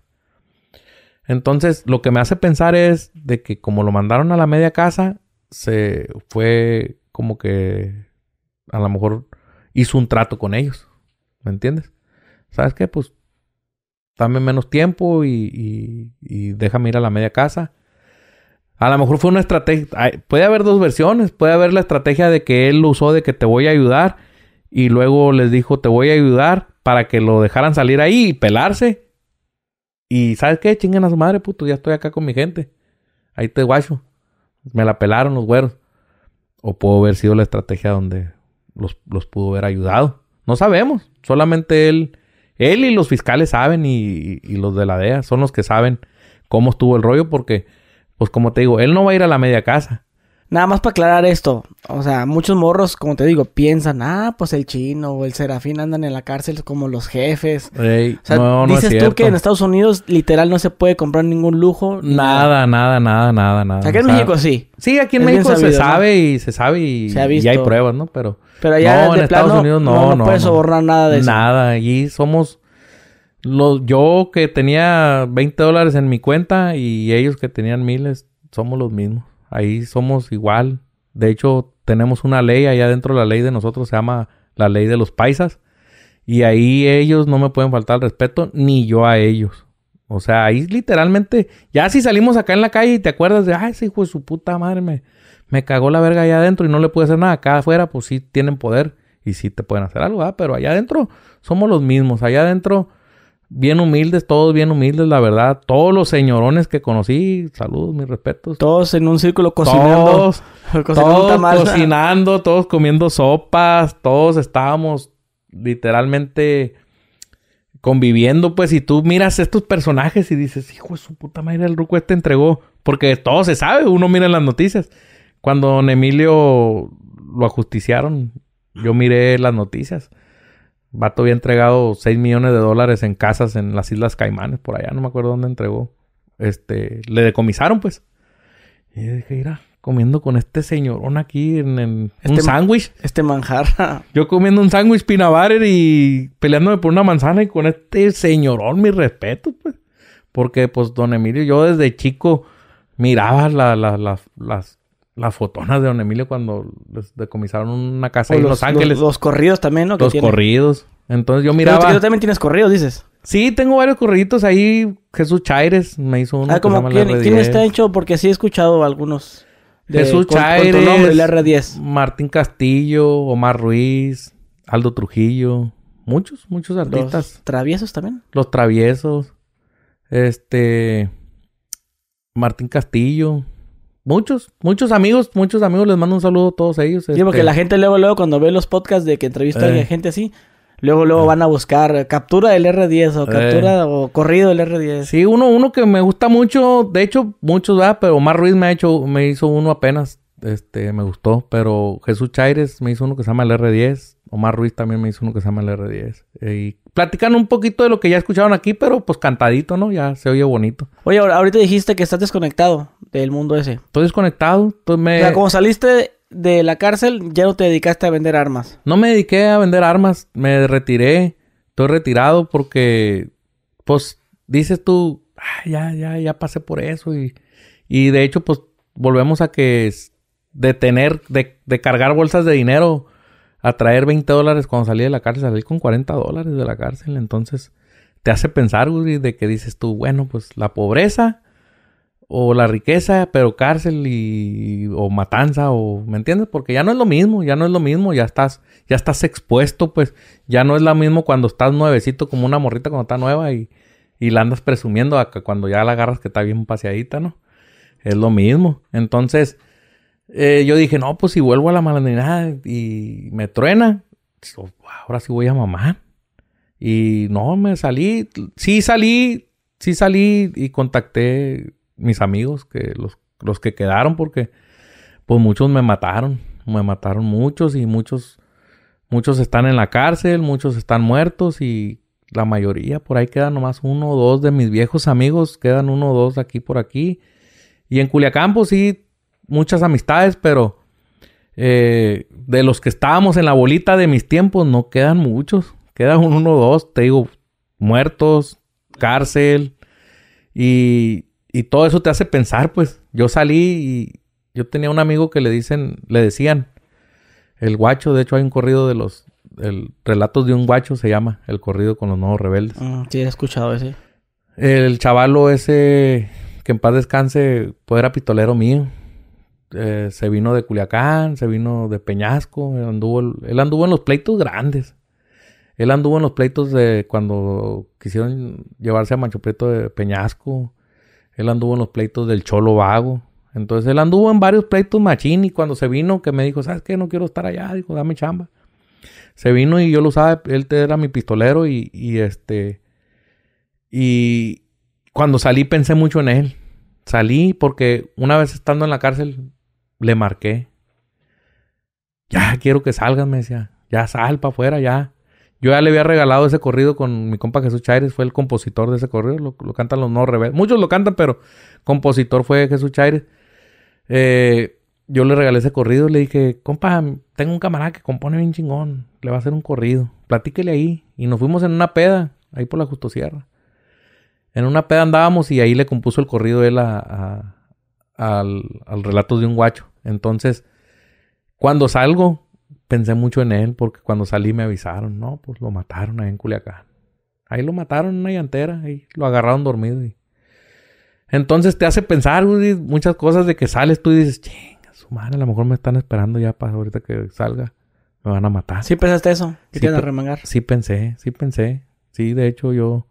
Entonces, lo que me hace pensar es de que como lo mandaron a la media casa, se fue como que a lo mejor hizo un trato con ellos. ¿Me entiendes? ¿Sabes qué? Pues dame menos tiempo y déjame ir a la media casa. A lo mejor fue una estrategia. Puede haber dos versiones. Puede haber la estrategia de que él usó de que te voy a ayudar. Y luego les dijo te voy a ayudar para que lo dejaran salir ahí y pelarse. Y ¿sabes qué? Chinguen a su madre, puto. Ya estoy acá con mi gente. Ahí te guacho. Me la pelaron los güeros. O pudo haber sido la estrategia donde los, los pudo haber ayudado. No sabemos. Solamente él, él y los fiscales saben y, y los de la DEA son los que saben cómo estuvo el rollo porque pues como te digo, él no va a ir a la media casa. Nada más para aclarar esto, o sea, muchos morros, como te digo, piensan, ah, pues el chino o el serafín andan en la cárcel como los jefes. o sea, no, no dices tú que en Estados Unidos literal no se puede comprar ningún lujo. Nada, nada, nada, nada, nada. Aquí en México sí. Sí, aquí en México se sabe y se sabe y, se ha visto. y hay pruebas, ¿no? Pero, Pero allá en Estados Unidos no, no, no puedes sobornar nada de eso. Nada, allí somos yo que tenía 20 dólares en mi cuenta y ellos que tenían miles, somos los mismos. Ahí somos igual. De hecho, tenemos una ley allá dentro, la ley de nosotros se llama la ley de los paisas. Y ahí ellos no me pueden faltar el respeto, ni yo a ellos. O sea, ahí literalmente, ya si salimos acá en la calle y te acuerdas de, ay, ese hijo de su puta madre me, me cagó la verga allá adentro y no le puede hacer nada. Acá afuera, pues sí tienen poder y sí te pueden hacer algo. Pero allá adentro somos los mismos. Allá adentro bien humildes, todos bien humildes, la verdad. Todos los señorones que conocí, saludos, mis respetos. Todos en un círculo cocinando. Todos, [laughs] cocinando, [laughs] todos comiendo sopas, todos estábamos literalmente conviviendo, pues, y tú miras estos personajes y dices, hijo de su puta madre, el ruco este entregó. Porque todo se sabe, uno mira en las noticias. Cuando don Emilio lo ajusticiaron, yo miré las noticias. Vato había entregado 6 millones de dólares en casas en las Islas Caimanes, por allá, no me acuerdo dónde entregó. Este, le decomisaron, pues. Y dije, mira, comiendo con este señorón aquí en, un este sándwich. Este manjar. [laughs] Yo comiendo un sándwich peanut y peleándome por una manzana y con este señorón, mi respeto, pues. Porque, pues, don Emilio, yo desde chico miraba la, las las fotonas de Don Emilio cuando les decomisaron una casa en Los, Ángeles. Los, corridos también, ¿no? Los corridos. Entonces yo miraba... Tú también tienes corridos, dices. Sí, tengo varios corriditos ahí. Jesús Chaires me hizo uno. Ah, como quién, ¿quién está hecho? Porque sí he escuchado algunos. Jesús Chaires. el R10. Martín Castillo, Omar Ruiz, Aldo Trujillo. Muchos, muchos artistas. ¿Los traviesos también? Los traviesos. Este... Martín Castillo. Muchos, muchos amigos, muchos amigos, les mando un saludo a todos ellos. Sí, porque este la gente luego, luego, cuando ve los podcasts de que entrevistan a eh. gente así, luego, luego eh. van a buscar captura del R10 o captura eh. o corrido del R10. Sí, uno, uno que me gusta mucho, de hecho, muchos, ¿verdad? Pero Omar Ruiz me ha hecho, me hizo uno apenas. Este, me gustó. Pero Jesús Chaires me hizo uno que se llama el R10. Omar Ruiz también me hizo uno que se llama el R10. Eh, y platican un poquito de lo que ya escucharon aquí, pero pues cantadito, ¿no? Ya se oye bonito. Oye, ahorita dijiste que estás desconectado del mundo ese. Estoy desconectado. Estoy me... O sea, como saliste de la cárcel, ya no te dedicaste a vender armas. No me dediqué a vender armas, me retiré, estoy retirado porque, pues, dices tú, "Ah, ya, ya, ya pasé por eso y, y de hecho, pues, volvemos a que de tener, de, de cargar bolsas de dinero a traer 20 dólares cuando salí de la cárcel, salí con 40 dólares de la cárcel, entonces te hace pensar, güey, de que dices tú, bueno, pues, la pobreza o la riqueza, pero cárcel y o matanza o ¿me entiendes? Porque ya no es lo mismo, ya no es lo mismo, ya estás ya estás expuesto, pues ya no es lo mismo cuando estás nuevecito como una morrita cuando está nueva y, y la andas presumiendo cuando ya la agarras que está bien paseadita, ¿no? Es lo mismo. Entonces, eh, yo dije, no, pues si vuelvo a la malandrinada y me truena, ahora sí voy a mamar. Y no, me salí, sí salí, sí salí y contacté mis amigos, que los, los que quedaron, porque pues muchos me mataron, me mataron muchos y muchos, muchos están en la cárcel, muchos están muertos y la mayoría, por ahí quedan nomás uno o dos de mis viejos amigos, quedan uno o dos aquí por aquí. Y en Culiacán, pues sí, muchas amistades, pero eh, de los que estábamos en la bolita de mis tiempos, no quedan muchos. Quedan un uno o dos, te digo, muertos, cárcel. Y, y todo eso te hace pensar, pues. Yo salí y yo tenía un amigo que le dicen, le decían, el guacho, de hecho hay un corrido de los, el Relatos de un guacho se llama, el corrido con los nuevos rebeldes. Mm, sí, he escuchado ese. El chavalo ese, que en paz descanse, pues era pistolero mío. Eh, se vino de Culiacán, se vino de Peñasco, él anduvo, él anduvo en los pleitos grandes. Él anduvo en los pleitos de cuando quisieron llevarse a Mancho Prieto de Peñasco. Él anduvo en los pleitos del Cholo Vago. Entonces él anduvo en varios pleitos machín y cuando se vino que me dijo, ¿sabes qué? No quiero estar allá. Dijo, dame chamba. Se vino y yo lo usaba, él era mi pistolero y, y este... Y cuando salí pensé mucho en él. Salí porque una vez estando en la cárcel le marqué. Ya quiero que salgas, me decía. Ya sal para afuera, ya. Yo ya le había regalado ese corrido con mi compa Jesús Chaires, fue el compositor de ese corrido, lo, lo cantan los no rebeldes. Muchos lo cantan, pero compositor fue Jesús Chaires. Eh, yo le regalé ese corrido, le dije, compa, tengo un camarada que compone bien chingón, le va a hacer un corrido, platíquele ahí. Y nos fuimos en una peda, ahí por la Justosierra. En una peda andábamos y ahí le compuso el corrido él al, al relato de un guacho. Entonces, cuando salgo, pensé mucho en él porque cuando salí me avisaron, no, pues lo mataron ahí en Culiacán. Ahí lo mataron en una llantera, ahí lo agarraron dormido. y- Entonces te hace pensar güey, muchas cosas de que sales tú y dices, chinga, su madre, a lo mejor me están esperando ya para ahorita que salga, me van a matar. Sí pensaste eso. Que Sí, te iban a remangar. Sí pensé, sí pensé. Sí, de hecho yo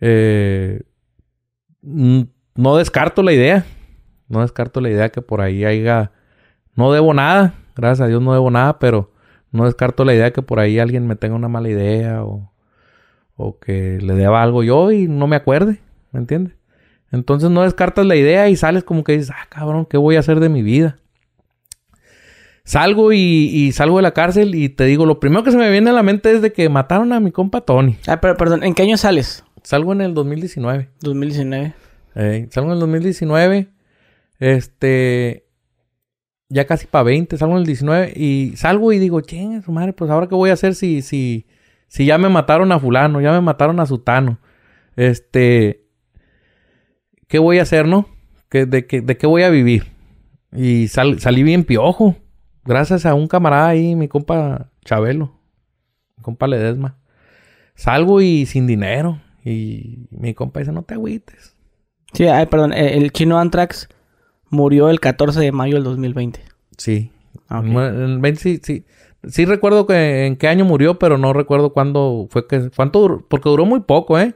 eh, mm, no descarto la idea. No descarto la idea que por ahí haya... No debo nada, gracias a Dios no debo nada, pero no descarto la idea que por ahí alguien me tenga una mala idea o, o que le deba algo yo y no me acuerde, ¿me entiendes? Entonces no descartas la idea y sales como que dices, ah, cabrón, ¿qué voy a hacer de mi vida? Salgo y, y salgo de la cárcel y te digo, lo primero que se me viene a la mente es de que mataron a mi compa Tony. Ah, pero perdón, ¿en qué año sales? Salgo en el 2019. 2019. Eh, salgo en el 2019. Este. Ya casi para 20. Salgo en el 19. Y salgo y digo, chinga su madre, pues ahora qué voy a hacer si, si, si ya me mataron a Fulano, ya me mataron a Sutano. Este. ¿Qué voy a hacer, no? ¿Qué- de, qué, ¿De qué voy a vivir? Y sal- salí bien piojo. Gracias a un camarada ahí, mi compa Chabelo. Mi compa Ledesma. Salgo y sin dinero. Y mi compa dice, no te agüites. Sí, ay, perdón. eh, El chino Antrax murió el 14 de mayo del 2020. Sí. Ah, ok. En el 20 sí, sí. Sí recuerdo que en qué año murió, pero no recuerdo cuándo fue que... ¿Cuánto duró? Porque duró muy poco, ¿eh?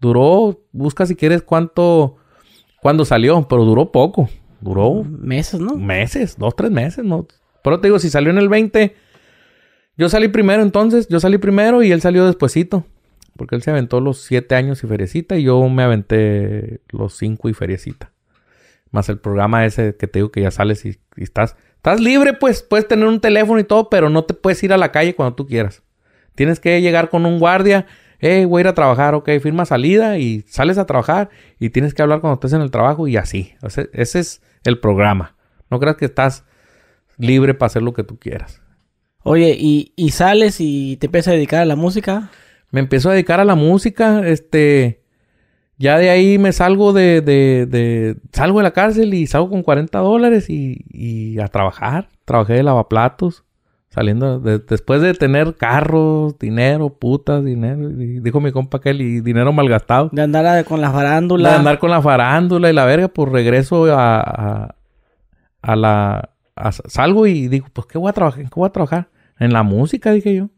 Duró... Busca si quieres cuánto... Cuándo salió, pero duró poco. Duró Meses, ¿no? meses, dos, tres meses, ¿no? Pero te digo, si salió en el 20... Yo salí primero entonces. Yo salí primero y él salió despuesito. Porque él se aventó los siete años y feriecita y yo me aventé los cinco y feriecita. Más el programa ese que te digo que ya sales y, y estás... Estás libre, pues. Puedes tener un teléfono y todo, pero no te puedes ir a la calle cuando tú quieras. Tienes que llegar con un guardia. Eh, voy a ir a trabajar, ok. Firma salida y sales a trabajar. Y tienes que hablar cuando estés en el trabajo y así. O sea, ese es el programa. No creas que estás libre para hacer lo que tú quieras. Oye, ¿y, y sales y te empiezas a dedicar a la música? Me empiezo a dedicar a la música, este... Ya de ahí me salgo de, de, de... Salgo de la cárcel y salgo con 40 dólares y, y a trabajar. Trabajé de lavaplatos. Saliendo... de- después de tener carros, dinero, putas, dinero. Y dijo mi compa aquel, y dinero malgastado. De andar a- con la De farándula. andar con la farándula y la verga, pues regreso a, a, a la... salgo y digo, pues, ¿qué voy a trabajar? ¿En qué voy a trabajar? En la música, dije yo.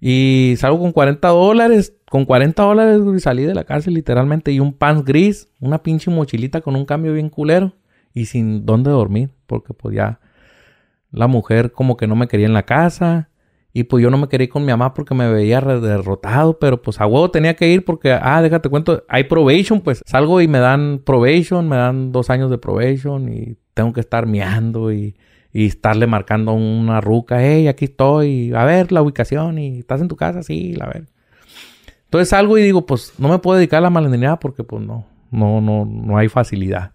Y salgo con 40 dólares. Con 40 dólares salí de la cárcel literalmente. Y un pants gris. Una pinche mochilita con un cambio bien culero. Y sin dónde dormir. Porque pues ya... La mujer como que no me quería en la casa. Y pues yo no me quería ir con mi mamá porque me veía derrotado. Pero pues a huevo tenía que ir porque... Ah, déjate cuento. Hay probation pues. Salgo y me dan probation. Me dan dos años de probation. Y tengo que estar miando y... Y estarle marcando una ruca, hey, aquí estoy, a ver la ubicación y estás en tu casa, sí, la ver. Entonces salgo y digo, pues no me puedo dedicar a la malandrinidad porque pues no, no, no, no hay facilidad.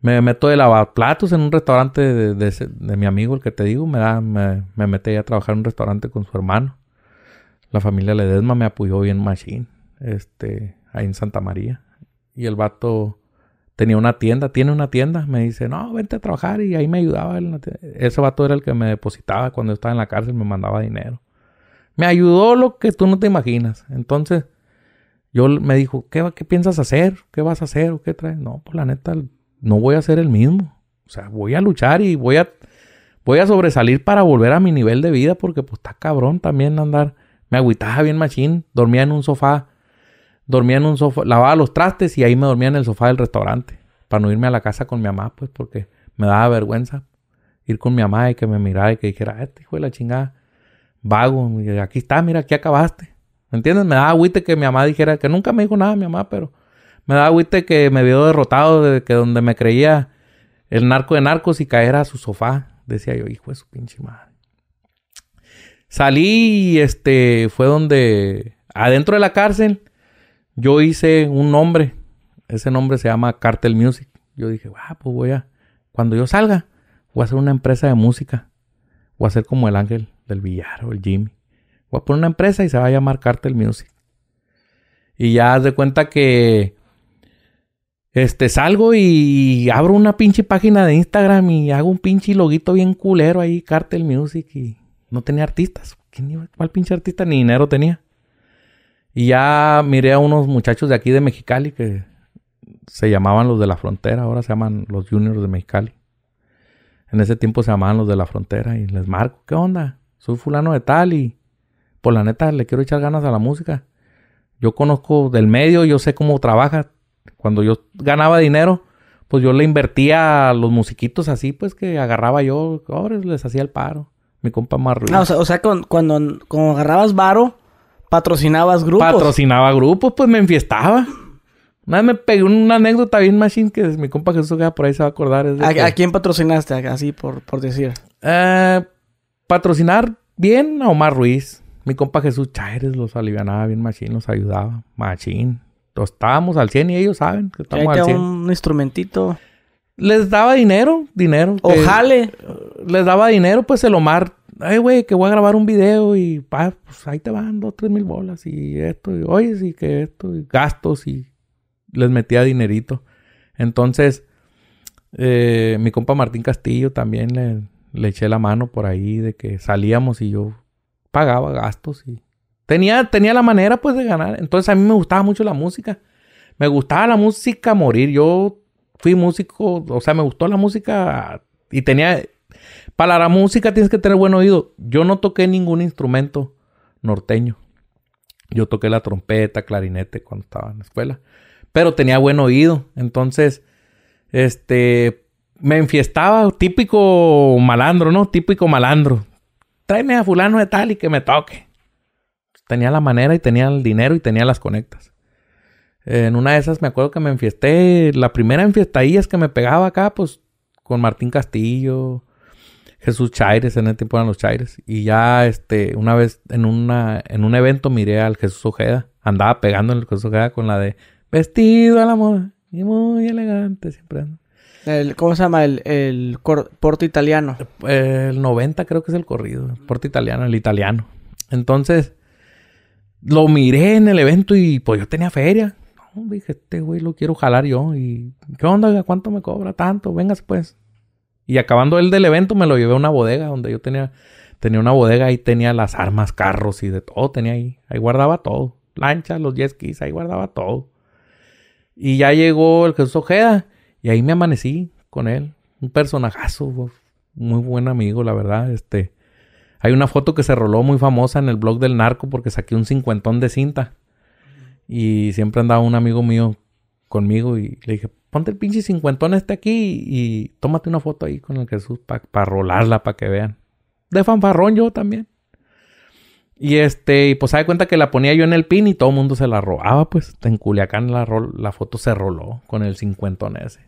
Me meto de lavaplatos en un restaurante de, de mi amigo, el que te digo, me da, me, me a trabajar en un restaurante con su hermano. La familia Ledesma me apoyó bien machine, este, ahí en Santa María. Y el vato tenía una tienda, tiene una tienda. Me dice, no, vente a trabajar y ahí me ayudaba. Ese vato era el que me depositaba cuando estaba en la cárcel, me mandaba dinero. Me ayudó lo que tú no te imaginas. Entonces, yo me dijo, ¿qué, ¿qué piensas hacer? ¿Qué vas a hacer? ¿O qué traes? No, pues la neta, no voy a ser el mismo. O sea, voy a luchar y voy a, voy a sobresalir para volver a mi nivel de vida porque pues está cabrón también andar. Me agüitaba bien machín, dormía en un sofá dormía en un sofá, lavaba los trastes y ahí me dormía en el sofá del restaurante. Para no irme a la casa con mi mamá, pues, porque me daba vergüenza ir con mi mamá y que me mirara y que dijera, este hijo de la chingada, vago, aquí está, mira, aquí acabaste. ¿Me entiendes? Me daba agüite que mi mamá dijera, que nunca me dijo nada mi mamá, pero me daba agüite que me vio derrotado de que donde me creía el narco de narcos y caer a su sofá. Decía yo, hijo de su pinche madre. Salí y este fue donde, adentro de la cárcel, yo hice un nombre. Ese nombre se llama Cartel Music. Yo dije, ah, pues voy a. Cuando yo salga, voy a hacer una empresa de música. Voy a ser como el ángel del billar o el Jimmy. Voy a poner una empresa y se va a llamar Cartel Music. Y ya haz de cuenta que. Este, salgo y abro una pinche página de Instagram y hago un pinche loguito bien culero ahí, Cartel Music. Y no tenía artistas. ¿Cuál pinche artista? Ni dinero tenía. Y ya miré a unos muchachos de aquí de Mexicali que se llamaban los de la frontera, ahora se llaman los juniors de Mexicali. En ese tiempo se llamaban los de la frontera y les marco, ¿qué onda? Soy fulano de tal y por la neta le quiero echar ganas a la música. Yo conozco del medio, yo sé cómo trabaja. Cuando yo ganaba dinero, pues yo le invertía a los musiquitos así, pues que agarraba yo, ahora les hacía el paro. Mi compa más Ruiz. Ah, o sea, cuando, cuando agarrabas varo, patrocinabas grupos. Patrocinaba grupos, pues me enfiestaba. Una vez me pegué una anécdota bien machine que mi compa Jesús que por ahí se va a acordar. que, ¿A, quién patrocinaste? Así por, por decir. eh, patrocinar bien a Omar Ruiz. Mi compa Jesús Chaires los alivianaba bien machine, los ayudaba. Machín. Los estábamos al 100 y ellos saben que estamos al 100. un instrumentito. Les daba dinero, dinero. O que- jale. les daba dinero, pues el Omar, ay, güey, que voy a grabar un video y, pa, pues ahí te van dos, tres mil bolas y esto, y oye, sí, que esto, y gastos y les metía dinerito. Entonces, eh, mi compa Martín Castillo también le, le eché la mano por ahí de que salíamos y yo pagaba gastos y tenía, tenía la manera pues de ganar. Entonces a mí me gustaba mucho la música. Me gustaba la música morir. Yo fui músico, o sea, me gustó la música y tenía... Para la música tienes que tener buen oído. Yo no toqué ningún instrumento norteño. Yo toqué la trompeta, clarinete cuando estaba en la escuela. Pero tenía buen oído. Entonces, este, me enfiestaba, típico malandro, ¿no? Típico malandro. Tráeme a fulano de tal y que me toque. Tenía la manera y tenía el dinero y tenía las conectas. En una de esas me acuerdo que me enfiesté. La primera enfiestadilla que me pegaba acá, pues con Martín Castillo, Jesús Chaires, en el tiempo eran los Chaires. Y ya, este, una vez en, una, en un evento miré al Jesús Ojeda. Andaba pegando en el Jesús Ojeda con la de vestido a la moda y muy elegante siempre. El, ¿Cómo se llama? El, el porto italiano. El 90 creo que es el corrido. Porto italiano, el italiano. Entonces, lo miré en el evento y pues yo tenía feria. No, dije, este güey lo quiero jalar yo. Y, ¿qué onda? ¿Cuánto me cobra? Tanto, vengas pues. Y acabando el del evento me lo llevé a una bodega donde yo tenía, tenía una bodega y tenía las armas, carros y de todo tenía ahí. Ahí guardaba todo. Lanchas, los jet skis, ahí guardaba todo. Y ya llegó el Jesús Ojeda y ahí me amanecí con él. Un personajazo, muy buen amigo, la verdad. Este, hay una foto que se roló muy famosa en el blog del narco porque saqué un cincuentón de cinta. Y siempre andaba un amigo mío conmigo y le dije, ponte el pinche cincuentón este aquí y tómate una foto ahí con el Jesús para rolarla, para que vean. De fanfarrón yo también. Y este, y pues se cuenta que la ponía yo en el pin y todo el mundo se la robaba, pues. En Culiacán la, foto se roló con el cincuentón ese.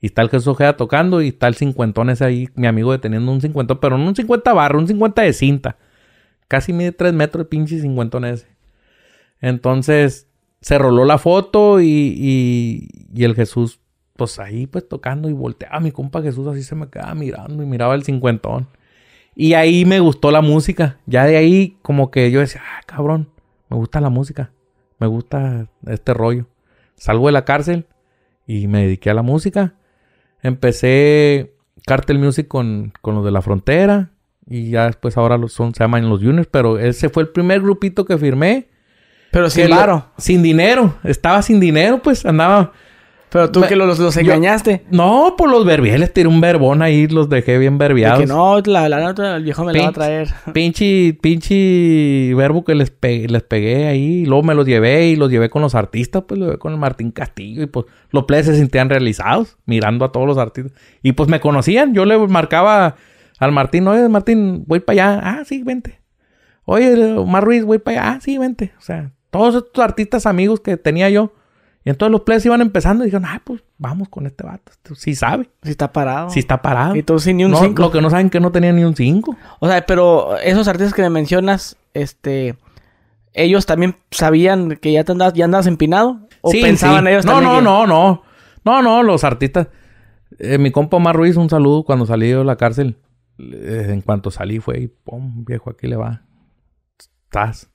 Y está el Jesús Ojeda tocando y está el cincuentón ese ahí, mi amigo deteniendo un cincuentón, pero no un 50 barro, un 50 de cinta. Casi mide 3 metros el pinche cincuentón ese. Entonces, se roló la foto y, y, el Jesús, pues ahí pues tocando y volteaba. Mi compa Jesús así se me quedaba mirando y miraba el cincuentón. Y ahí me gustó la música. Ya de ahí como que yo decía, ah, cabrón, me gusta la música. Me gusta este rollo. Salgo de la cárcel y me dediqué a la música. Empecé Cartel Music con, con los de la frontera. Y ya después ahora los son, se llaman los Juniors. Pero ese fue el primer grupito que firmé. Pero sin claro. Sin dinero. Estaba sin dinero, pues andaba pero tú que los, los engañaste. no, por los verbiales. Les tiré un verbón ahí, los dejé bien verbiados. que no, la, la nota, el viejo me la va a traer. [laughs] Pinche, pinche verbo que les, pegué, les pegué ahí. Y luego me los llevé y los llevé con los artistas. Pues lo llevé con el Martín Castillo. Y pues los players se sentían realizados mirando a todos los artistas. Y pues me conocían. Yo le marcaba al Martín, oye, Martín, voy para allá. Ah, sí, vente. Oye, Omar Ruiz, voy para allá. Ah, sí, vente. O sea, todos estos artistas amigos que tenía yo y entonces los players iban empezando y dijeron, ah, pues vamos con este vato. Sí sabe. Sí está parado. Sí está parado. Y tú sin ni un 5. lo que no saben que no tenía ni un 5. O sea, pero esos artistas que me mencionas, este... ¿Ellos también sabían que ya te andabas, ya andabas empinado? ¿O pensaban ellos no, también No, no, no, no. No, los artistas... Eh, mi compa Omar Ruiz, un saludo cuando salí de la cárcel. Eh, en cuanto salí fue y pum, viejo, aquí le va. Estás.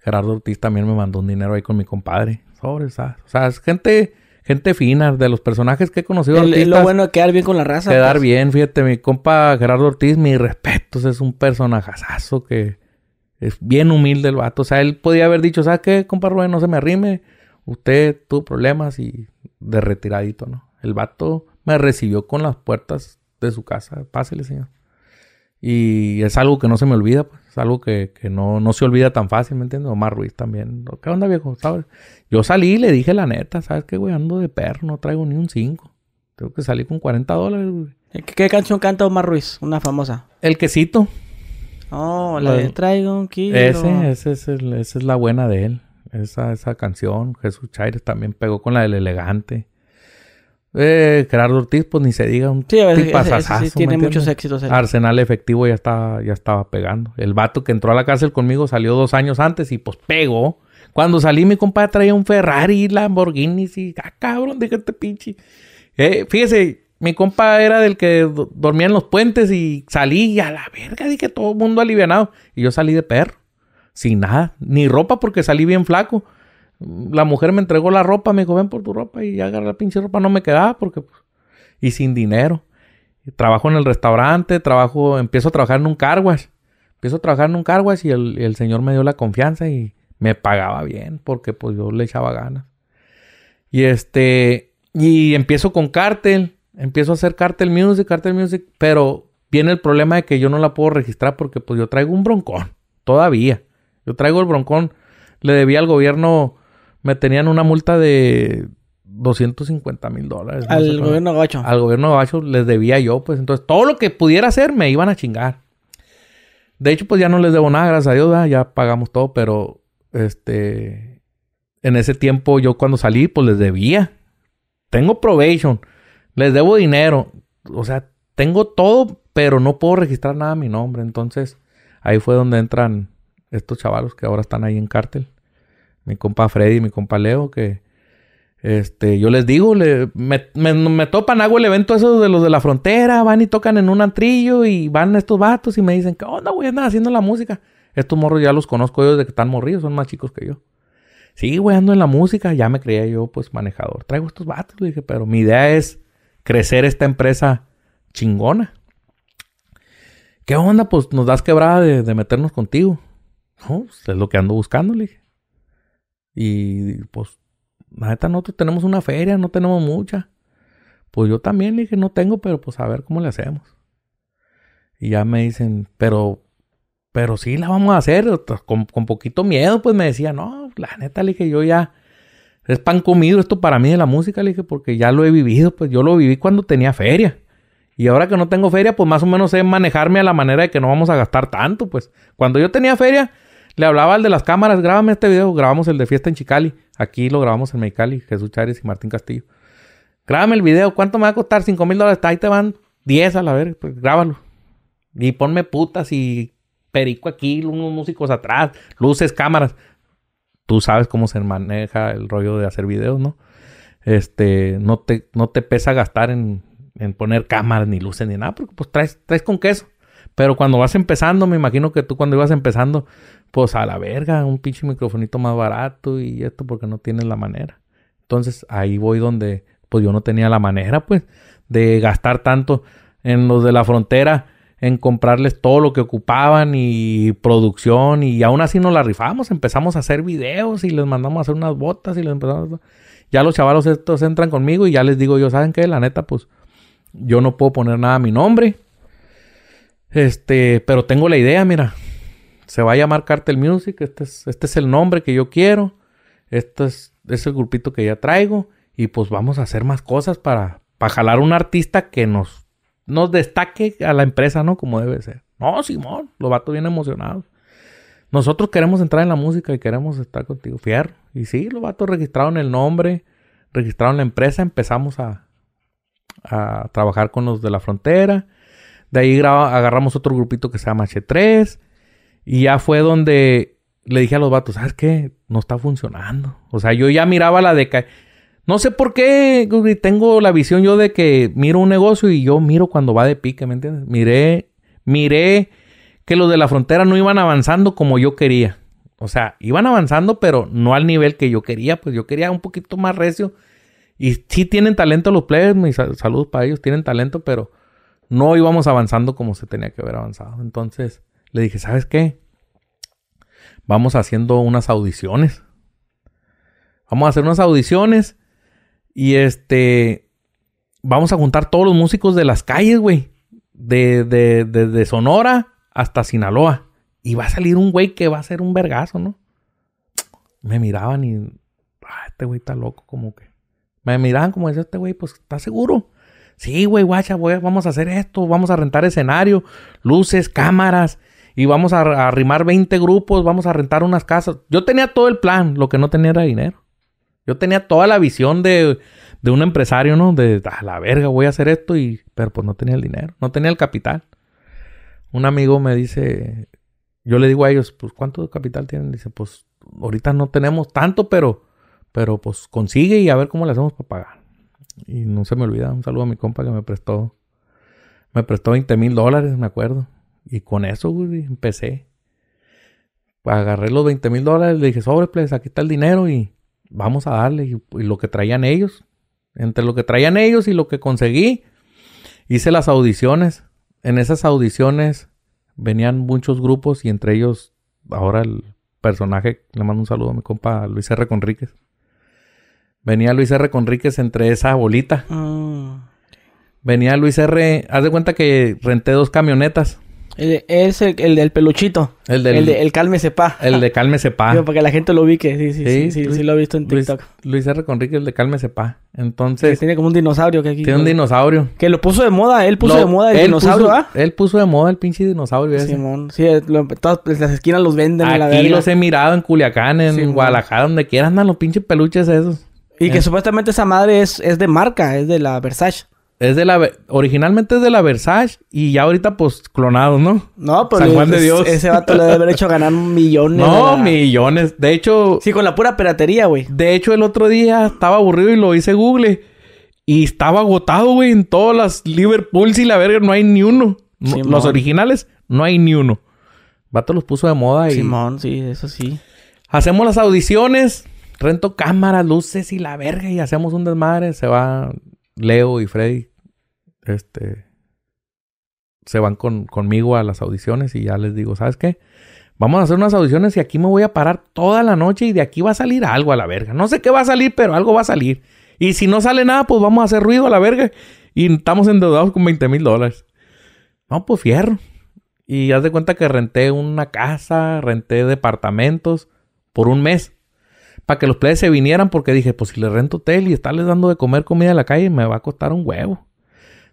Gerardo Ortiz también me mandó un dinero ahí con mi compadre. Sobre, o sea, es gente, gente fina, de los personajes que he conocido. Es lo bueno de quedar bien con la raza. Quedar pues. bien, fíjate, mi compa Gerardo Ortiz, mi respetos, es un personajazo que es bien humilde el vato. O sea, él podía haber dicho, ¿sabes qué, compa Rubén? No se me arrime. Usted tuvo problemas y de retiradito, ¿no? El vato me recibió con las puertas de su casa. Pásele, señor. Y es algo que no se me olvida, pues. Es algo que, no, no, se olvida tan fácil, ¿me entiendes? Omar Ruiz también. ¿Qué onda, viejo? ¿Sabes? Yo salí y le dije la neta, ¿sabes qué, güey? Ando de perro, no traigo ni un 5. Tengo que salir con 40 dólares, güey. ¿Qué, canción canta Omar Ruiz? Una famosa. El quesito. Oh, la, de Traigo un kilo. Ese, ese es esa es la buena de él. Esa, esa canción. Jesús Chaires también pegó con la del elegante. Eh, Gerardo Ortiz, pues ni se diga, un sí, sí, tiene muchos éxitos. Arsenal efectivo ya estaba, ya estaba pegando. El vato que entró a la cárcel conmigo salió dos años antes y pues pegó. Cuando salí, mi compadre traía un Ferrari, Lamborghini, y ah, cabrón, déjate pinche. Eh, fíjese, mi compa era del que dormía en los puentes y salí y a la verga, dije todo el mundo alivianado. Y yo salí de perro, sin nada, ni ropa porque salí bien flaco la mujer me entregó la ropa, me dijo, ven por tu ropa y agarra la pinche ropa, no me quedaba porque, pues, y sin dinero. Trabajo en el restaurante, trabajo, empiezo a trabajar en un carwash. Empiezo a trabajar en un carwash y el, el señor me dio la confianza y me pagaba bien porque pues yo le echaba ganas. Y este, y empiezo con cartel, empiezo a hacer cartel music, cartel music, pero viene el problema de que yo no la puedo registrar porque pues yo traigo un broncón, todavía. Yo traigo el broncón, le debía al gobierno me tenían una multa de 250 mil dólares. Al gobierno gacho. Al gobierno gacho les debía yo, pues. Entonces, todo lo que pudiera hacer me iban a chingar. De hecho, pues ya no les debo nada, gracias a Dios, ya pagamos todo, pero este. en ese tiempo yo cuando salí, pues les debía. Tengo probation, les debo dinero. O sea, tengo todo, pero no puedo registrar nada a mi nombre. Entonces, ahí fue donde entran estos chavalos que ahora están ahí en cártel. Mi compa Freddy mi compa Leo, que este, yo les digo, le, me, me, topan, hago el evento esos de los de la frontera, van y tocan en un antrillo y van estos vatos y me dicen, ¿qué onda, güey? Andan haciendo la música. Estos morros ya los conozco ellos de que están morridos, son más chicos que yo. Sí, güey, ando en la música, ya me creía yo, pues, manejador. Traigo estos vatos, le dije, pero mi idea es crecer esta empresa chingona. ¿Qué onda? Pues nos das quebrada de, meternos contigo. No, pues, es lo que ando buscando, le dije. Y pues la neta, nosotros tenemos una feria, no tenemos mucha. Pues yo también le dije, no tengo, pero pues a ver cómo le hacemos. Y ya me dicen, pero, pero sí la vamos a hacer, con, con poquito miedo, pues me decía, no, la neta, le dije, yo ya, es pan comido esto para mí de la música, le dije, porque ya lo he vivido, pues yo lo viví cuando tenía feria. Y ahora que no tengo feria, pues más o menos sé manejarme a la manera de que no vamos a gastar tanto, pues. Cuando yo tenía feria, le hablaba al de las cámaras, grábame este video, grabamos el de fiesta en Chicali. Aquí lo grabamos en Mexicali, Jesús Chávez y Martín Castillo. Grábame el video, ¿cuánto me va a costar? Cinco mil dólares, ahí te van 10 a la ver, pues grábalo. Y ponme putas y perico aquí, unos músicos atrás, luces, cámaras. Tú sabes cómo se maneja el rollo de hacer videos, ¿no? Este, no te, no te pesa gastar en, en poner cámaras, ni luces, ni nada, porque pues traes, traes con queso. Pero cuando vas empezando, me imagino que tú cuando ibas empezando, pues a la verga, un pinche microfonito más barato y esto porque no tienes la manera. Entonces ahí voy donde pues yo no tenía la manera pues de gastar tanto en los de la frontera en comprarles todo lo que ocupaban y producción y aún así nos la rifamos, empezamos a hacer videos y les mandamos a hacer unas botas y les empezamos ya los chavalos estos entran conmigo y ya les digo yo, ¿saben qué? La neta pues yo no puedo poner nada a mi nombre. Este, pero tengo la idea, mira, se va a llamar Cartel Music, este es, este es el nombre que yo quiero, este es, el grupito que ya traigo y pues vamos a hacer más cosas para, para jalar un artista que nos, nos destaque a la empresa, ¿no? Como debe ser. No, Simón, los vatos bien emocionados. Nosotros queremos entrar en la música y queremos estar contigo, fierro. Y sí, los vatos registraron el nombre, registraron la empresa, empezamos a, a trabajar con los de la frontera. De ahí agarramos otro grupito que se llama H3. Y ya fue donde le dije a los vatos, ¿sabes qué? No está funcionando. O sea, yo ya miraba la deca. No sé por qué tengo la visión yo de que miro un negocio y yo miro cuando va de pique, ¿me entiendes? Miré, miré que los de la frontera no iban avanzando como yo quería. O sea, iban avanzando, pero no al nivel que yo quería. Pues yo quería un poquito más recio. Y sí tienen talento los players, mis saludos para ellos, tienen talento, pero no íbamos avanzando como se tenía que haber avanzado. Entonces, le dije, ¿sabes qué? Vamos haciendo unas audiciones. Vamos a hacer unas audiciones y este vamos a juntar todos los músicos de las calles, güey. De, de, de, Sonora hasta Sinaloa. Y va a salir un güey que va a ser un vergazo, ¿no? Me miraban y. Ah, este güey está loco, como que. Me miraban como decía este güey, pues está seguro. Sí, güey, guacha, güey, vamos a hacer esto, vamos a rentar escenario, luces, cámaras, y vamos a, arrimar 20 grupos, vamos a rentar unas casas. Yo tenía todo el plan, lo que no tenía era dinero. Yo tenía toda la visión de, de un empresario, ¿no? De, a la verga, voy a hacer esto y... Pero pues no tenía el dinero, no tenía el capital. Un amigo me dice... Yo le digo a ellos, pues, ¿cuánto capital tienen? Dice, pues, ahorita no tenemos tanto, pero... Pero, pues, consigue y a ver cómo le hacemos para pagar. Y no se me olvida, un saludo a mi compa que me prestó... Me prestó 20 mil dólares, me acuerdo. Y con eso, güey, empecé. Agarré los 20 mil dólares, le dije, sobre, pues, aquí está el dinero y vamos a darle. Y, lo que traían ellos, entre lo que traían ellos y lo que conseguí, hice las audiciones. En esas audiciones venían muchos grupos y entre ellos, ahora el personaje, le mando un saludo a mi compa Luis R. Conríquez. Venía Luis R. Conríquez entre esa bolita. Ah. Venía Luis R. Haz de cuenta que renté dos camionetas El- Es el, el del peluchito. El del... El de el cálmese pa. El de Cálmese Pa. Digo, para que la gente lo ubique. Sí, sí, sí. Sí, sí, Luis- lo he visto en Luis, TikTok. Luis R. Conrique, el de Cálmese Pa. Que Entonces, tiene como un dinosaurio que aquí. tiene un dinosaurio. Que lo puso de moda. Él puso Lo- de moda el dinosaurio, puso- ¿ah? Él puso de moda el pinche dinosaurio ese. Simón. Sí, lo- todas las esquinas los venden a la Aquí verga. los he mirado en Culiacán, en. Guadalajara, donde quiera andan los pinches peluches esos. Y que Eh. supuestamente esa madre es, es de marca, es de la Versace. Es de la... Originalmente es de la Versace y ya ahorita pues clonados, ¿no? No, pues San Juan de es- Dios. ese vato le debe haber hecho ganar [laughs] millones. No, la- millones. De hecho, Sí, con la pura piratería, güey. de hecho el otro día estaba aburrido y lo hice Google. Y estaba agotado, güey, en todas las Liverpools y la verga no hay ni uno. No- Simón. los originales no hay ni uno. Vato los puso de moda y... Simón, sí, eso sí. Hacemos las audiciones, rento cámaras, luces y la verga y hacemos un desmadre. Se va Leo y Freddy. Este. Se van con, conmigo a las audiciones y ya les digo, ¿sabes qué? Vamos a hacer unas audiciones y aquí me voy a parar toda la noche y de aquí va a salir algo a la verga. No sé qué va a salir, pero algo va a salir. Y si no sale nada, pues vamos a hacer ruido a la verga. Y estamos endeudados con 20 mil dólares. No, pues fierro. Y haz de cuenta que renté una casa, renté departamentos por un mes. Para que los plebes se vinieran porque dije, pues si les rento hotel y estarles dando de comer comida en la calle, me va a costar un huevo.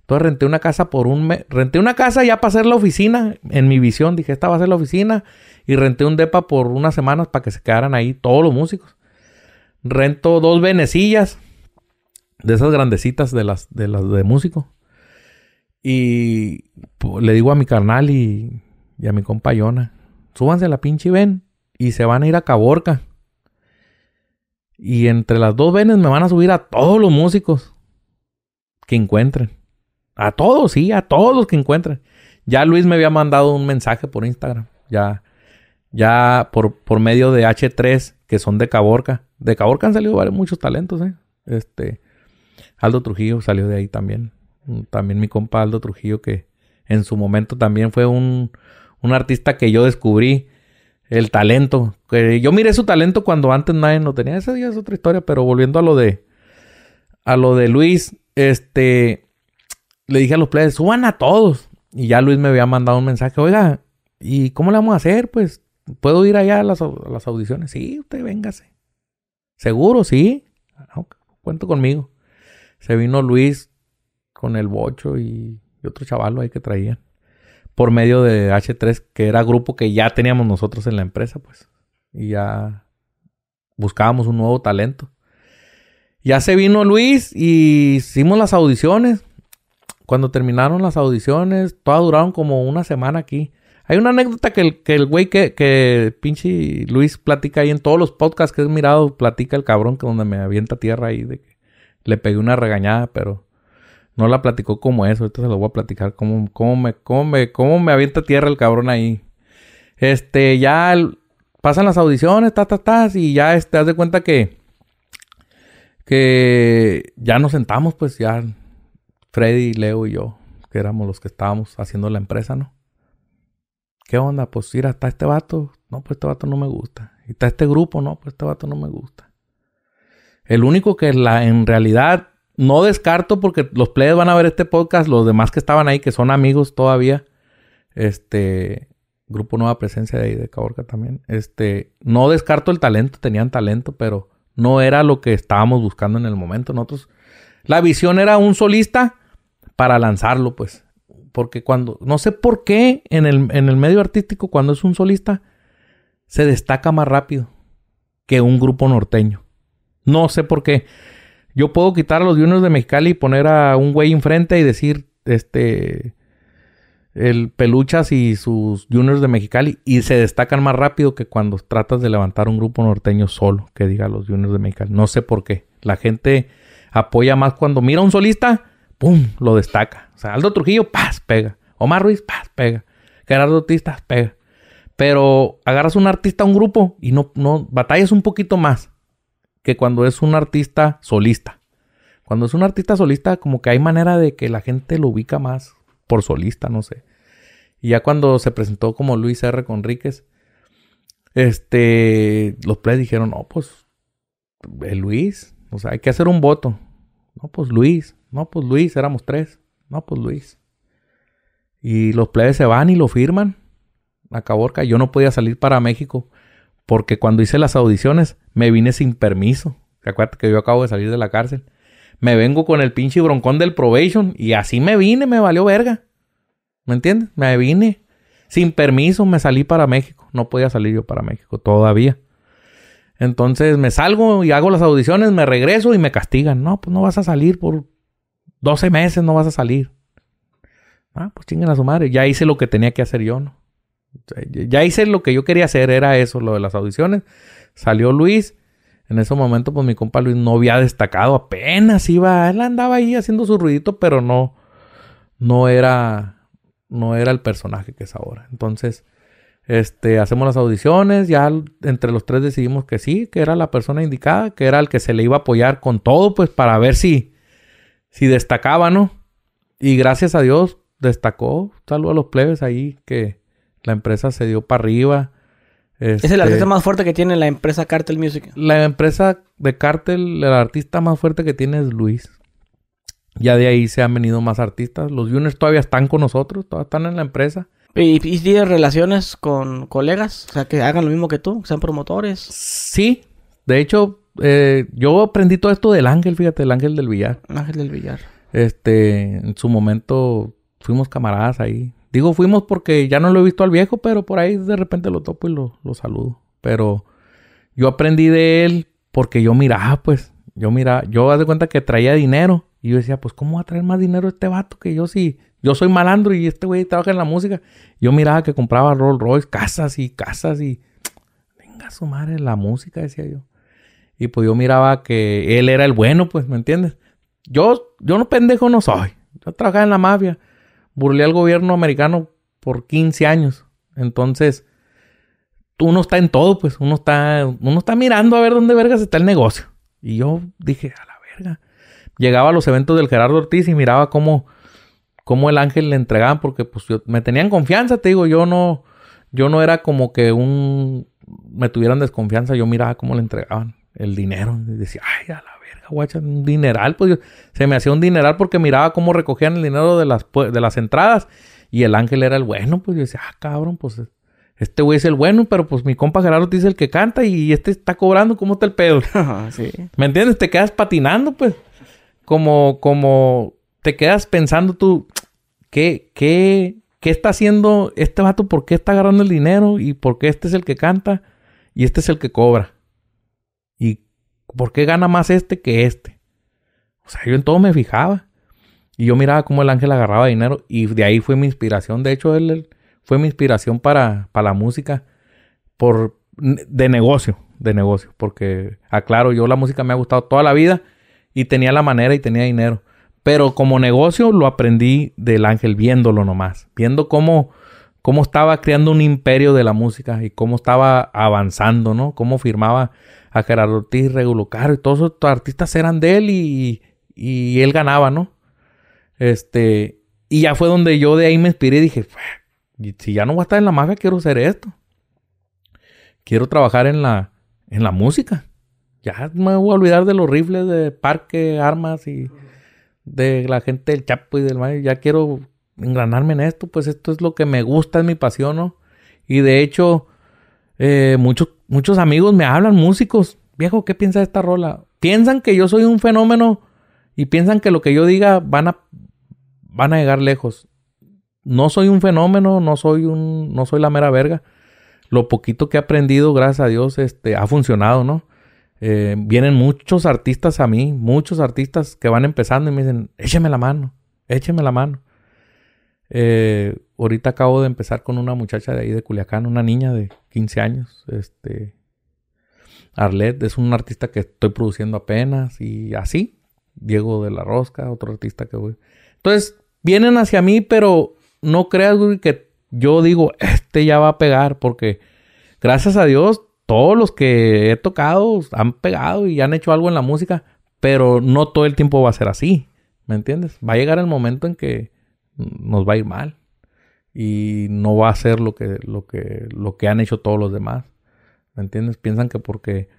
Entonces renté una casa por un mes. Renté una casa ya para hacer la oficina. En mi visión dije, esta va a ser la oficina. Y renté un depa por unas semanas para que se quedaran ahí todos los músicos. Rento dos venecillas. De esas grandecitas de las de las de músico. Y le digo a mi carnal y, y a mi compa Yona, súbanse a la pinche ven y se van a ir a Caborca. Y entre las dos venes me van a subir a todos los músicos que encuentren. A todos, sí, a todos los que encuentren. Ya Luis me había mandado un mensaje por Instagram. Ya, ya por, por medio de H3, que son de Caborca. De Caborca han salido varios, muchos talentos, ¿eh? Este, Aldo Trujillo salió de ahí también. Mm, También mi compa Aldo Trujillo, que en su momento también fue un, un artista que yo descubrí el talento. Que yo miré su talento cuando antes nadie lo tenía. Esa es otra historia, pero volviendo a lo de a lo de Luis, este le dije a los players, suban a todos. Y ya Luis me había mandado un mensaje, oiga, ¿y cómo le vamos a hacer? Pues, ¿puedo ir allá a las, las audiciones? Sí, usted véngase. ¿Seguro? Sí. "Ah, Cuento conmigo. Se vino Luis con el bocho y, y otro chavalo ahí que traían. Por medio de H3, que era grupo que ya teníamos nosotros en la empresa, pues. Y ya buscábamos un nuevo talento. Ya se vino Luis y hicimos las audiciones. Cuando terminaron las audiciones, todas duraron como una semana aquí. Hay una anécdota que el, que el güey que, que pinche Luis platica ahí en todos los podcasts que he mirado, platica el cabrón que donde me avienta tierra ahí de que le pegué una regañada, pero no la platicó como eso. Ahorita se lo voy a platicar cómo, cómo me, cómo me, cómo me avienta tierra el cabrón ahí. Este, ya pasan las audiciones, ta, ta, ta, y ya este, haz de cuenta que, que ya nos sentamos, pues ya Freddy, Leo y yo, que éramos los que estábamos haciendo la empresa, ¿no? ¿Qué onda? Pues mira, está este vato. No, pues este vato no me gusta. Y está este grupo. No, pues este vato no me gusta. El único que la, en realidad no descarto porque los players van a ver este podcast, los demás que estaban ahí, que son amigos todavía. Este, grupo Nueva Presencia de ahí de Caborca también. Este, no descarto el talento, tenían talento, pero no era lo que estábamos buscando en el momento. Nosotros, la visión era un solista para lanzarlo, pues. Porque cuando, no sé por qué en el, en el medio artístico, cuando es un solista, se destaca más rápido que un grupo norteño. No sé por qué. Yo puedo quitar a los Juniors de Mexicali y poner a un güey enfrente y decir, este, el Peluchas y sus Juniors de Mexicali y se destacan más rápido que cuando tratas de levantar un grupo norteño solo que diga los Juniors de Mexicali. No sé por qué. La gente apoya más cuando mira a un solista, ¡pum! lo destaca. O sea, Aldo Trujillo, ¡paz! pega. Omar Ruiz, ¡paz! pega. Gerardo Tistas, pega. Pero agarras un artista a un grupo y no, no, batallas un poquito más que cuando es un artista solista. Cuando es un artista solista, como que hay manera de que la gente lo ubica más por solista, no sé. Y ya cuando se presentó como Luis R. Conríquez, este, los players dijeron, no, pues, el Luis, o sea, hay que hacer un voto. No, pues Luis, no, pues Luis, éramos tres. No, pues Luis. Y los plebes se van y lo firman a Caborca. Yo no podía salir para México porque cuando hice las audiciones me vine sin permiso. ¿Se acuerdan que yo acabo de salir de la cárcel? Me vengo con el pinche broncón del probation y así me vine, me valió verga. ¿Me entiendes? Me vine sin permiso, me salí para México. No podía salir yo para México todavía. Entonces me salgo y hago las audiciones, me regreso y me castigan. No, pues no vas a salir por 12 meses, no vas a salir. Ah, pues chinguen a su madre. Ya hice lo que tenía que hacer yo, ¿no? Ya hice lo que yo quería hacer, era eso, lo de las audiciones. Salió Luis. En ese momento, pues mi compa Luis no había destacado, apenas iba, él andaba ahí haciendo su ruidito, pero no, no era, no era el personaje que es ahora. Entonces, este, hacemos las audiciones, ya entre los tres decidimos que sí, que era la persona indicada, que era el que se le iba a apoyar con todo, pues para ver si, si destacaba, ¿no? Y gracias a Dios destacó. Saludo a los plebes ahí que la empresa se dio para arriba. es el artista este, más fuerte que tiene la empresa Cartel Music. La empresa de Cartel, el artista más fuerte que tiene es Luis. Ya de ahí se han venido más artistas. Los Juniors todavía están con nosotros, todavía están en la empresa. ¿Y, tienes relaciones con colegas? O sea, que hagan lo mismo que tú, que sean promotores. Sí. De hecho, eh, yo aprendí todo esto del ángel, fíjate, el ángel del billar. Ángel del billar. Este, en su momento fuimos camaradas ahí. Digo fuimos porque ya no lo he visto al viejo, pero por ahí de repente lo topo y lo, lo saludo. Pero yo aprendí de él porque yo miraba, pues, yo miraba, yo haz de cuenta que traía dinero. Y yo decía, pues, ¿cómo va a traer más dinero este vato que yo si yo soy malandro y este güey trabaja en la música. Yo miraba que compraba Rolls Royce, casas y casas y... [tsk] Venga su madre, la música, decía yo. Y pues yo miraba que él era el bueno, pues, ¿me entiendes? Yo, yo no pendejo no soy. Yo trabajaba en la mafia. Burlé al gobierno americano por 15 años. Entonces, uno está en todo, pues. Uno está, uno está mirando a ver dónde vergas está el negocio. Y yo dije, a la verga. Llegaba a los eventos del Gerardo Ortiz y miraba cómo cómo el ángel le entregaban, porque pues me tenían confianza, te digo, yo no, yo no era como que un, me tuvieran desconfianza, yo miraba cómo le entregaban el dinero, y decía, ay, a la verga, guacha, un dineral, pues se me hacía un dineral porque miraba cómo recogían el dinero de las, de las entradas, y el ángel era el bueno, pues yo decía, ah, cabrón, pues este güey es el bueno, pero pues mi compa Gerardo te dice el que canta y este está cobrando, ¿cómo está el pedo? [laughs] sí. ¿Me entiendes? Te quedas patinando, pues. Como, como, te quedas pensando tú, ¿qué, qué, qué está haciendo este vato? ¿Por qué está agarrando el dinero? ¿Y por qué este es el que canta? Y este es el que cobra. ¿Y por qué gana más este que este? O sea, yo en todo me fijaba. Y yo miraba cómo el ángel agarraba dinero. Y de ahí fue mi inspiración. De hecho, él, fue mi inspiración para, para la música. Por, de negocio. De negocio. Porque, aclaro, yo la música me ha gustado toda la vida. Y tenía la manera y tenía dinero. Pero como negocio lo aprendí del ángel viéndolo nomás. Viendo cómo, cómo estaba creando un imperio de la música y cómo estaba avanzando, ¿no? Cómo firmaba a Gerardo Ortiz, Regulo Caro y todos esos artistas eran de él y, y él ganaba, ¿no? Este, y ya fue donde yo de ahí me inspiré y dije, si ya no voy a estar en la mafia, quiero hacer esto. Quiero trabajar en la, en la música. Ya me voy a olvidar de los rifles de parque, armas y de la gente del Chapo y del Mayo. Ya quiero engranarme en esto, pues esto es lo que me gusta, es mi pasión, ¿no? Y de hecho, eh, muchos, muchos amigos me hablan, músicos, viejo, ¿qué piensa de esta rola? Piensan que yo soy un fenómeno y piensan que lo que yo diga van a, van a llegar lejos. No soy un fenómeno, no soy un, no soy la mera verga. Lo poquito que he aprendido, gracias a Dios, este, ha funcionado, ¿no? Eh, vienen muchos artistas a mí, muchos artistas que van empezando y me dicen, écheme la mano, écheme la mano. Eh, ahorita acabo de empezar con una muchacha de ahí de Culiacán, una niña de 15 años, este, Arlet, es un artista que estoy produciendo apenas y así. Diego de la Rosca, otro artista que voy. Entonces, vienen hacia mí, pero no creas, que yo digo, este ya va a pegar, porque gracias a Dios todos los que he tocado han pegado y han hecho algo en la música, pero no todo el tiempo va a ser así, ¿me entiendes? Va a llegar el momento en que nos va a ir mal y no va a ser lo que, lo que, lo que han hecho todos los demás, ¿me entiendes? Piensan que porque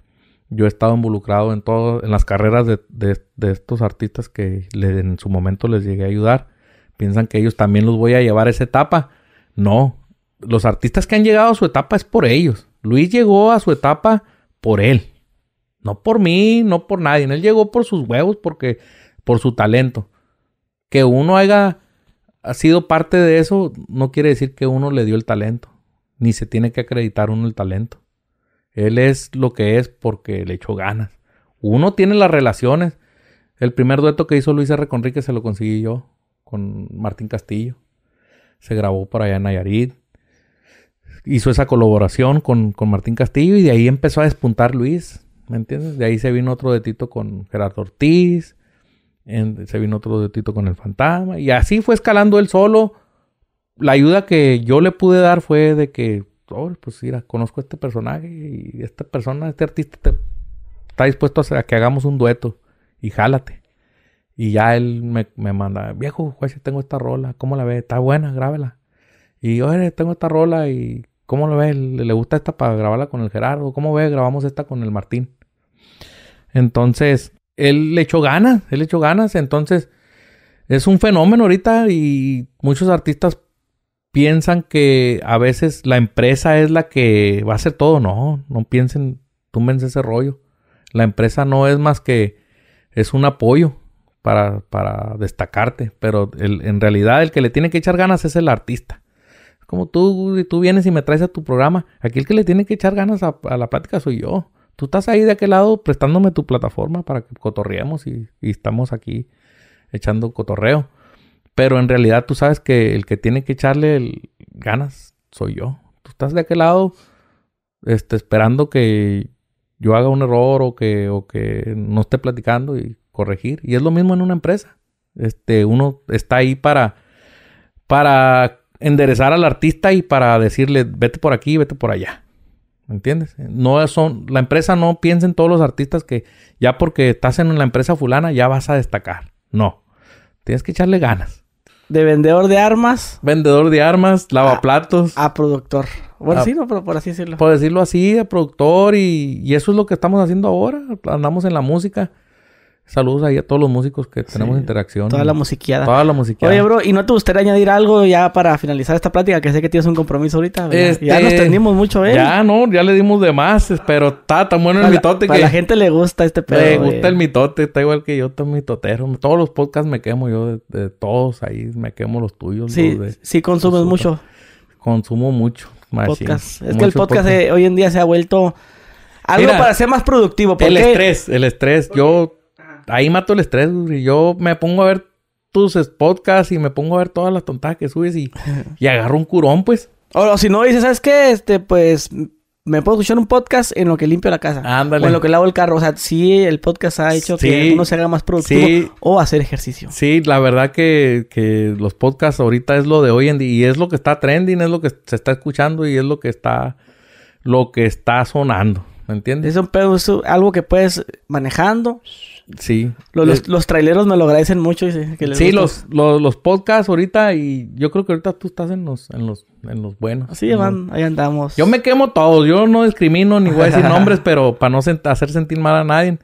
yo he estado involucrado en todo, en las carreras de, estos artistas que en su momento les llegué a ayudar, Piensan que ellos también los voy a llevar a esa etapa. No. Los artistas que han llegado a su etapa es por ellos. Luis llegó a su etapa por él. No por mí, no por nadie. Él llegó por sus huevos, porque, por su talento. Que uno haya ha sido parte de eso, no quiere decir que uno le dio el talento. Ni se tiene que acreditar uno el talento. Él es lo que es porque le echó ganas. Uno tiene las relaciones. El primer dueto que hizo Luis R. Conrique se lo conseguí yo con Martín Castillo. Se grabó por allá en Nayarit. Hizo esa colaboración con, con Martín Castillo y de ahí empezó a despuntar Luis. ¿Me entiendes? De ahí se vino otro duetito con Gerardo Ortiz. se vino otro duetito con el Fantasma. Y así fue escalando él solo. La ayuda que yo le pude dar fue de que, oh, pues mira, conozco a este personaje y esta persona, este artista está dispuesto a, que hagamos un dueto y jálate. Y ya él me, manda, viejo, juez, tengo esta rola, ¿cómo la ves? Está buena, grábela. Y oye, tengo esta rola y ¿cómo la ves? ¿Le, ¿Le, gusta esta para grabarla con el Gerardo? ¿Cómo ves? Grabamos esta con el Martín. Entonces, él le echó ganas, él le echó ganas. Entonces, es un fenómeno ahorita y muchos artistas piensan que a veces la empresa es la que va a hacer todo. No, no piensen, túmense ese rollo. La empresa no es más que es un apoyo para, para destacarte, pero en realidad el que le tiene que echar ganas es el artista. Como tú, tú vienes y me traes a tu programa, aquí el que le tiene que echar ganas a, la plática soy yo. Tú estás ahí de aquel lado prestándome tu plataforma para que cotorreemos y, estamos aquí echando cotorreo. Pero en realidad tú sabes que el que tiene que echarle ganas soy yo. Tú estás de aquel lado este, esperando que yo haga un error o que, o que no esté platicando y corregir. Y es lo mismo en una empresa. Este, uno está ahí para, para enderezar al artista y para decirle, vete por aquí, vete por allá. ¿Me entiendes? No son, la empresa no piensa en todos los artistas que ya porque estás en la empresa fulana ya vas a destacar. No. Tienes que echarle ganas. De vendedor de armas. Vendedor de armas, lavaplatos. A, a productor. Bueno, sí, no, pero por así decirlo. Por decirlo así, a productor y, y, eso es lo que estamos haciendo ahora. Andamos en la música. Saludos ahí a todos los músicos que tenemos interacción. Toda la musiqueada. Toda la musiqueada. Oye, bro, ¿y no te gustaría añadir algo ya para finalizar esta plática? Que sé que tienes un compromiso ahorita. Este... Ya nos tendimos mucho, ¿eh? Ya, no, ya le dimos de más, pero está tan bueno el mitote que... A la gente le gusta este pedo. Le gusta el mitote, está igual que yo, estoy mitotero. Todos los podcasts me quemo yo, de, todos ahí me quemo los tuyos. Sí, los de, sí consumes mucho. Consumo mucho. Podcast. Es que el podcast, hoy en día se ha vuelto... Algo Mira, para ser más productivo. El estrés, el estrés. Yo ahí mato el estrés, y yo me pongo a ver tus podcasts y me pongo a ver todas las tontadas que subes y, [laughs] y agarro un curón, pues. O, si no dices, ¿sabes qué? Este, pues me puedo escuchar un podcast en lo que limpio la casa. Ándale. O en lo que lavo el carro. O sea, sí, el podcast ha hecho que uno se haga más productivo sí. o hacer ejercicio. Sí, la verdad que, que los podcasts ahorita es lo de hoy en día y es lo que está trending, es lo que se está escuchando y es lo que está, lo que está sonando. ¿Me entiendes? Es un pedo, es algo que puedes manejando. Sí. Los, los, traileros me lo agradecen mucho. Y que les sí, los, los, los, podcasts ahorita y yo creo que ahorita tú estás en los, en los, en los buenos. Sí, van, ahí andamos. Yo me quemo todos. Yo no discrimino ni voy a decir [laughs] nombres, pero para no hacer sentir mal a nadie.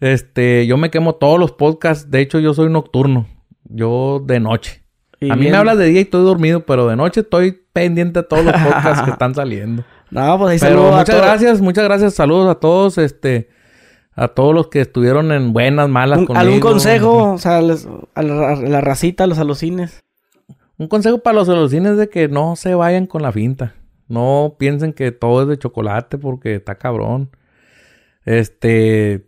Este, yo me quemo todos los podcasts. De hecho, yo soy nocturno. Yo de noche. A mí bien. me hablas de día y estoy dormido, pero de noche estoy pendiente de todos los [laughs] podcasts que están saliendo. No, pues ahí Pero muchas gracias, muchas gracias. Saludos a todos, este, a todos los que estuvieron en buenas, malas conmigo. ¿Algún consejo, [laughs] o sea, a, la, a la racita, a los alucines? Un consejo para los alucines es de que no se vayan con la finta. No piensen que todo es de chocolate porque está cabrón. Este,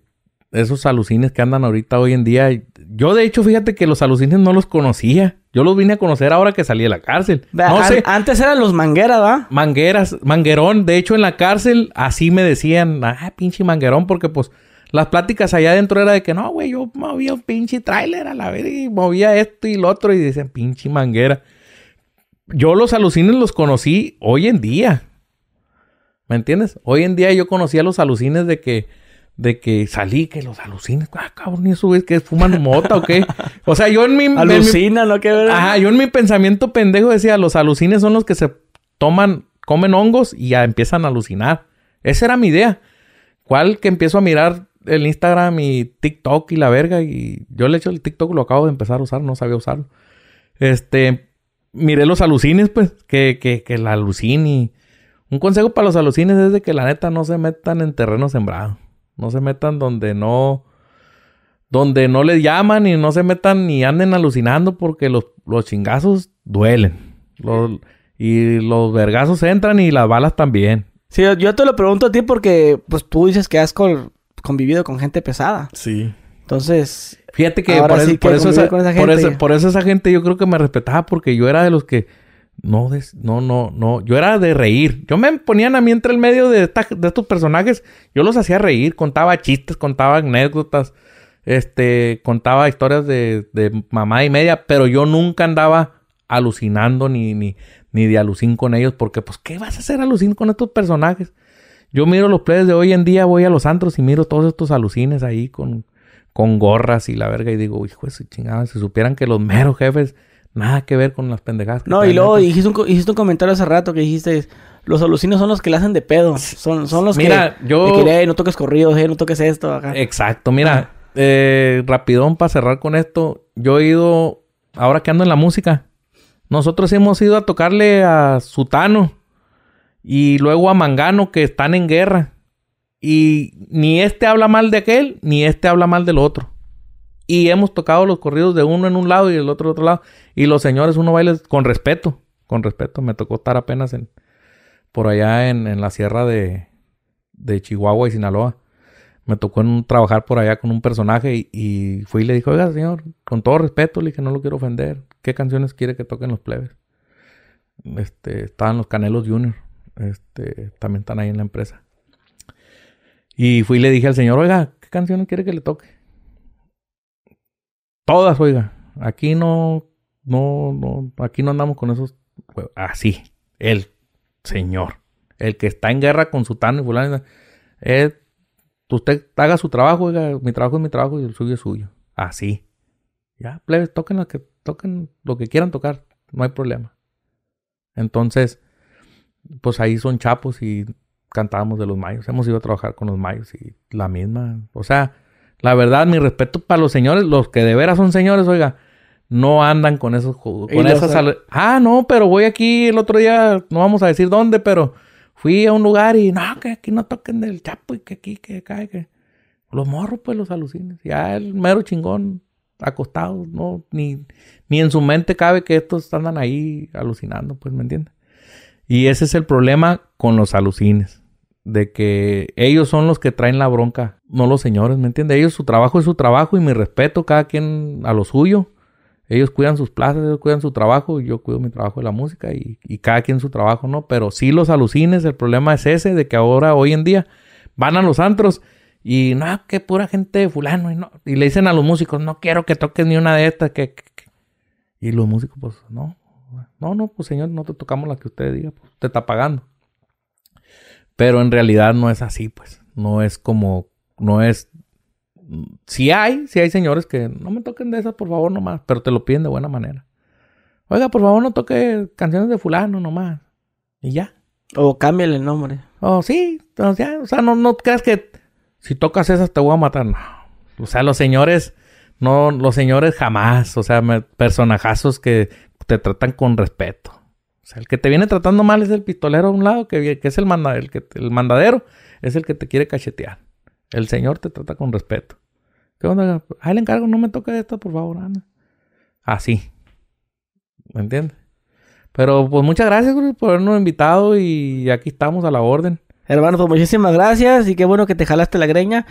esos alucines que andan ahorita hoy en día. Yo, de hecho, fíjate que los alucines no los conocía. Yo los vine a conocer ahora que salí de la cárcel. No sé. Antes eran los mangueras, ¿va? Mangueras, manguerón. De hecho, en la cárcel así me decían, ah, pinche manguerón, porque pues las pláticas allá adentro era de que no, güey, yo movía un pinche tráiler a la vez y movía esto y lo otro y dicen, pinche manguera. Yo los alucines los conocí hoy en día. ¿Me entiendes? Hoy en día yo conocí a los alucines de que de que salí, que los alucines, ah, cabrón, ¿y eso es que fuman mota o qué? O sea, yo en mi... Alucina, en mi, ¿no? ¿Qué verdad? Ajá, yo en mi pensamiento pendejo decía, los alucines son los que se toman, comen hongos y ya empiezan a alucinar. Esa era mi idea. ¿Cuál que empiezo a mirar el Instagram y TikTok y la verga? Y yo le echo el TikTok, lo acabo de empezar a usar, no sabía usarlo. Este, miré los alucines, pues, que, que, que la alucini. Un consejo para los alucines es de que la neta no se metan en terreno sembrado. No se metan donde no, donde no les llaman y no se metan ni anden alucinando porque los, los chingazos duelen. Y los vergazos entran y las balas también. Sí, yo te lo pregunto a ti porque pues tú dices que has convivido con gente pesada. Sí. Entonces, fíjate que por, eso, por, eso esa, por, eso, esa gente yo creo que me respetaba porque yo era de los que no, no, no, no, yo era de reír. Yo me ponían a mí entre el medio de, de estos personajes, yo los hacía reír, contaba chistes, contaba anécdotas, este, contaba historias de, de mamá y media, pero yo nunca andaba alucinando ni, ni, ni de alucin con ellos, porque pues, ¿qué vas a hacer alucin con estos personajes? Yo miro los players de hoy en día, voy a los antros y miro todos estos alucines ahí con, con gorras y la verga y digo, hijo de su chingada, si supieran que los meros jefes, nada que ver con las pendejadas. no, y luego dijiste un, un, comentario hace rato que dijiste, los alucinos son los que le hacen de pedo, son, son los mira, que yo... no toques corridos, eh, no toques esto acá. Exacto, mira, eh, rapidón para cerrar con esto, yo he ido, ahora que ando en la música, nosotros hemos ido a tocarle a Sutano y luego a Mangano que están en guerra. Y ni este habla mal de aquel, ni este habla mal del otro. Y hemos tocado los corridos de uno en un lado y el otro en otro lado. Y los señores, uno baila con respeto. Con respeto. Me tocó estar apenas en por allá en, la sierra de, de Chihuahua y Sinaloa me tocó en trabajar por allá con un personaje y, y, fui y le dije, oiga, señor, con todo respeto, le dije, no lo quiero ofender. ¿Qué canciones quiere que toquen los plebes? Este, estaban los Canelos Junior. Este, también están ahí en la empresa. Y fui y le dije al señor, oiga, ¿qué canciones quiere que le toque? Todas, oiga. Aquí no, no, no, aquí no andamos con esos. Así, el señor. El que está en guerra con su tan y fulano. Es usted haga su trabajo, oiga, mi trabajo es mi trabajo y el suyo es suyo. Así. Ya, plebes, toquen lo que, toquen lo que quieran tocar, no hay problema. Entonces, pues ahí son chapos y cantábamos de los mayos. Hemos ido a trabajar con los mayos y la misma. O sea, la verdad, mi respeto para los señores, los que de veras son señores, oiga, no andan con esos con esas Ah, no, pero voy aquí el otro día, no vamos a decir dónde, pero Fui a un lugar y no, que aquí no toquen del chapo y que aquí, que acá, que. Los morros, pues los alucines. Ya el mero chingón acostado, no, ni, ni en su mente cabe que estos andan ahí alucinando, pues, ¿me entiendes? Y ese es el problema con los alucines. De que ellos son los que traen la bronca, no los señores, ¿me entiendes? Ellos su trabajo es su trabajo y mi respeto, cada quien a lo suyo. Ellos cuidan sus plazas, ellos cuidan su trabajo, y yo cuido mi trabajo de la música y, cada quien su trabajo, ¿no? Pero sí los alucines, el problema es ese, de que ahora, hoy en día, van a los antros y no, que pura gente de fulano, y, no, y le dicen a los músicos, no quiero que toques ni una de estas, que, Y los músicos, pues, no, no, no, pues señor, no te tocamos la que usted diga, pues, te está pagando. Pero en realidad no es así, pues, no es como, no es si hay, si hay señores que no me toquen de esas, por favor, nomás, pero te lo piden de buena manera. Oiga, por favor, no toque canciones de fulano nomás. Y ya. O cámbiale el nombre. Oh, sí, o sea, o sea no, no creas que si tocas esas te voy a matar. No. O sea, los señores, no, los señores jamás, o sea, personajazos que te tratan con respeto. O sea, el que te viene tratando mal es el pistolero a un lado, que, es el, mandadero, es el que te quiere cachetear. El Señor te trata con respeto. ¿Qué onda? Ah, le encargo, no me toque esto, por favor, anda. Así. ¿Me entiendes? Pero pues muchas gracias por habernos invitado y aquí estamos a la orden. Hermano, pues muchísimas gracias y qué bueno que te jalaste la greña.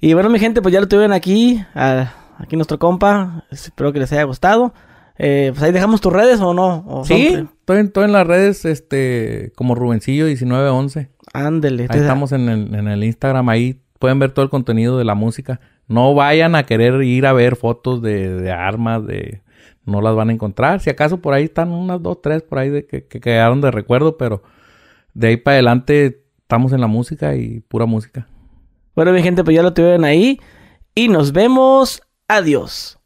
Y bueno, mi gente, pues ya lo tuvieron aquí, aquí nuestro compa. Espero que les haya gustado. Eh, pues ahí dejamos tus redes o no. sí, estoy, estoy, en las redes este como Rubencillo 1911. Ándele. Ahí estamos en el, en el Instagram, ahí pueden ver todo el contenido de la música. No vayan a querer ir a ver fotos de, armas, de no las van a encontrar. Si acaso por ahí están unas dos, tres por ahí de que, que quedaron de recuerdo, pero de ahí para adelante estamos en la música y pura música. Bueno, mi gente, pues ya lo tuvieron ahí. Y nos vemos. Adiós.